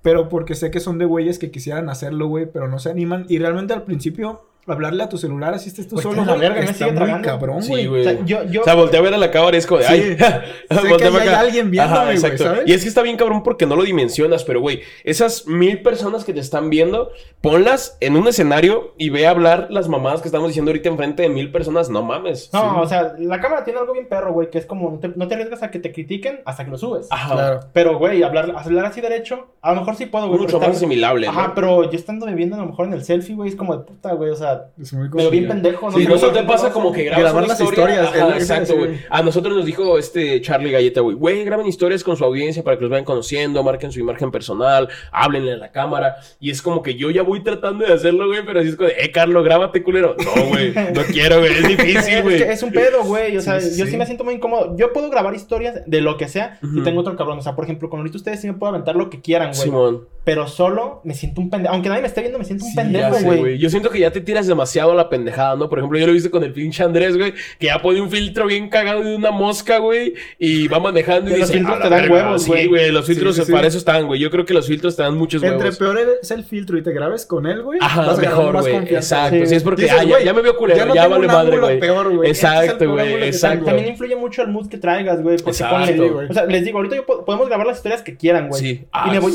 Pero porque sé que son de güeyes que quisieran hacerlo, güey, pero no se animan. Y realmente al principio, hablarle a tu celular así estés tú Pues, solo, está la verga, me está sigue muy tragando. cabrón, Sí, güey. O sea, yo, yo, O sea, volteé a ver a la cámara y es como de, Sí. ay, Sé [LAUGHS] que hay alguien viéndome, Ajá, güey, exacto. ¿sabes? Y es que está bien cabrón porque no lo dimensionas, pero güey, esas mil personas que te están viendo, ponlas en un escenario y ve a hablar las mamadas que estamos diciendo ahorita enfrente de mil personas, no mames. No, Sí. o sea, la cámara tiene algo bien perro, güey, que es como no te, no te arriesgas a que te critiquen hasta que lo subes. Ajá. Claro. Pero, güey, hablar, hablar así derecho, a lo mejor sí puedo, güey. Mucho más asimilable. Ajá, ¿no? pero yo estando viendo a lo mejor en el selfie, güey, es como de puta, güey, o sea, Es muy me cosillo. pendejo, ¿no? Sí, no, eso te pasa como que grabas Grabar las historia. historias, Ajá, lo exacto, güey. A nosotros nos dijo este Charlie Galleta, güey, güey, graben historias con su audiencia para que los vayan conociendo, marquen su imagen personal, háblenle a la cámara. Y es como que yo ya voy tratando de hacerlo, güey, pero así es como de, eh, Carlos, grábate, culero. No, güey, [LAUGHS] no quiero, güey, es difícil, Es, güey. que es un pedo, güey. O sea, Sí, sí, yo sí. sí me siento muy incómodo. Yo puedo grabar historias de lo que sea Ujú. y tengo otro cabrón. O sea, por ejemplo, con ahorita ustedes sí me puedo aventar lo que quieran, güey. Simón. Pero solo me siento un pendejo. Aunque nadie me esté viendo, me siento un Sí, pendejo, güey. Yo siento que ya te tiras demasiado a la pendejada, ¿no? Por ejemplo, yo lo he visto con el pinche Andrés, güey, que ya pone un filtro bien cagado de una mosca, güey, y va manejando y Que los dice, filtros "A te dan verga". huevos, Sí, güey. güey, los filtros Sí, sí, para eso están, güey. Yo creo que los filtros te dan muchos huevos. Entre peor es el filtro y te grabes con él, güey. Ajá, vas mejor, güey. Exacto. Sí. Sí, es porque Dices, ah, ya, güey, ya me veo culero, ya no vale madre, güey. güey. Exacto, güey. Exacto. También influye mucho el mood que traigas, güey. Porque Exacto. güey. O sea, les digo, ahorita podemos grabar las historias que quieran, güey. Sí. y me voy,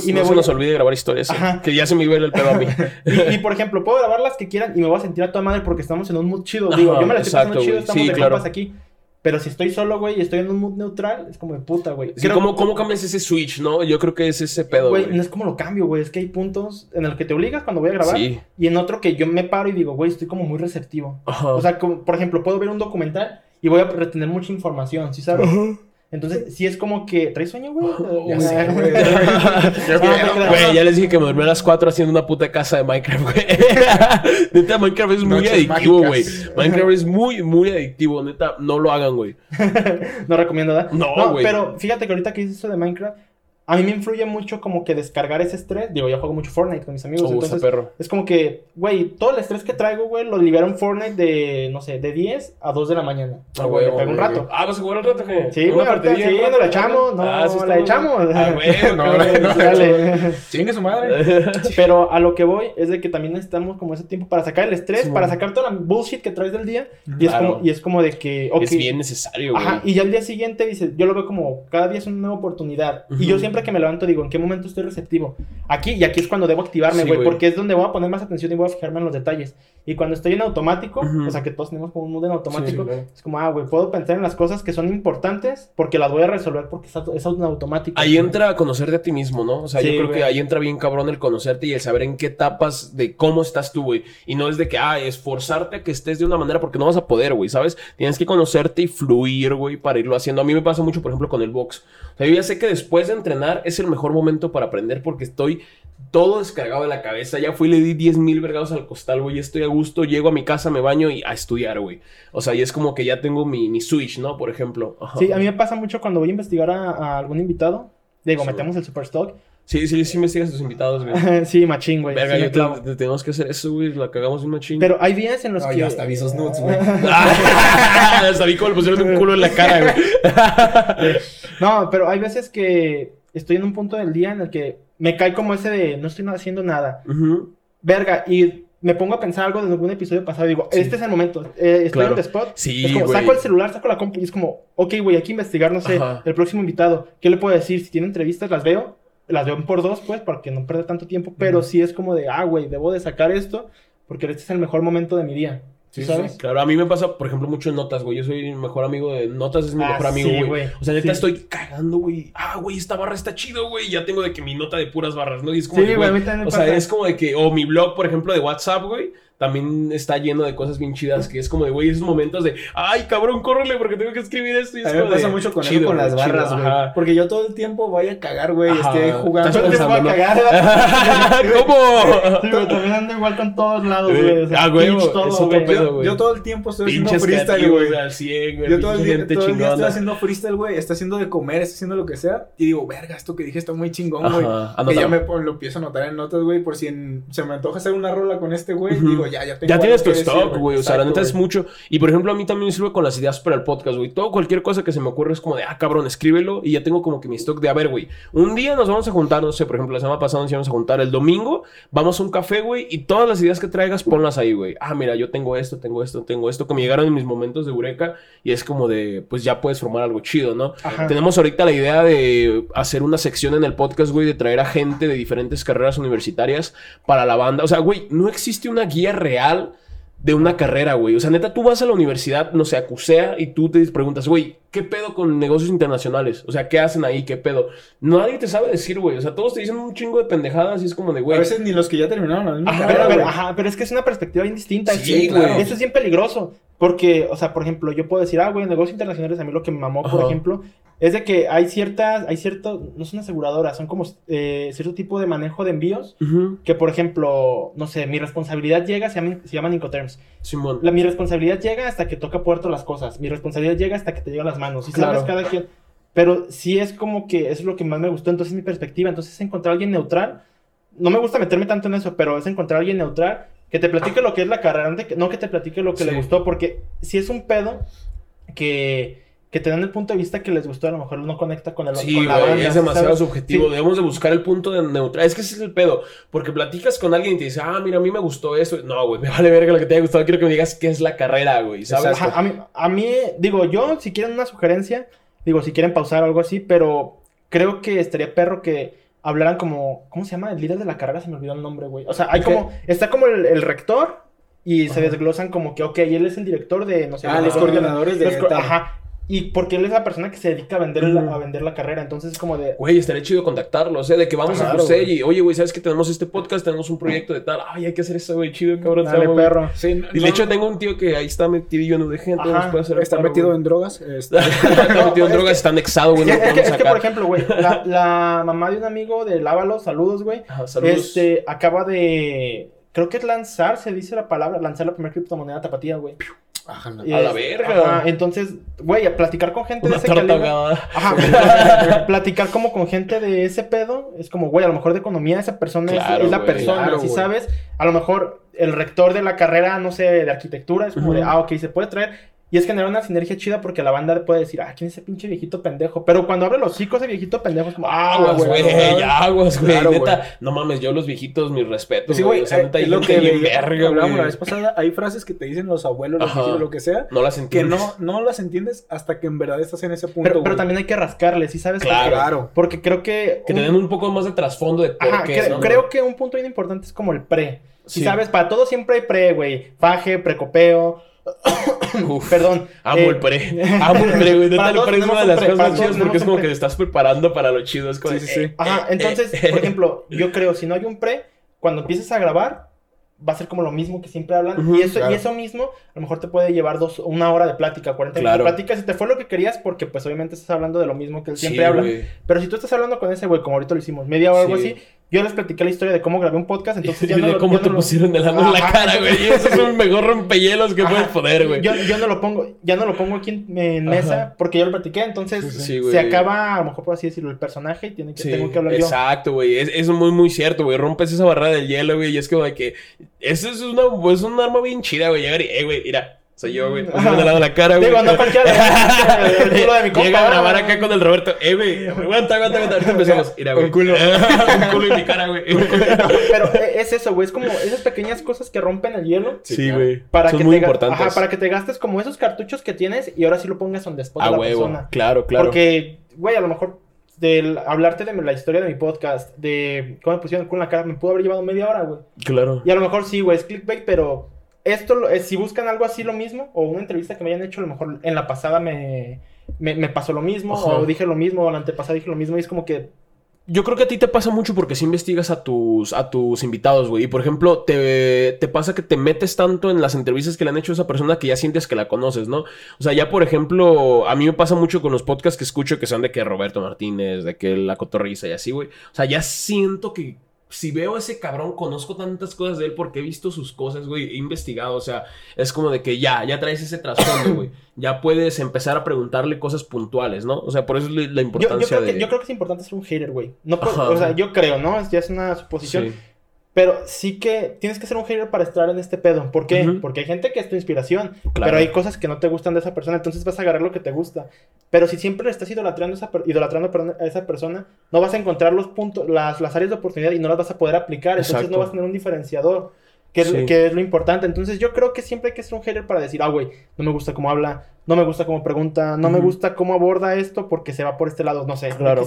grabar historias. Ajá. Que ya se me iba el pedo a mí. [LAUGHS] Y, y, por ejemplo, puedo grabar las que quieran y me voy a sentir a toda madre porque estamos en un mood chido. Digo, Ajá, yo me la estoy exacto, pasando chido, estamos Sí, de claro. compas aquí. Pero si estoy solo, güey, y estoy en un mood neutral, es como de puta, güey. Sí, ¿cómo, ¿Cómo cambias ese switch, no? Yo creo que es ese pedo, Güey, no es como lo cambio, güey. Es que hay puntos en los que te obligas cuando voy a grabar. Sí. Y en otro que yo me paro y digo, güey, estoy como muy receptivo. Ajá. O sea, como, por ejemplo, puedo ver un documental y voy a retener mucha información, ¿sí sabes? Entonces, sí es como que. ¿Traes sueño, güey? [LAUGHS] Ya sé, güey. Ya les dije que me dormí a las 4 haciendo una puta casa de Minecraft, güey. [LAUGHS] neta, Minecraft es muy Noches adictivo, güey. Minecraft es muy, muy adictivo. Neta, no lo hagan, güey. [LAUGHS] No recomiendo, ¿verdad? No, güey. pero fíjate que ahorita que dices eso de Minecraft, a mí me influye mucho como que descargar ese estrés. Digo, yo juego mucho Fortnite con mis amigos. Oh, está entonces, perro. es como que, güey, todo el estrés que traigo, güey, lo libero en Fortnite de, no sé, de 10 a 2 de la mañana. Ah, güey, güey, le pego un güey. rato. Ah, ¿vas a jugar al rato qué? Sí, güey, ahorita sí, partidilla, nos la echamos. No, Ah, sí, está la echamos. Ah, güey, [LAUGHS] No, no, no, no. Dale. Chingue su madre. [LAUGHS] Pero a lo que voy es de que también necesitamos como ese tiempo para sacar el estrés, Sí, para güey. sacar toda la bullshit que traes del día. Y, es Claro. como, y es como de que, ok, Es bien necesario, güey. Ajá, y ya al día siguiente dice, yo lo veo como cada día es una nueva oportunidad. Y yo siempre que me levanto digo, ¿en qué momento estoy receptivo? Aquí, y aquí es cuando debo activarme, Sí, güey, güey. porque es donde voy a poner más atención y voy a fijarme en los detalles. Y cuando estoy en automático, Ujú. o sea que todos tenemos como un mood en automático, Sí, es como, ah, güey, puedo pensar en las cosas que son importantes porque las voy a resolver porque es, automático. Ahí entra a conocerte a ti mismo, ¿no? O sea, yo Sí, creo güey. que ahí entra bien cabrón el conocerte y el saber en qué etapas de cómo estás tú, güey. Y no es de que, ah, esforzarte a que estés de una manera porque no vas a poder, güey, ¿sabes? Tienes que conocerte y fluir, güey, para irlo haciendo. A mí me pasa mucho, por ejemplo, con el box. O sea, yo ya sé que después de entrenar es el mejor momento para aprender porque estoy todo descargado de la cabeza. Ya fui y le di 10 mil vergados al costal, güey. Ya estoy a gusto, llego a mi casa, me baño y a estudiar, güey. O sea, y es como que ya tengo mi, mi switch, ¿no? Por ejemplo. Ajá. Sí, a mí me pasa mucho cuando voy a investigar a, a algún invitado. Digo, Sí, metemos el super stock. Sí, sí, sí, investigas a tus invitados, güey. [LAUGHS] sí, machín, güey. Verga, sí yo te- clavo. te- tenemos que hacer eso, güey. La cagamos un machín. Pero hay días en los No, que... hasta avisos nudes, güey. [LAUGHS] Sabí cómo le pusieron un culo en la cara, güey. [LAUGHS] No, pero hay veces que estoy en un punto del día en el que me cae como ese de no estoy haciendo nada. Ujú. Verga, y me pongo a pensar algo de algún episodio pasado y digo, este es el momento. eh, estoy Claro. en the spot. Sí, es como, güey. saco el celular, saco la compu y es como, ok, güey, hay que investigar, no sé, Ajá. el próximo invitado. ¿Qué le puedo decir? Si tiene entrevistas, las veo. Las veo por dos, pues, para que no pierda tanto tiempo. Pero sí es como de, ah, güey, debo de sacar esto porque este es el mejor momento de mi día. ¿Sí, sabes? sí. Claro, a mí me pasa, por ejemplo, mucho en notas, güey. Yo soy el mejor amigo de notas, es mi Ah, mejor amigo, sí, güey. O sea, neta, estoy cagando, güey. Ah, güey, esta barra está chido, güey. Ya tengo de que mi nota de puras barras, ¿no? Y es como, Sí, de, güey, a mí también me O sea, es como de que, o mi blog, por ejemplo, de WhatsApp, güey. También está lleno de cosas bien chidas, que es como de, güey, esos momentos de, ay, cabrón, córrele porque tengo que escribir esto. Y es A mí me de, pasa mucho con eso con las chido, barras, güey. Porque yo todo el tiempo voy a cagar, güey. Esté jugando. Estás Yo te voy a cagar. ¿Cómo? Güey, también ando igual con todos lados, güey. O sea, Ah, güey, todo, es otro pedo, Yo, güey. yo todo el tiempo estoy haciendo freestyle, güey. al 100, güey. Yo todo el, día, todo el día estoy haciendo freestyle, güey. Está haciendo de comer, está haciendo lo que sea. Y digo, verga, esto que dije está muy chingón, güey. Que ya me lo empiezo a anotar en notas, güey. Por si en- se me antoja hacer una rola con este, güey. Ujú. Ya, ya tengo Ya algo tienes tu stock, güey. O sea, la neta es mucho. Y por ejemplo, a mí también me sirve con las ideas para el podcast, güey. Todo, cualquier cosa que se me ocurre es como de, ah, cabrón, escríbelo. Y ya tengo como que mi stock de, a ver, güey. Un día nos vamos a juntar, no sé, por ejemplo, la semana pasada nos íbamos a juntar el domingo. Vamos a un café, güey. Y todas las ideas que traigas, ponlas ahí, güey. Ah, mira, yo tengo esto, tengo esto, tengo esto. Que me llegaron en mis momentos de eureka. Y es como de, pues ya puedes formar algo chido, ¿no? Ajá. Tenemos ahorita la idea de hacer una sección en el podcast, güey, de traer a gente de diferentes carreras universitarias para la banda. O sea, güey, no existe una guía real de una carrera, güey. O sea, neta, tú vas a la universidad, no sé, a CUSEA y tú te preguntas, güey, ¿qué pedo con negocios internacionales? O sea, ¿qué hacen ahí? ¿Qué pedo? Nadie te sabe decir, güey. O sea, todos te dicen un chingo de pendejadas y es como de, A güey. veces ni los que ya terminaron la misma Ajá, carrera, Pero, ajá, pero es que es una perspectiva bien distinta. Sí, claro. Eso es bien peligroso. Porque, o sea, por ejemplo, yo puedo decir, ah, güey, negocios internacionales, a mí lo que me mamó, por Ajá. ejemplo, es de que hay ciertas, hay cierto, no son aseguradoras, son como eh, cierto tipo de manejo de envíos. Que, por ejemplo, no sé, mi responsabilidad llega, se llaman, se llaman Incoterms. Simón. La, mi responsabilidad llega hasta que toca puerto las cosas. Mi responsabilidad llega hasta que te llegan las manos. Y Claro. sabes cada quien. Pero sí es como que eso es lo que más me gustó. Entonces, mi perspectiva. Entonces, es encontrar a alguien neutral. No me gusta meterme tanto en eso, pero es encontrar a alguien neutral que te platique lo que es la carrera, no que te platique lo que Sí. le gustó. Porque si es un pedo que, que te dan el punto de vista que les gustó, a lo mejor no conecta con, el, Sí, con la güey, banda. es demasiado ¿sabes? subjetivo. Sí. Debemos de buscar el punto de neutral. Es que ese es el pedo. Porque platicas con alguien y te dice, ah, mira, a mí me gustó esto. No, güey, me vale verga lo que te haya gustado. Quiero que me digas qué es la carrera, güey, ¿sabes? Ajá, a, mí, a mí, digo, yo, si quieren una sugerencia, digo, si quieren pausar o algo así, pero creo que estaría perro que hablaran como, ¿cómo se llama? El líder de la carrera, se me olvidó el nombre, güey. O sea, hay como, está como el, el rector y se desglosan como que, ok, él es el director de, no sé, Ah, los coordinadores de los. Ajá. Y porque él es la persona que se dedica a vender, la, a vender la carrera, entonces es como de... Güey, estaría chido contactarlos, ¿eh? De que vamos a Claro, José güey. y, oye, güey, ¿sabes que tenemos este podcast? Tenemos un proyecto de tal. Ay, hay que hacer eso, güey, chido, cabrón. Dale, güey". perro. Sí, no- Y de hecho tengo un tío que ahí está metidillo en UDG, entonces Ajá, puede hacer está paro, metido güey. en drogas. este, [LAUGHS] Está metido en drogas, que- está anexado, güey, no Es, que, es que, por ejemplo, güey, la, la mamá de un amigo de Lávalo, saludos, güey. Ajá, saludos. Este, acaba de. Creo que es lanzar, se dice la palabra, lanzar la primera criptomoneda tapatía, güey. Ajá, A la verga. Ajá, entonces, güey, a platicar con gente Una de ese calibre. Ajá, [LAUGHS] platicar como con gente de ese pedo es como, güey, a lo mejor de economía esa persona es- Claro, es, la güey, persona, claro, si sabes, a lo mejor el rector de la carrera, no sé, de arquitectura, es como de, Ujú. ah, ok, se puede traer. Y es generar una sinergia chida porque la banda puede decir, ah, ¿quién es ese pinche viejito pendejo? Pero cuando abre los hocico ese viejito pendejo es como, ah, Aguas, güey, aguas, güey. Claro, neta, no mames, yo los viejitos, mis respetos, Sí, güey. güey, O sea, neta, eh, es lo que le- verga, la vez pasada, hay frases que te dicen los abuelos, los viejitos, lo que sea, No las que entiendo. no, no las entiendes hasta que en verdad estás en ese punto, Pero, también hay que rascarle, ¿sí sabes? Claro. Porque- Claro. Porque creo que... Que te un- den un poco más de trasfondo de por Ajá, qué. cre- ¿no? creo que un punto bien importante es como el pre. Si Sí. sabes, para todo siempre hay pre, güey. Faje, precopeo. [COUGHS] Uf, Perdón. Amo eh, el pre. [LAUGHS] Amo el pre, güey. Para el todos pre es una de las pre, cosas más chidas porque es como un que pre. te estás preparando para lo chido. Es como Sí, sí, sí. eh, Ajá, eh, entonces, eh, por ejemplo, yo creo, si no hay un pre, cuando empieces a grabar, va a ser como lo mismo que siempre hablan. Ujú, y, eso, claro. y eso mismo, a lo mejor te puede llevar dos, una hora de plática, 40 Claro. minutos de plática, si te fue lo que querías, porque pues obviamente estás hablando de lo mismo que él siempre Sí, habla. Pero si tú estás hablando con ese güey, como ahorita lo hicimos, media hora o algo Sí. así, yo les platiqué la historia de cómo grabé un podcast, entonces [LAUGHS] ya Y no de lo- cómo ya te no lo- pusieron el ano en la cara, güey. Ese es el mejor rompehielos que Ajá. puedes poner, güey. Yo, yo no lo pongo, ya no lo pongo aquí en, mesa porque yo lo platiqué, entonces Sí, se acaba, a lo mejor por así decirlo, el personaje y tiene que, Sí, tengo que hablar yo. exacto, güey. Es, es muy, muy cierto, güey. Rompes esa barrera del hielo, güey. Y es como de que. Eso es, una, es un arma bien chida, güey. Llegar y, eh, güey, mira. Soy yo, güey. Pásame el lado la cara, güey. Digo, el culo de mi compa. Llega a grabar acá con el Roberto. Eh, güey. Aguanta, aguanta, aguanta. Ahorita empezamos. Mira, güey. Un culo. [LAUGHS] un culo en mi cara, güey. Pero e- es eso, güey, es como esas pequeñas cosas que rompen el hielo. Sí, güey. Para Son que muy te, importantes. Ajá, para que te gastes como esos cartuchos que tienes y ahora sí lo pongas donde spot A a la huevo. persona. Claro, claro. Porque, güey, a lo mejor del hablarte de la historia de mi podcast, de cómo me pusieron el culo en la cara, me pudo haber llevado media hora, güey. Claro. Y a lo mejor sí, güey, es clickbait, pero esto, eh, si buscan algo así lo mismo, o una entrevista que me hayan hecho, a lo mejor en la pasada me, me, me pasó lo mismo, Ajá. o dije lo mismo, o la antepasada dije lo mismo, y es como que, Yo creo que a ti te pasa mucho porque si investigas a tus, a tus invitados, güey. Y por ejemplo, te, te pasa que te metes tanto en las entrevistas que le han hecho a esa persona que ya sientes que la conoces, ¿no? O sea, ya por ejemplo, a mí me pasa mucho con los podcasts que escucho que son de que Roberto Martínez, de que la cotorriza y así, güey. O sea, ya siento que si veo a ese cabrón, conozco tantas cosas de él porque he visto sus cosas, güey. He investigado, o sea, es como de que ya, ya traes ese trasfondo, güey. [CLEARS THROAT] Ya puedes empezar a preguntarle cosas puntuales, ¿no? O sea, por eso es la yo, yo importancia creo de... que yo creo que es importante ser un hater, güey. No Ajá. o sea, yo creo, ¿no? Es- Ya es una suposición. Sí. Pero sí que tienes que ser un hater para estar en este pedo. ¿Por qué? Porque hay gente que es tu inspiración, Claro. pero hay cosas que no te gustan de esa persona, entonces vas a agarrar lo que te gusta. Pero si siempre le estás idolatrando a esa, idolatrando perdón, a esa persona, no vas a encontrar los puntos, las, las áreas de oportunidad y no las vas a poder aplicar. Entonces Exacto. no vas a tener un diferenciador, que es, Sí. que es lo importante. Entonces yo creo que siempre hay que ser un hater para decir, ah, güey, no me gusta cómo habla, no me gusta cómo pregunta, no me gusta cómo aborda esto porque se va por este lado, no sé. Claro.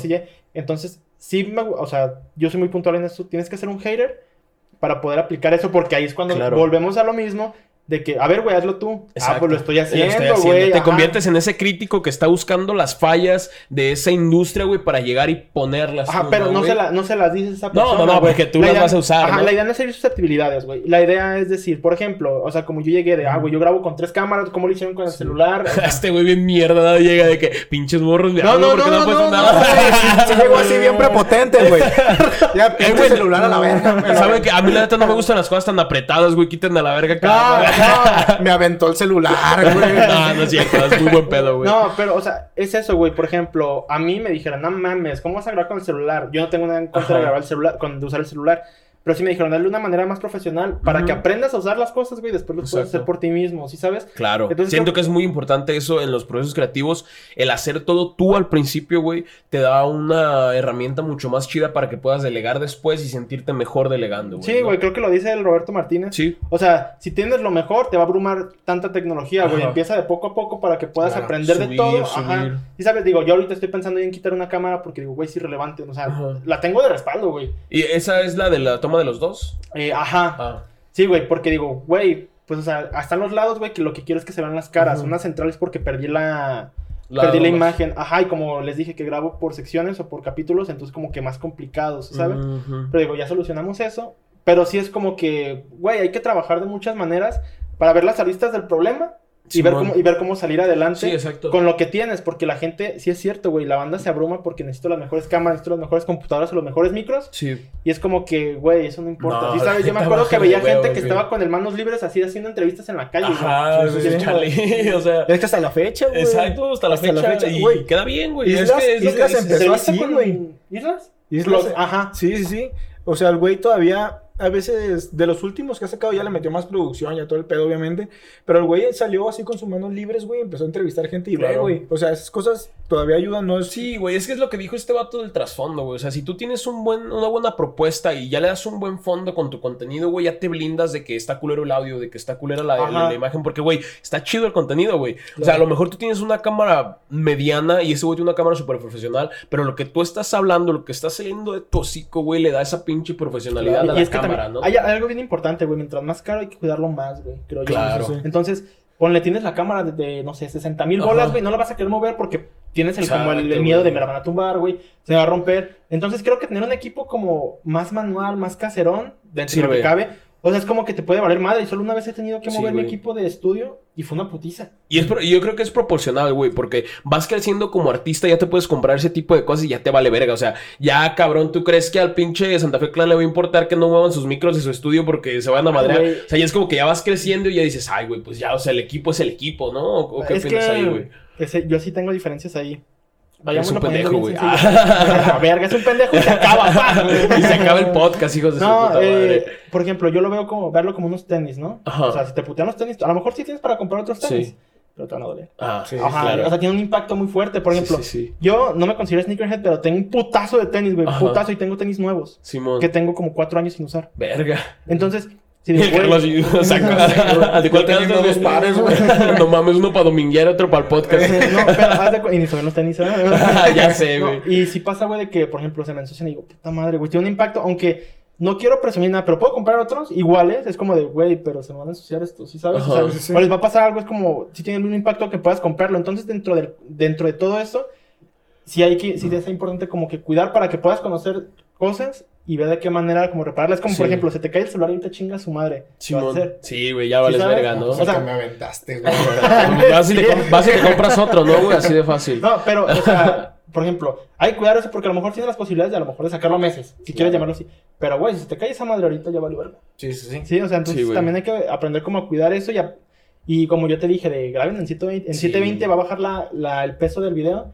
Entonces, sí me, o sea, yo soy muy puntual en eso. Tienes que ser un hater para poder aplicar eso, porque ahí es cuando Claro. volvemos a lo mismo de que, a ver, güey, hazlo tú. Ah, pues lo estoy Lo haciendo, estoy haciendo. güey. Te ajá. conviertes en ese crítico que está buscando las fallas de esa industria, güey, para llegar y ponerlas. Ajá, tú, pero no se, la- no se las dices a esa No, persona. no, no, güey. porque tú La las idea- vas a usar, Ajá, ¿no? la idea no es herir susceptibilidades, güey. La idea es decir, por ejemplo, o sea, como yo llegué de, ah, güey, yo grabo con tres cámaras, ¿cómo lo hicieron con el celular? [LAUGHS] Este güey bien mierda ¿no? llega de que pinches morros de No, no, porque no, no, no, no, nada. Se [LAUGHS] llegó así bien prepotente, güey. Ya, Eh, pinche güey, celular a la verga. lo- [LAUGHS] ¿Saben que A mí la neta no me gustan las cosas tan apretadas, güey. Quiten a la verga No, cada no, me aventó el celular, güey. No, no es cierto. Es muy buen pedo, güey. No, pero, o sea, es eso, güey. Por ejemplo, a mí me dijeron, no mames, ¿cómo vas a grabar con el celular? Yo no tengo nada en contra de grabar el celular, con, de usar el celular. Pero sí me dijeron, dale una manera más profesional para que aprendas a usar las cosas, güey, después los puedes hacer por ti mismo, ¿sí sabes? Claro. Entonces, Siento creo- que es muy importante eso en los procesos creativos. El hacer todo tú al principio, güey, te da una herramienta mucho más chida para que puedas delegar después y sentirte mejor delegando, güey. Sí, ¿no? güey, creo que lo dice el Roberto Martínez. Sí. O sea, si tienes lo mejor, te va a abrumar tanta tecnología, güey. Empieza de poco a poco para que puedas Claro. aprender de todo. subir. Ajá. Y sabes, digo, yo ahorita estoy pensando en quitar una cámara porque digo, güey, es irrelevante. O sea, Ajá. la tengo de respaldo, güey. ¿Y esa es la de la toma de los dos? Eh, ajá. Ah. Sí, güey, porque digo, güey, pues o sea, hasta en los lados, güey, que lo que quiero es que se vean las caras. Ajá. Una central es porque perdí la. La perdí la imagen. Ajá, y como les dije que grabo por secciones o por capítulos, entonces como que más complicados, ¿sabes? Pero digo, ya solucionamos eso. Pero sí es como que, güey, hay que trabajar de muchas maneras para ver las aristas del problema y ver, cómo, y ver cómo salir adelante Sí, con lo que tienes, porque la gente, sí es cierto, güey, la banda se abruma porque necesito las mejores cámaras, necesito las mejores computadoras o los mejores micros, Sí. y es como que, güey, eso no importa. No, ¿Sí sabes? Yo me [LAUGHS] acuerdo que veía gente que güey. estaba con el manos libres así haciendo entrevistas en la calle. Ajá, Sí, sí, sí, sí. chale, [LAUGHS] [LAUGHS] o sea. Es que hasta la fecha, güey. Exacto, hasta la Hasta fecha. la fecha, y güey. queda bien, güey. Islas- es que es lo que Islas empezó ¿Se así, con güey. ¿Islas? Islas- Ajá. Sí, sí, sí. O sea, el güey todavía, a veces, de los últimos que ha sacado, ya le metió más producción, ya todo el pedo, obviamente. Pero el güey salió así con sus manos libres, güey, empezó a entrevistar gente y ve, Claro. güey. O sea, esas cosas todavía ayudan, no es. Sí, güey, es que es lo que dijo este vato del trasfondo, güey. O sea, si tú tienes un buen, una buena propuesta y ya le das un buen fondo con tu contenido, güey, ya te blindas de que está culero el audio, de que está culera la, Ajá. la- la imagen, porque, güey, está chido el contenido, güey. O sea, a lo mejor tú tienes una cámara mediana y ese güey tiene una cámara súper profesional, pero lo que tú estás hablando, lo que está saliendo de tu hocico, güey, le da esa pinche profesionalidad Claro. a Y la es que cámara, también hay, hay algo bien importante, güey. Mientras más caro hay que cuidarlo más, güey. Creo yo. Claro. Sí. Entonces, ponle, tienes la cámara de, de, no sé, 60 mil bolas, güey. No la vas a querer mover porque tienes el, como el, miedo de me la van a tumbar, güey. Se va a romper. Entonces, creo que tener un equipo como más manual, más caserón, dentro de lo que cabe. O sea, es como que te puede valer madre. Y solo una vez he tenido que Sí, mover mi equipo de estudio y fue una putiza. Y es pro- yo creo que es proporcional, güey, porque vas creciendo como artista, ya te puedes comprar ese tipo de cosas y ya te vale verga. O sea, ya cabrón, ¿tú crees que al pinche Santa Fe Clan le va a importar que no muevan sus micros de su estudio porque se van a madrear? O sea, ya es como que ya vas creciendo y ya dices, ay, güey, pues ya, o sea, el equipo es el equipo, ¿no? ¿O, qué es opinas que ahí, güey? yo sí tengo diferencias ahí. Es Vayámoslo un pendejo, güey. Ah, verga, es un pendejo y se acaba, pa. [LAUGHS] y se acaba el podcast, hijos de su No, puta eh, madre. por ejemplo, yo lo veo como, verlo como unos tenis, ¿no? Ajá. O sea, si te putean los tenis, a lo mejor sí tienes para comprar otros tenis, Sí. pero te van a doler. Ah, Sí, Ajá, claro. o sea, tiene un impacto muy fuerte. Por ejemplo, sí, sí. yo no me considero sneakerhead, pero tengo un putazo de tenis, güey. Putazo y tengo tenis nuevos. Simón. Que tengo como cuatro años sin usar. Verga. Entonces, si Y el Carlos [LAUGHS] ¿De dos pares, güey. [LAUGHS] No mames, uno para dominguear, otro para el podcast. no, [LAUGHS] pero haz de Y ni son los tenis, ¿eh? Ya sé, No, güey. y si pasa, güey, de que, por ejemplo, se me ensucian y digo, puta madre, güey, tiene un impacto, aunque no quiero presumir nada, pero puedo comprar otros iguales. Es como de, güey, pero se me van a ensuciar estos, ¿sí sabes? Ajá. o, sea, Sí, sí. o les va a pasar algo, es como, si tiene el mismo impacto que puedas comprarlo. Entonces, dentro, del, dentro de todo eso, sí hay que, sí es importante como que cuidar para que puedas conocer cosas y ver de qué manera como repararlas. Como, por Sí. ejemplo, se te cae el celular y te chinga su madre. Sí, güey, ya vales sabes? verga, ¿no? O sea, O sea- que me aventaste, güey. [LAUGHS] vas, y le com- vas y te compras otro, ¿no, güey? Así de fácil. No, pero, o sea, [LAUGHS] por ejemplo, hay que cuidar eso porque a lo mejor tienes las posibilidades de a lo mejor de sacarlo a meses, si quieres llamarlo así. Pero, güey, si se te cae esa madre ahorita, ya vale verga. Sí, sí, sí. Sí, o sea, entonces Sí, también hay que aprender cómo cuidar eso y, a- y como yo te dije, de graben en 720, en Sí. 720 va a bajar la, la- el peso del video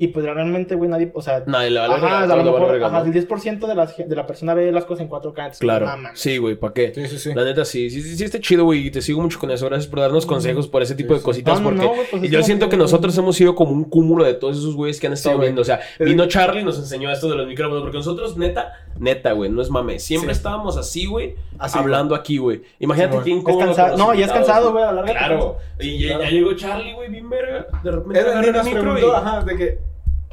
y pues realmente, güey, nadie, o sea, Nadie le vale ajá, a lo mejor, ajá, ¿no? el 10% de, las, de la persona ve las cosas en 4K. entonces, Claro. Sí, güey, ¿para qué? Sí, sí, sí. La neta, sí. Sí, sí, sí, está chido, güey. Y te sigo mucho con eso. Gracias por darnos consejos por ese tipo de cositas. No, porque no, pues y yo siento que- que nosotros hemos sido como un cúmulo de todos esos güeyes que han estado viendo. O sea, vino Charlie y nos enseñó esto de los micrófonos. Porque nosotros, neta, neta, güey, no es mame. Siempre Sí. estábamos así, güey, Así, hablando aquí, güey. Imagínate con los no, y es cansado, güey, a la larga. Claro. Y ya, claro. ya llegó Charlie, güey, bien verga. De repente ni el micro preguntó, y... ajá, de que.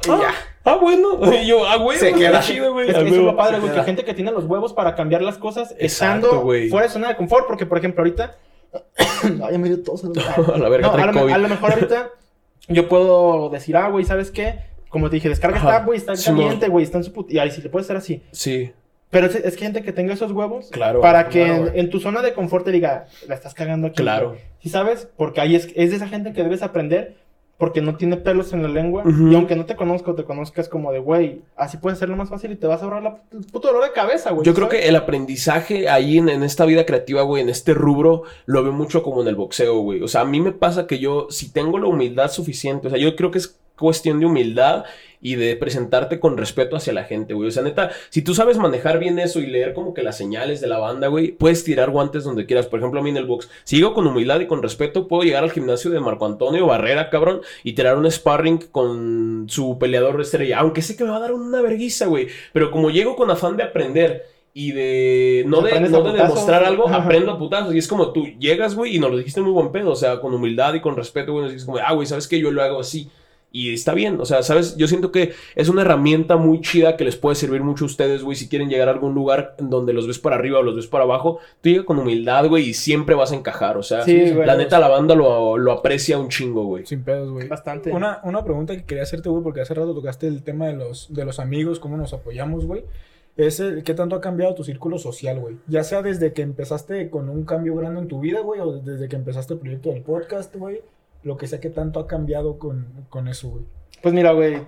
y Ah, ya. ah, bueno. [LAUGHS] Y yo, ah, güey, Se pues, queda. chido, güey. Es que eso es lo padre, güey, que gente que tiene los huevos para cambiar las cosas Exacto, estando güey. fuera de zona de confort, porque por ejemplo ahorita... [COUGHS] Ay, ya me dio tos. [LAUGHS] A la verga, No, trae a, lo, a lo mejor ahorita [COUGHS] yo puedo decir, ah, güey, ¿sabes qué? Como te dije, descarga esta, app, güey, está caliente, güey, está en su put... Y ahí sí le puede ser así. Sí, Pero es, es que gente que tenga esos huevos Claro, para que claro, en, tu zona de confort te diga, la estás cagando aquí. claro. ¿Sí sabes? Porque ahí es, es de esa gente que debes aprender porque no tiene pelos en la lengua. Ujú. Y aunque no te conozco, te conozcas como de, güey, así puede ser lo más fácil y te vas a ahorrar la, el puto dolor de cabeza, güey. Yo ¿sí creo sabes? que el aprendizaje ahí en, en esta vida creativa, güey, en este rubro, lo veo mucho como en el boxeo, güey. O sea, a mí me pasa que yo, si tengo la humildad suficiente, o sea, yo creo que es cuestión de humildad y de presentarte con respeto hacia la gente, güey. O sea, neta, si tú sabes manejar bien eso y leer como que las señales de la banda, güey, puedes tirar guantes donde quieras. Por ejemplo, a mí en el box, si llego con humildad y con respeto, puedo llegar al gimnasio de Marco Antonio Barrera, cabrón, y tirar un sparring con su peleador estrella. Aunque sé que me va a dar una verguiza, güey. Pero como llego con afán de aprender y de no de, no de demostrar algo, Ajá. aprendo a putazos. Y es como tú llegas, güey, y nos lo dijiste muy buen pedo. O sea, con humildad y con respeto, güey, nos dices como, ah, güey, ¿sabes qué? Yo lo hago así. Y está bien, o sea, ¿sabes? Yo siento que es una herramienta muy chida que les puede servir mucho a ustedes, güey, si quieren llegar a algún lugar donde los ves para arriba o los ves para abajo. Tú llega con humildad, güey, y siempre vas a encajar, o sea, Sí, la neta la banda lo, lo aprecia un chingo, güey. Sin pedos, güey. Bastante. Una, una pregunta que quería hacerte, güey, porque hace rato tocaste el tema de los, de los amigos, cómo nos apoyamos, güey. es el qué tanto ha cambiado tu círculo social, güey. Ya sea desde que empezaste con un cambio grande en tu vida, güey, o desde que empezaste el proyecto del podcast, güey. Lo que sea que tanto ha cambiado con, con eso, güey. Pues mira, güey,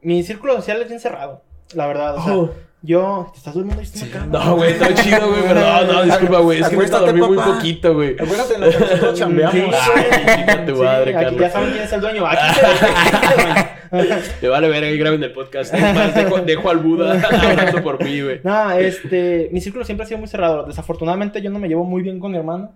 mi círculo social es bien cerrado, la verdad. O sea, Oh. yo... ¿Te estás durmiendo? Cama. No, güey, está chido, güey, [LAUGHS] pero no, no, disculpa, güey, es que me dormí muy poquito, güey. Acuérdate en nosotros chambeamos. Sí, Ay, tu Sí, madre, aquí Carlos. ya saben quién es el dueño. Aquí. [LAUGHS] Te vale ver ahí graben el podcast. Es más, dejo, dejo al Buda [LAUGHS] hablando por mí, güey. No, este, mi círculo siempre ha sido muy cerrado. Desafortunadamente yo no me llevo muy bien con mi hermano.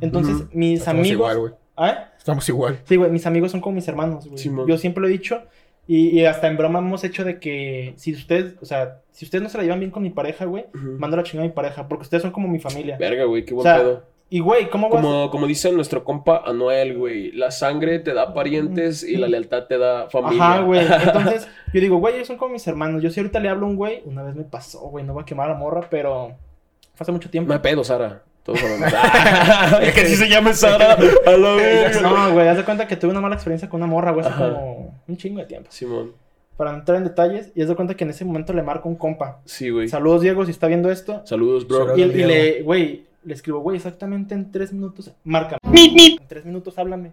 Entonces, mis Estamos amigos... igual, güey. ¿Ah? Estamos igual. Sí, güey, mis amigos son como mis hermanos, güey. Simón. Yo siempre lo he dicho. Y, y hasta en broma hemos hecho de que si ustedes, o sea, si ustedes no se la llevan bien con mi pareja, güey, Ujú. manda la chingada a mi pareja, porque ustedes son como mi familia. Verga, güey, qué O buen sea, pedo. y güey, ¿cómo vas? Como, como dice nuestro compa Anuel, güey, la sangre te da parientes y la lealtad te da familia. Ajá, güey. [LAUGHS] Entonces, yo digo, güey, ellos son como mis hermanos. Yo si ahorita le hablo a un güey, una vez me pasó, güey, no voy a quemar a la morra, pero fue hace mucho tiempo. Hay pedo, Sara. Todos [LAUGHS] es que si se llame Sara. A la verga. No, güey, haz de cuenta que tuve una mala experiencia con una morra, güey, hace Ajá. como un chingo de tiempo. Simón. Para no entrar en detalles, y haz de cuenta que en ese momento le marco un compa. Sí, güey. Saludos, Diego, si está viendo esto. Saludos, bro. Y, le, güey, le escribo, güey, exactamente en tres minutos, márcame. En tres minutos háblame.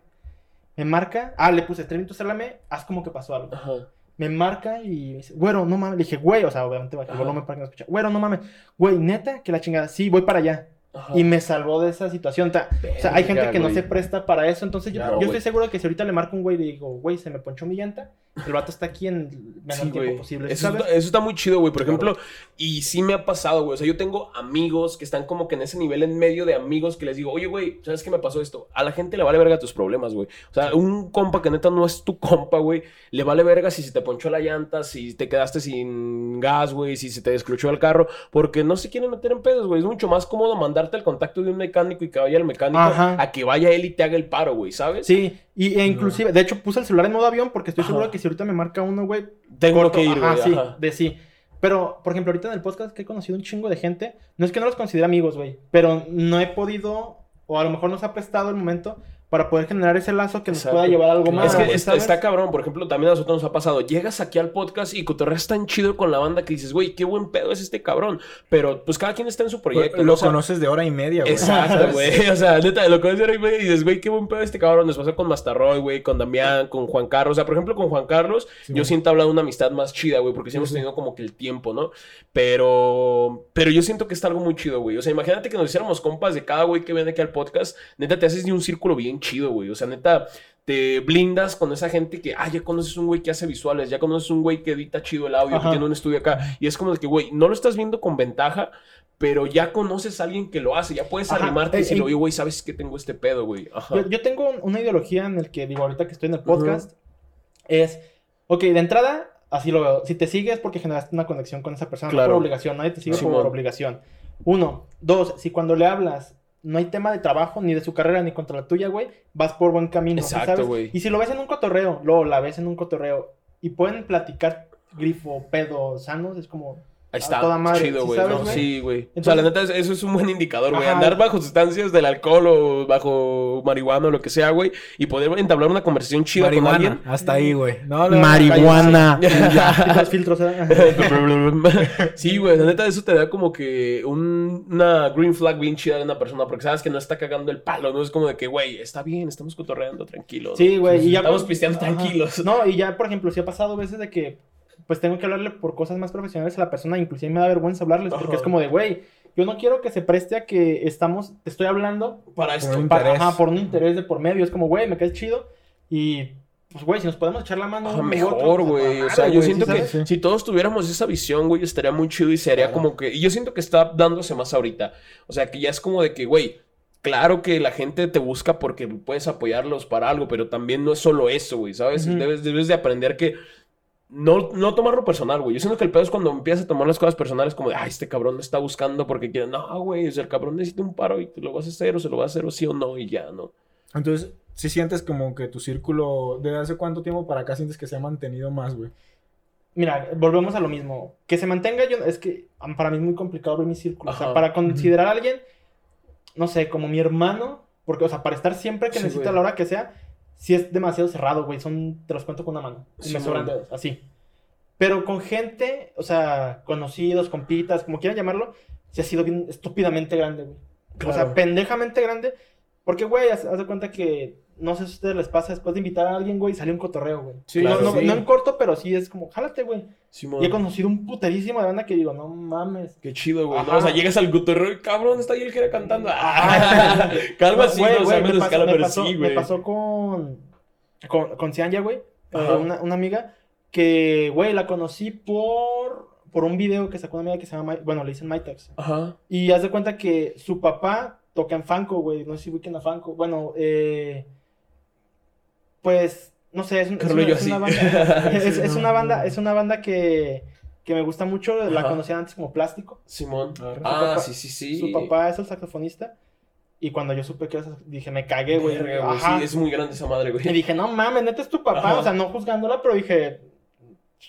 Me marca, ah, le puse tres minutos háblame, haz como que pasó algo. Ajá. Me marca y me dice, güero, no mames. Le dije, güey, o sea, obviamente bajé el Ajá. volumen para que no escuche. Güero, no mames. Güey, neta, que la chingada, sí, voy para allá. Ajá. Y me salvó de esa situación. Ta- O sea, hay gente que no se presta para eso. Entonces, yo, Claro, yo estoy seguro que si ahorita le marco un güey y le digo, güey, se me ponchó mi llanta, el vato está aquí en el menor Sí, tiempo güey. posible. Eso, ¿sabes? está, eso está muy chido, güey. Por Claro. ejemplo, y sí me ha pasado, güey. O sea, yo tengo amigos que están como que en ese nivel en medio de amigos que les digo, oye, güey, ¿sabes qué me pasó esto? A la gente le vale verga tus problemas, güey. O sea, un compa que neta no es tu compa, güey, le vale verga si se te ponchó la llanta, si te quedaste sin gas, güey, si se te descluchó el carro, porque no se quieren meter en pedos, güey. Es mucho más cómodo mandarte el contacto de un mecánico y que vaya el mecánico Ajá. a que vaya él y te haga el paro, güey, ¿sabes? Sí, y, e inclusive, de hecho, puse el celular en modo avión porque estoy Ajá. seguro que si ahorita me marca uno, güey, Tengo corto. que ir, Ajá, güey. sí, ajá. de sí. Pero, por ejemplo, ahorita en el podcast que he conocido un chingo de gente, no es que no los considere amigos, güey, pero no he podido, o a lo mejor nos ha prestado el momento para poder generar ese lazo que nos Exacto. pueda llevar a algo más. Es que güey, está, está cabrón, por ejemplo, también a nosotros nos ha pasado. Llegas aquí al podcast y cotorreas tan chido con la banda que dices, güey, qué buen pedo es este cabrón. Pero pues cada quien está en su proyecto. Lo O sea, conoces de hora y media, güey. Exacto, [LAUGHS] güey. O sea, neta, lo conoces ahora y media y dices, güey, qué buen pedo este cabrón. Nos pasó con Mastarroy, güey, con Damián, con Juan Carlos. O sea, por ejemplo, con Juan Carlos, Sí, yo güey. siento hablado de una amistad más chida, güey, porque sí Sí, hemos tenido como que el tiempo, ¿no? Pero, pero yo siento que está algo muy chido, güey. O sea, imagínate que nos hiciéramos compas de cada güey que viene aquí al podcast. Neta, te haces de un círculo bien chido, güey. O sea, neta, te blindas con esa gente que, ah, ya conoces un güey que hace visuales, ya conoces un güey que edita chido el audio, que Ajá. tiene un estudio acá. Y es como de que, güey, no lo estás viendo con ventaja, pero ya conoces a alguien que lo hace, ya puedes Ajá, arrimarte y eh, decirle, eh, oye, güey, ¿sabes que tengo este pedo, güey? Yo, yo tengo un- una ideología en el que, digo, ahorita que estoy en el podcast, es, ok, de entrada, así lo veo. Si te sigues porque generaste una conexión con esa persona, no por obligación, nadie te sigue Simón. por obligación. Uno. Dos, si cuando le hablas no hay tema de trabajo, ni de su carrera, ni contra la tuya, güey, vas por buen camino. Exacto, ¿sabes? güey. Y si lo ves en un cotorreo, luego la ves en un cotorreo, y pueden platicar grifo, pedo, sanos, es como... Ahí está, toda madre, chido, ¿sí güey. Sí, güey. o sea, la neta, es- eso es un buen indicador, güey. Andar bajo sustancias del alcohol o bajo marihuana o lo que sea, güey, y poder entablar una conversación chida con alguien. hasta ahí, güey. No, no, Marihuana. los filtros, ¿eh? sí, güey, la neta, eso te da como que un- una green flag bien chida de una persona, porque sabes que no está cagando el palo, ¿no? Es como de que, güey, está bien, estamos cotorreando, tranquilo. Sí, güey. y ya Estamos pisteando Ajá. tranquilos. No, y ya, por ejemplo, si ha pasado veces de que, pues tengo que hablarle por cosas más profesionales a la persona, inclusive me da vergüenza hablarles, porque Ajá. es como de, güey, yo no quiero que se preste a que estamos, te estoy hablando Para esto. un para, ajá, por un interés de por medio. Es como, güey, me caes chido. Y, pues, güey, si nos podemos echar la mano. Ah, mejor, pues, güey. O sea, yo siento ¿sí que si todos tuviéramos esa visión, güey, estaría muy chido y sería Claro. como que. Y yo siento que está dándose más ahorita. O sea, que ya es como de que, güey. Claro que la gente te busca porque puedes apoyarlos para algo, pero también no es solo eso, güey, ¿sabes? Debes, debes de aprender que no, no tomarlo personal, güey. Yo siento que el pedo es cuando empiezas a tomar las cosas personales como de, ay, este cabrón me está buscando porque quiere. No, güey, o sea, el cabrón necesita un paro y te lo vas a hacer o se lo vas a hacer o sí o no y ya, ¿no? Entonces, si sientes como que tu círculo, ¿desde hace cuánto tiempo para acá sientes que se ha mantenido más, güey? Mira, volvemos a lo mismo. Que se mantenga yo, es que para mí es muy complicado ver mi círculo. O sea, para considerar a alguien, no sé, como mi hermano, porque, o sea, para estar siempre que Sí, necesita güey. la hora que sea, si es demasiado cerrado, güey. Son, te los cuento con una mano. Y Sí, me sobran dedos, así. Pero con gente, o sea, conocidos, compitas, como quieran llamarlo, se ha sido bien estúpidamente grande, güey. O Claro. sea, pendejamente grande. Porque, güey, haz, haz de cuenta que, no sé si a ustedes les pasa, después de invitar a alguien, güey, sale un cotorreo, güey. Sí, no, claro, no, sí. no en corto, pero sí es como, jálate, güey. Simón. Y he conocido un puterísimo de banda que digo, no mames. Qué chido, güey. ¿no? O sea, llegas al gutorreo y cabrón, está ahí el que era cantando. [LAUGHS] Calma así, Güey, no, o güey, sea, me menos pasó- escala, me pero pasó- sí, Me güey. pasó con, con, con Cianya, güey. eh, una, una amiga que, güey, la conocí por, por un video que sacó una amiga que se llama, My- bueno, le dicen MyTax. Ajá. Y haz de cuenta que su papá toca en Fanco, güey. No sé si ubiquen a Fanco. Bueno, eh, pues, no sé, es, es una, yo es así. una banda, [LAUGHS] es, Sí, es no, una banda, no. es una banda que, que me gusta mucho. La Ajá. conocía antes como Plástico. Simón. Ah, Su papá- sí, sí, sí. Su papá es el saxofonista. Y cuando yo supe que era sax- dije, me cagué, güey. Sí, es muy grande esa madre, Y güey. dije, no mames, neta es tu papá. Ajá. O sea, no juzgándola, pero dije,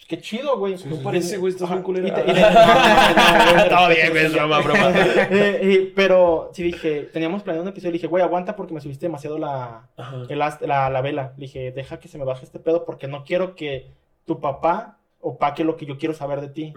qué chido, güey. No parece, güey, estás bien culera. Y te- y te- no, no, güey, Todo bien, güey, es broma, broma. Eh, y- pero sí dije, teníamos planeado un episodio. Le dije, güey, aguanta porque me subiste demasiado la, el la, la vela. Le dije, deja que se me baje este pedo porque no quiero que tu papá opaque lo que yo quiero saber de ti.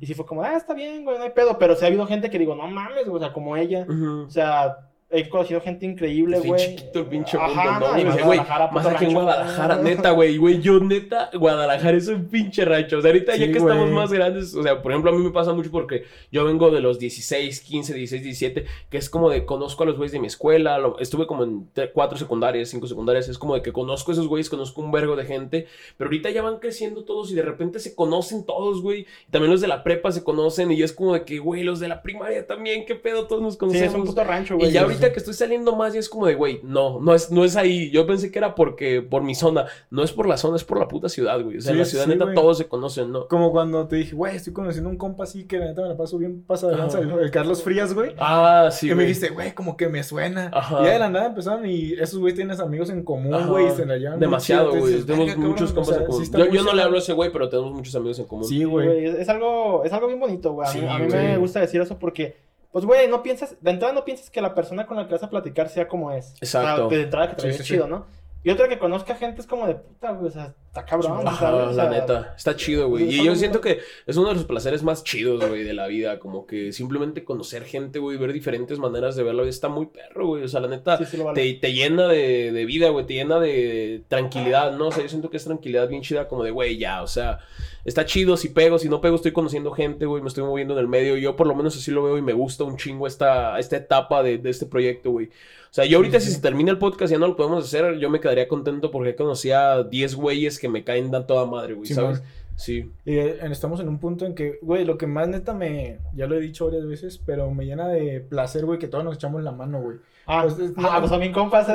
Y sí fue como, ah, está bien, güey, no hay pedo. Pero sí ha habido gente que digo, no mames, güey, o sea, como ella. O sea, he conocido gente increíble, güey. chiquito el pinche Ajá, mundo, ¿no? güey? más Güey, Guadalajara, más aquí en. Guadalajara, neta, güey. Güey, yo neta, Guadalajara es un pinche rancho. O sea, ahorita ya Sí, que estamos más grandes, o sea, por ejemplo, a mí me pasa mucho porque yo vengo de los 16, 15, 16, 17, que es como de conozco a los güeyes de mi escuela, lo- estuve como en tre- cuatro secundarias, cinco secundarias, es como de que conozco a esos güeyes, conozco un vergo de gente, pero ahorita ya van creciendo todos y de repente se conocen todos, güey. Y también los de la prepa se conocen y es como de que, güey, los de la primaria también, qué pedo, todos nos Sí, conocemos. es un puto rancho, güey. Y ya ahorita que estoy saliendo más, ya es como de, güey, no, no es, no es ahí. Yo pensé que era porque, por mi zona. No es por la zona, es por la puta ciudad, güey. O sea, en la ciudad sí, neta güey. todos se conocen, ¿no? Como cuando te dije, güey, estoy conociendo un compa así que la neta me la paso bien pasa de lanza, el, el Carlos Frías, güey. Ah, sí, que me güey. dijiste, güey, como que me suena. Ajá. Y de la nada empezaron y esos güeyes tienen amigos en común, güey, y se la llevan Demasiado, güey. Tenemos muchos compas o sea, en común. yo no le hablo a ese güey, pero tenemos muchos amigos en común. Sí, güey. güey, es, algo, es algo bien bonito, güey. A mí, Sí, a mí güey. me gusta decir eso porque, pues, güey, no piensas, de entrada no piensas que la persona con la que vas a platicar sea como es. Exacto. O sea, de entrada que te Sí, sí, chido, sí. ¿no? Y otra que conozca gente es como de puta, güey, o sea, está cabrón. Ajá, ¿sabes? O la sea, neta. Está chido, güey. Y yo siento que es uno de los placeres más chidos, güey, de la vida. Como que simplemente conocer gente, güey, ver diferentes maneras de ver la vida. Está muy perro, güey. O sea, la neta, Sí, sí lo vale. te, te llena de, de vida, güey. Te llena de tranquilidad, ¿no? O sea, yo siento que es tranquilidad bien chida, como de, güey, ya. O sea, está chido si pego, si no pego, estoy conociendo gente, güey. Me estoy moviendo en el medio. Yo por lo menos así lo veo y me gusta un chingo esta, esta etapa de, de este proyecto, güey. O sea, yo ahorita Sí, si se termina el podcast y ya no lo podemos hacer, yo me quedaría contento porque conocí a 10 güeyes que me caen a toda madre, güey. ¿sabes? Sí. Y eh, estamos en un punto en que, güey, lo que más neta me, ya lo he dicho varias veces, pero me llena de placer, güey, que todos nos echamos la mano, güey. Ah, Pues, es- ah, pues son bien compas.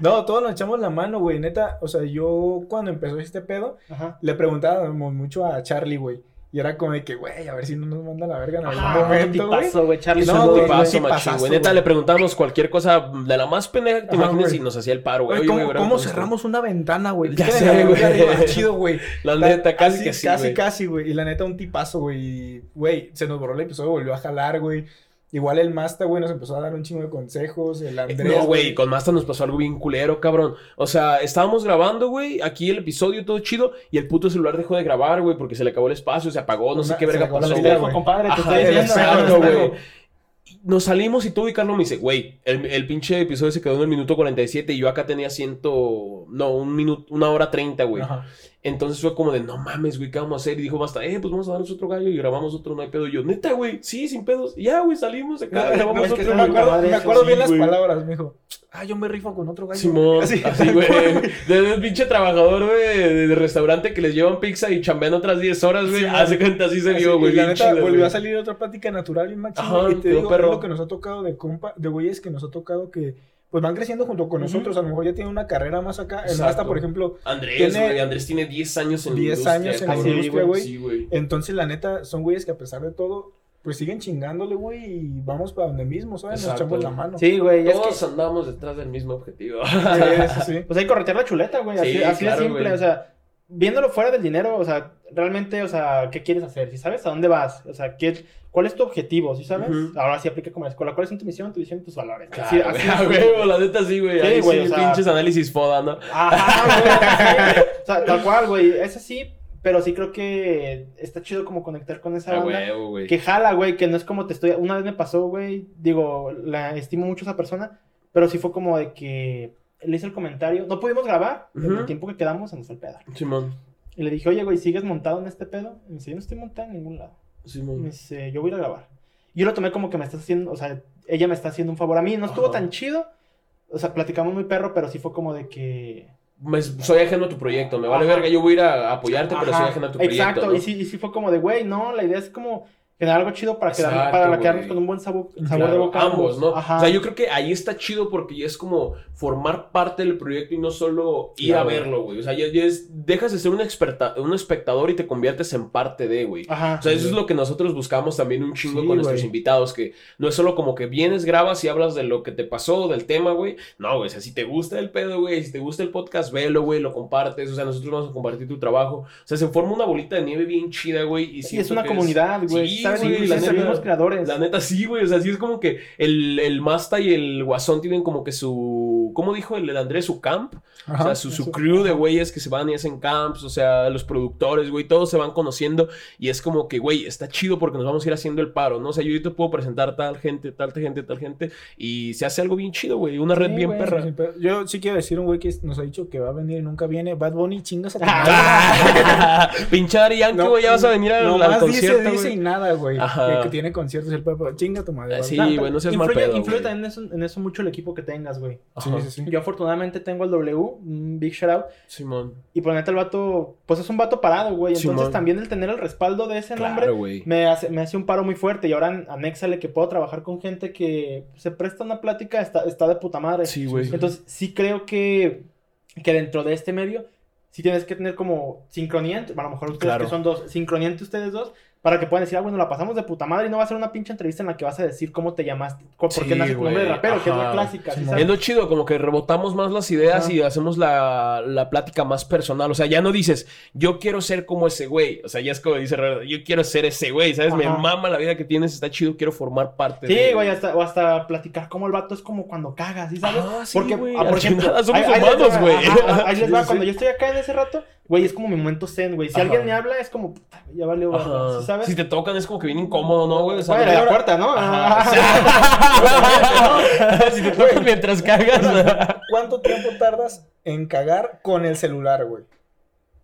No, todos nos echamos la mano, güey, neta, o sea, yo cuando empezó este pedo, Ajá. le preguntábamos mucho a Charlie, güey, y era como de que, güey, a ver si no nos manda la verga en algún Ah, momento, güey. Charlie. No, un tipazo, güey. Neta, le preguntábamos cualquier cosa de la más pendeja te güey. y nos hacía el paro, güey. ¿cómo, cómo cerramos una ventana, güey? Ya sé, güey. Chido, güey. La neta, casi que sí, Casi, casi, güey. Y la neta, un tipazo, güey. Güey, se nos borró el episodio, volvió a jalar, güey. Igual el Masta, güey, nos empezó a dar un chingo de consejos. El Andrés. No, güey, con Masta nos pasó algo bien culero, cabrón. O sea, estábamos grabando, güey, aquí el episodio todo chido y el puto celular dejó de grabar, güey, porque se le acabó el espacio, se apagó, no sé qué verga pasó, compadre, exacto, güey. Nos salimos y todo y Carlos me dice, güey, el, el pinche episodio se quedó en el minuto 47 y yo acá tenía ciento, no, un minuto, una hora 30, güey. Ajá. Entonces fue como de, no mames, güey, ¿qué vamos a hacer? Y dijo, basta, eh, pues vamos a darnos otro gallo y grabamos otro, no hay pedo. Y yo, neta, güey, sí, sin pedos. Y ya, güey, salimos de acá, No, grabamos es que otro. me acuerdo, me sí, bien las güey. palabras, me dijo. Ah, yo me rifo con otro gallo. Simón, Así, así, [LAUGHS] güey. Desde el pinche trabajador, güey, de, de restaurante que les llevan pizza y chambean otras 10 horas, güey. Simón. Hace cuenta, así se vio, güey. y la bien neta, chido, volvió güey. a salir otra plática natural y machín. Ajá, y te digo, lo que nos ha tocado de compa, de güeyes que nos ha tocado que pues van creciendo junto con nosotros. A lo mejor ya tienen una carrera más acá. El. Masta, por ejemplo, Andrés, tiene güey. Andrés tiene 10 años en 10 la industria. años en la industria, güey. Sí, güey. Entonces, la neta, son güeyes que a pesar de todo, pues siguen chingándole, güey, y vamos para donde mismo, ¿sabes? Nos Exacto. echamos la mano. Sí, güey, es que... Todos andamos detrás del mismo objetivo. Sí, sí, sí. [LAUGHS] Pues hay que corretear la chuleta, güey. Así, Sí, así claro, de simple. güey. O sea, viéndolo fuera del dinero, o sea, realmente, o sea, ¿qué quieres hacer? Si sabes a dónde vas, o sea, ¿qué, ¿cuál es tu objetivo? ¿Sí sabes? Ujú. Ahora sí aplica como la escuela. ¿Cuál es tu misión, tu visión y tus valores? Claro, Así- así güey, güey. la neta sí, güey. Sí, güey, sí, o sea- pinches análisis foda, ¿no? Ajá, [LAUGHS] güey. O sea, tal cual, güey. Es así. Pero sí creo que está chido como conectar con esa Ah, banda. huevo, güey. Que jala, güey, que no es como te estoy... Una vez me pasó, güey, digo, la estimo mucho a esa persona, pero sí fue como de que le hice el comentario, no pudimos grabar, en Ujú. el tiempo que quedamos se nos fue el pedo. Simón. Y le dije, oye, güey, ¿sigues montado en este pedo? Y me dice, yo no estoy montado en ningún lado. Me dice, yo voy a ir a grabar. Yo lo tomé como que me estás haciendo, o sea, ella me está haciendo un favor a mí. No estuvo Ajá. tan chido. O sea, platicamos muy perro, pero sí fue como de que... Me- soy ajeno a tu proyecto, me vale Ajá. verga, yo voy a ir a apoyarte, pero soy ajeno a tu proyecto. Exacto, ¿no? y, sí, y sí fue como de, güey, no, la idea es como generar algo chido para, Exacto, para güey. quedarnos con un buen sabor, sabor Claro, de boca. ambos, ¿no? Ajá. O sea, yo creo que ahí está chido porque ya es como formar parte del proyecto y no solo ir Claro. a verlo, güey. O sea, ya, ya es, dejas de ser un, experta, un espectador y te conviertes en parte de, güey. Ajá. O sea, eso es lo que nosotros buscamos también un chingo Sí, con nuestros invitados, que no es solo como que vienes, grabas y hablas de lo que te pasó, del tema, güey. No, güey, o sea, si te gusta el pedo, güey, si te gusta el podcast, velo, güey, lo compartes, o sea, nosotros vamos a compartir tu trabajo. O sea, se forma una bolita de nieve bien chida, güey. Y Sí, es una comunidad, güey. Sí, Incluso la los neta. mismos creadores. La neta sí, güey. O sea, sí es como que el, el Masta y el Guasón tienen como que su. ¿Cómo dijo el, el Andrés? Su camp. o sea, su, su crew de güeyes que se van y hacen camps. O sea, los productores, güey. Todos se van conociendo. Y es como que, güey, está chido porque nos vamos a ir haciendo el paro, ¿no? O sea, yo ahorita puedo presentar tal gente, tal gente, tal gente. Y se hace algo bien chido, güey. Una red Sí, bien güey, perra. Sí, sí, pero yo sí quiero decir un güey que nos ha dicho que va a venir y nunca viene. Bad Bunny, chingas a tu [LAUGHS] madre. Pinchar Yankee, No, güey. Ya vas a venir al, al nomás concierto, dice, dice y nada, güey. Que, que tiene conciertos el Pepe. Chinga tu madre. Sí, güey, no seas mal influye pedo, influye también en eso, en eso mucho el equipo que tengas, güey. Sí, sí, sí. Yo afortunadamente tengo el W, un big shout out. Simón. Y por neta el vato, pues es un vato parado, güey. Entonces Simón. también el tener el respaldo de ese nombre me hace, me hace un paro muy fuerte. Y ahora anéxale que puedo trabajar con gente que se presta una plática, está, está de puta madre. Sí, güey. Entonces sí creo que, que dentro de este medio, sí tienes que tener como sincronía, a lo mejor ustedes Claro. que son dos, sincronía entre ustedes dos, para que puedan decir, ah, bueno, la pasamos de puta madre y no va a ser una pinche entrevista en la que vas a decir cómo te llamaste, por Sí, qué nace tu nombre de rapero, que es la Ajá. clásica. ¿sí Sí? Es lo chido, como que rebotamos más las ideas Ajá. y hacemos la, la plática más personal. O sea, ya no dices, yo quiero ser como ese güey. O sea, ya es como dice, yo quiero ser ese güey, ¿sabes? Me Ajá. mama la vida que tienes, está chido, quiero formar parte Sí, de... güey, hasta, o hasta platicar cómo el vato es como cuando cagas, ¿sí sabes? Ah, sí, Porque, güey, ah, por a ejemplo, somos ahí- ahí les humanos, va, güey. ajá, Ahí les [LAUGHS] Sí, va, sí, cuando sí. yo estoy acá en ese rato, güey, es como mi momento zen, güey. Si Ajá. alguien me habla, es como, puta, ya valió. ¿sí sabes? Si te tocan es como que bien incómodo, ¿no, güey? O sea, Bueno, no- la puerta, ¿no? Ajá. [LAUGHS] si te tocan mientras cagas. ¿Cuánto tiempo tardas en cagar con el celular, güey?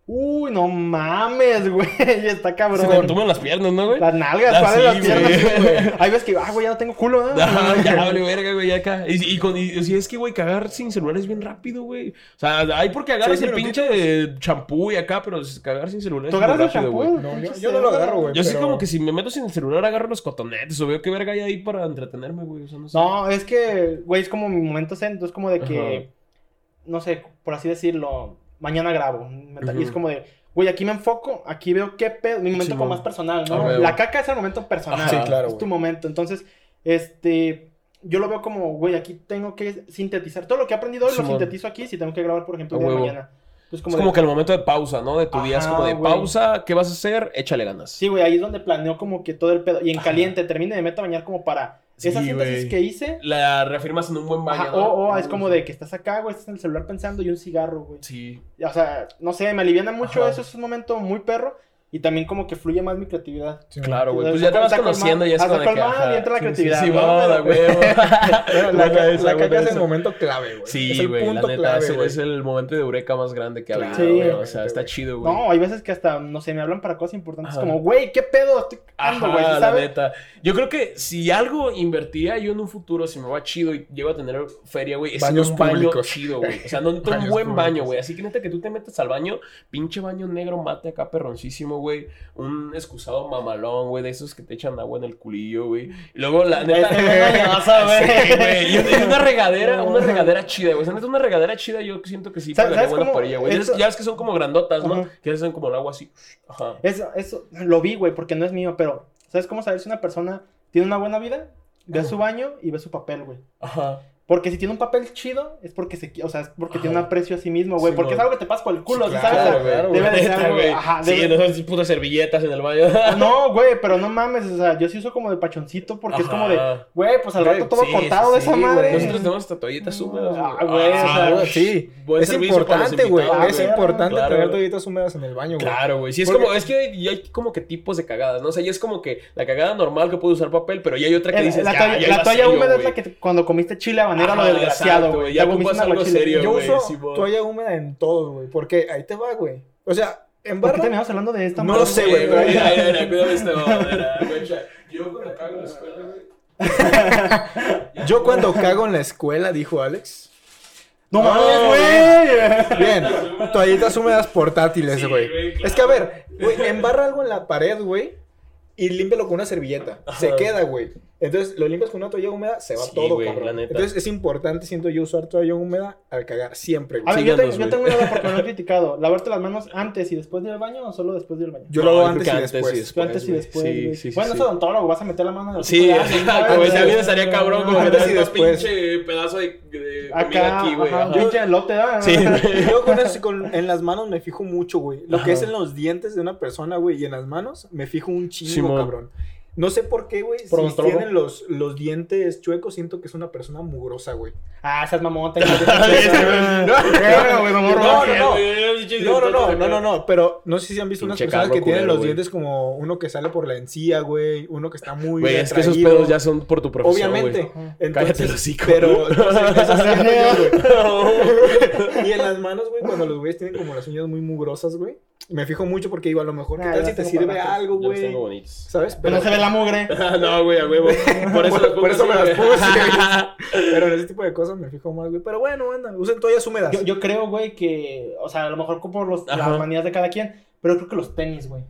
Uy, no mames, [LAUGHS] güey. Está cabrón. Se me toman las piernas, ¿no, güey? Las nalgas, Ah, ¿cuáles sí, las piernas? güey. sí, güey. Hay veces que, ah, güey, ya no tengo culo, ¿no? [LAUGHS] Ajá, ya vale verga, güey, acá. Y, y con, y, si es que, güey, cagar sin celular es bien rápido, güey. O sea, hay porque agarras el pinche champú y acá, pero cagar sin celular es ¿Tú muy agarras el rápido, champú? güey. No, yo, yo no lo agarro, güey. Yo sí pero- como que si me meto sin el celular agarro los cotonetes o veo qué verga hay ahí para entretenerme, güey. O sea, no sé. No, es que, güey, es como mi momento zen. Entonces, como de que, Ajá. no sé, por así decirlo, mañana grabo. Y es como de, güey, aquí me enfoco, aquí veo qué pedo. Mi momento Sí, como más personal, ¿no? La caca es el momento personal. Ajá. Sí, claro, Es tu momento. Entonces, este. Yo lo veo como, güey, aquí tengo que sintetizar. Todo lo que he aprendido hoy lo sintetizo aquí si tengo que grabar, por ejemplo, el día de mañana. Entonces, Es como, que el momento de pausa, ¿no? De tu día es como de pausa, ¿qué vas a hacer? Échale ganas. Sí, güey, ahí es donde planeo como que todo el pedo. Y en Ajá. caliente, termine de meto a bañar como para. Sí, esa síntesis que hice. La reafirmas en un buen baño, o, o es como de que estás acá, güey, estás en el celular pensando y un cigarro, güey. Sí. O sea, no sé, me aliviana mucho Ajá. eso, es un momento muy perro. Y también como que fluye más mi creatividad. Sí, Claro, güey. Pues ya te vas conociendo y es de como de que... ajá. y entra la Sí, creatividad, Sí, sí, va, güey. [LAUGHS] La, caca es el momento clave, güey. Sí, güey, la neta, es el momento de eureka más grande que ha habido, güey. O sea, está chido, güey. No, hay veces que hasta, no sé, me hablan para cosas importantes Ajá. como, güey, ¿qué pedo? Estoy Ajá, güey, ¿sí la neta. Yo creo que si algo invertiría yo en un futuro, si me va chido y llego a tener feria, güey, es en Baños un baño públicos. chido, güey. O sea, no un Baños buen baño, públicos. güey. Así que neta que tú te metes al baño, pinche baño negro mate acá perroncísimo, güey. Un excusado mamalón, güey, de esos que te echan agua en el culillo, güey. Y luego la neta. Este bañazo, güey. [LAUGHS] Sí, güey. Una regadera, una regadera chida, güey. O sea, neta, una regadera chida, yo siento que sí ¿Sabes- pagaría buena por ella, güey. esto- Ya ves que son como grandotas, ¿no? Ajá. Que hacen como el agua así. Ajá. Eso, eso, lo vi, güey, porque no es mío, pero ¿sabes cómo saber si una persona tiene una buena vida? Ve su baño y ve su papel, güey. Ajá. Porque si tiene un papel chido, es porque se, o sea, es porque tiene un aprecio a sí mismo, güey. Sí, porque es algo que te pasa por el culo, Sí, ¿sí claro, ¿sabes? Claro, debe de ser güey. ajá, Sí, debe- no esas putas servilletas en el baño. [LAUGHS] No, güey, pero no mames, o sea, yo sí uso como de pachoncito porque es como de, güey, pues al Güey, rato todo sí, cortado sí, de esa sí, madre. güey. Nosotros tenemos toallitas húmedas. Ah, güey, o sea, sí. Es importante, güey. Es güey. importante Claro. tener toallitas húmedas en el baño, güey. Claro, güey. Sí, es Porque- como, es que hay, hay como que tipos de cagadas, ¿no? O sea, ya es como que la cagada normal que puede usar papel, pero ya hay otra que dices, la toalla, húmeda es güey. la que cuando comiste chile Ajá, lo desgraciado, güey. ya ocupas un algo serio, Yo uso toalla húmeda en todos, güey. Porque ahí te va, güey. O sea, en ¿Por qué barra. terminamos hablando de esta No lo sé, güey, Mira, mira, cuídame esta. Yo cuando cago en la escuela, güey. [LAUGHS] Yo cuando cago en la escuela, dijo Alex. ¡No Ah, mames, güey! Bien, toallitas húmedas portátiles, güey. claro. Es que a ver, güey, embarra algo en la pared, güey. Y límpialo con una servilleta. Se queda, güey. Entonces lo limpias con una toalla húmeda, se va Sí, todo, güey, cabrón. la neta. Entonces es importante, siento yo, usar toalla húmeda al cagar. Siempre, A güey. ver, yo, tengo, yo güey. tengo una duda porque me lo he [LAUGHS] criticado. ¿Lavarte las manos antes y después del baño o solo después del baño? Yo No, lo hago antes, y antes después. y Yo después. antes y güey. después, Sí, güey. sí, sí, bueno, sí. es odontólogo, vas a meter la mano en el Sí, pico de alguien, güey. Estaría cabrón como que te después. pinche pedazo de, de comida aquí, güey. pinche elote. Sí, [LAUGHS] güey. Yo con eso, con- en las manos me fijo mucho, güey. Lo que es en los dientes de una persona, güey, y en las manos me fijo un chingo, cabrón. No sé por qué, güey. Si tienen los, los dientes chuecos, siento que es una persona mugrosa, güey. Ah, seas mamón, tengo No, no, no. No, no, no, no, no, no, pero no sé si han visto unas personas que tienen los dientes como uno que sale por la encía, güey, uno que está muy Güey, es que esos pedos ya son por tu profesión, Obviamente. Cállate el hocico. Pero. Y en las manos, güey, cuando los güeyes tienen como las uñas muy mugrosas, güey, me fijo mucho porque digo, a lo mejor, ¿qué Ah, tal si te sirve algo, güey? ¿Sabes? Pero no se ve la mugre. [LAUGHS] no, güey, a huevo. Por eso, Por- eso me las puse. [LAUGHS] Pero en ese tipo de cosas me fijo más, güey. Pero bueno, anda, usen toallas húmedas. Yo, yo creo, güey, que, o sea, a lo mejor por los, Ajá. las manías de cada quien, pero creo que los tenis, güey.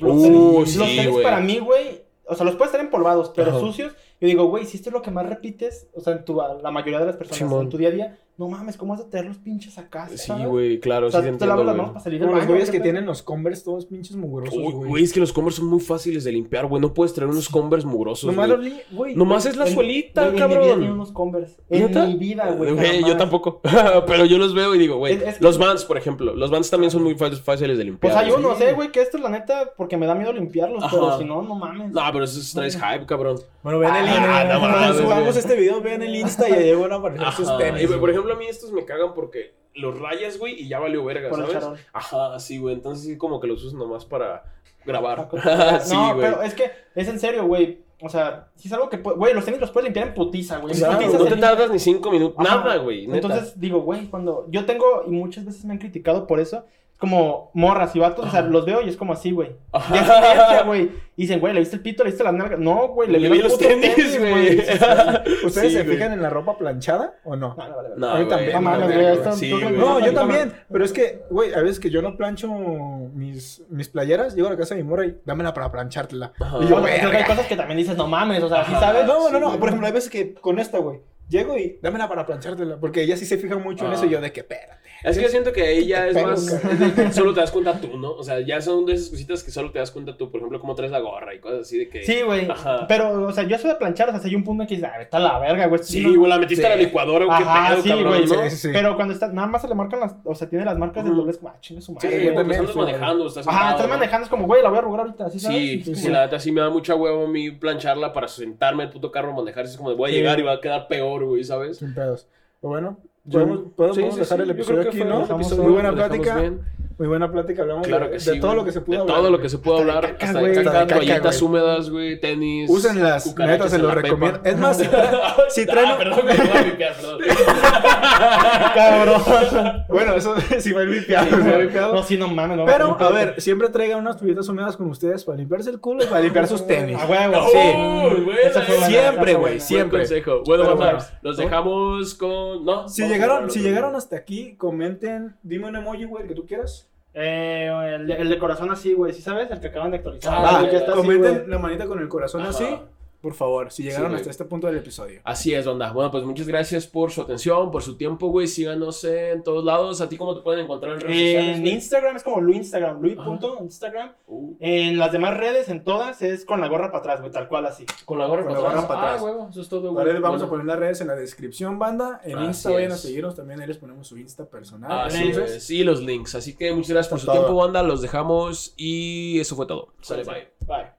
Los Uh, tenis, sí, los tenis para mí, güey, o sea, los puedes estar empolvados, pero Ajá. sucios. Yo digo, güey, si esto es lo que más repites, o sea, en tu, la mayoría de las personas Simón. en tu día a día, no mames, ¿cómo vas a tener los pinches acá? Sí, güey, claro, O sea, sí te entiendo, lavas las güey. manos para salir del Como los güeyes ¿qué que pedo? tienen los Converse todos pinches mugrosos, Uy, güey. Güey, es que los Converse son muy fáciles de limpiar, güey. No puedes traer unos Converse mugrosos, Nomás güey. los li- güey. Nomás es la En- suelita, güey, En mi vida cabrón. ni unos Converse. En ¿Neta? mi vida, güey. Güey, yo tampoco. [LAUGHS] Pero yo los veo y digo, güey. Es- es que- Los Vans, por ejemplo. Los Vans también son muy fáciles de limpiar. Pues hay güey. unos, eh, güey, que esto, la neta, porque me da miedo limpiarlos, pero si no, no mames. No, pero eso es traes hype, cabrón. Bueno, vean el Ah, Insta. no [LAUGHS] Cuando subamos este video, vean el Insta y ahí van a aparecer sus tenis. Y, por güey. Ejemplo, a mí estos me cagan porque los rayas, güey, y ya valió verga, Por ¿sabes? Ajá, sí, güey. Entonces sí, como que los uso nomás para grabar. [LAUGHS] no, sí, güey. pero es que es en serio, güey. O sea, si es algo que, güey, los tenis los puedes limpiar en putiza, güey. Claro, No te tardas ni cinco minutos. Ajá. Nada, güey. neta. Entonces digo, güey, cuando yo tengo, y muchas veces me han criticado por eso, es como morras y vatos, o sea, los veo y es como así, güey. Ajá. Y es güey. Y dicen, güey, ¿le viste el pito? ¿Le viste las nalgas? No, güey, le, Le vi vi los tenis, güey. [LAUGHS] ¿Ustedes Sí, se güey. fijan en la ropa planchada o no? No, no, vale, vale. No, A mí güey, también, no, mames, güey, güey, sí, güey. Yo también. Pero es que, güey, a veces que yo no plancho mis, mis playeras, llego a la casa de mi morra y dámela para planchártela. Ajá. Y yo, Bueno, creo que hay cosas que también dices, no mames, o sea, ¿sí sabes? No, no, no. güey. Por ejemplo, hay veces que con esta, güey, llego y dámela para planchártela. Porque ella sí se fija mucho en Ah. eso y yo de que, espérate. Es que yo siento que ahí ya es más. cabrón. es de que solo te das cuenta tú, ¿no? O sea, ya son de esas cositas que solo te das cuenta tú. Por ejemplo, cómo traes la gorra y cosas así de que. Sí, güey. Pero, o sea, yo soy de planchar, o sea, hay un punto en que dices, ah, está la verga, güey. Sí, no- güey, la metiste Sí. a la licuadora o qué Ajá, pedo, sí, cabrón, güey. ¿no? Sí, sí, sí. Pero cuando está, nada más se le marcan las, o sea, tiene las marcas del doble, es como, ah, chingue su madre. güey, sí, manejando, estás Ajá, sentado, estás ¿no? manejando, es como, güey, la voy a arrugar ahorita, ¿sí sabes? Sí, sí, la neta sí me da mucha huevo a mí plancharla para sentarme al puto carro, manejar. Es como de voy a llegar y va a quedar peor, güey, ¿sabes? Sin pedos. Pero bueno, Yo- podemos, Sí, sí, dejar sí, el episodio aquí, ¿no? Muy buena plática. bien. Muy buena plática. Hablamos Claro de, que de sí. todo güey. lo que se pudo De hablar. todo lo que se pudo Hasta de hablar. caca, hasta de hasta caca, de caca, toallitas güey. húmedas, güey, tenis. Úsenlas, neta, se en lo la pepa. recomiendo. Es más, [LAUGHS] si traen, Ah, perdón, me voy a limpiar, perdón. [LAUGHS] Cabrón. Bueno, eso [LAUGHS] sí va a ir limpiado. No, sí, no mames, no Pero, a ver, siempre traigan unas toallitas húmedas con ustedes para limpiarse el culo y para limpiar sus tenis. A huevo, Sí. Siempre, güey, siempre. Bueno, los dejamos con. No, Si llegaron, hasta aquí, comenten, dime un emoji, güey, el que tú quieras. Eh, el, de- el de corazón así, güey, ¿sí sabes? El que acaban de actualizar. Ah, el que está así, comenten la manita con el corazón Ajá. así. Por favor, si llegaron Sí, hasta este punto del episodio. Así es, banda. Bueno, pues muchas gracias por su atención, por su tiempo, güey. Síganos en todos lados. ¿A ti cómo te pueden encontrar en redes sociales? En? Instagram es como Luinstagram, Lui.instagram. Uh, En las demás redes, en todas, es con la gorra para atrás, güey, tal cual así. con la gorra Con para la atrás. gorra para Ah, atrás. huevo, eso es todo, güey. Vale, vamos Bueno, a poner las redes en la descripción, banda. En Así Insta vayan a seguirnos también. Ahí les ponemos su Insta personal. Así Entonces, es. Y los links. Así que muchas gracias por su Todo. tiempo, banda. Los dejamos y eso fue todo. Sale, bye. Bye.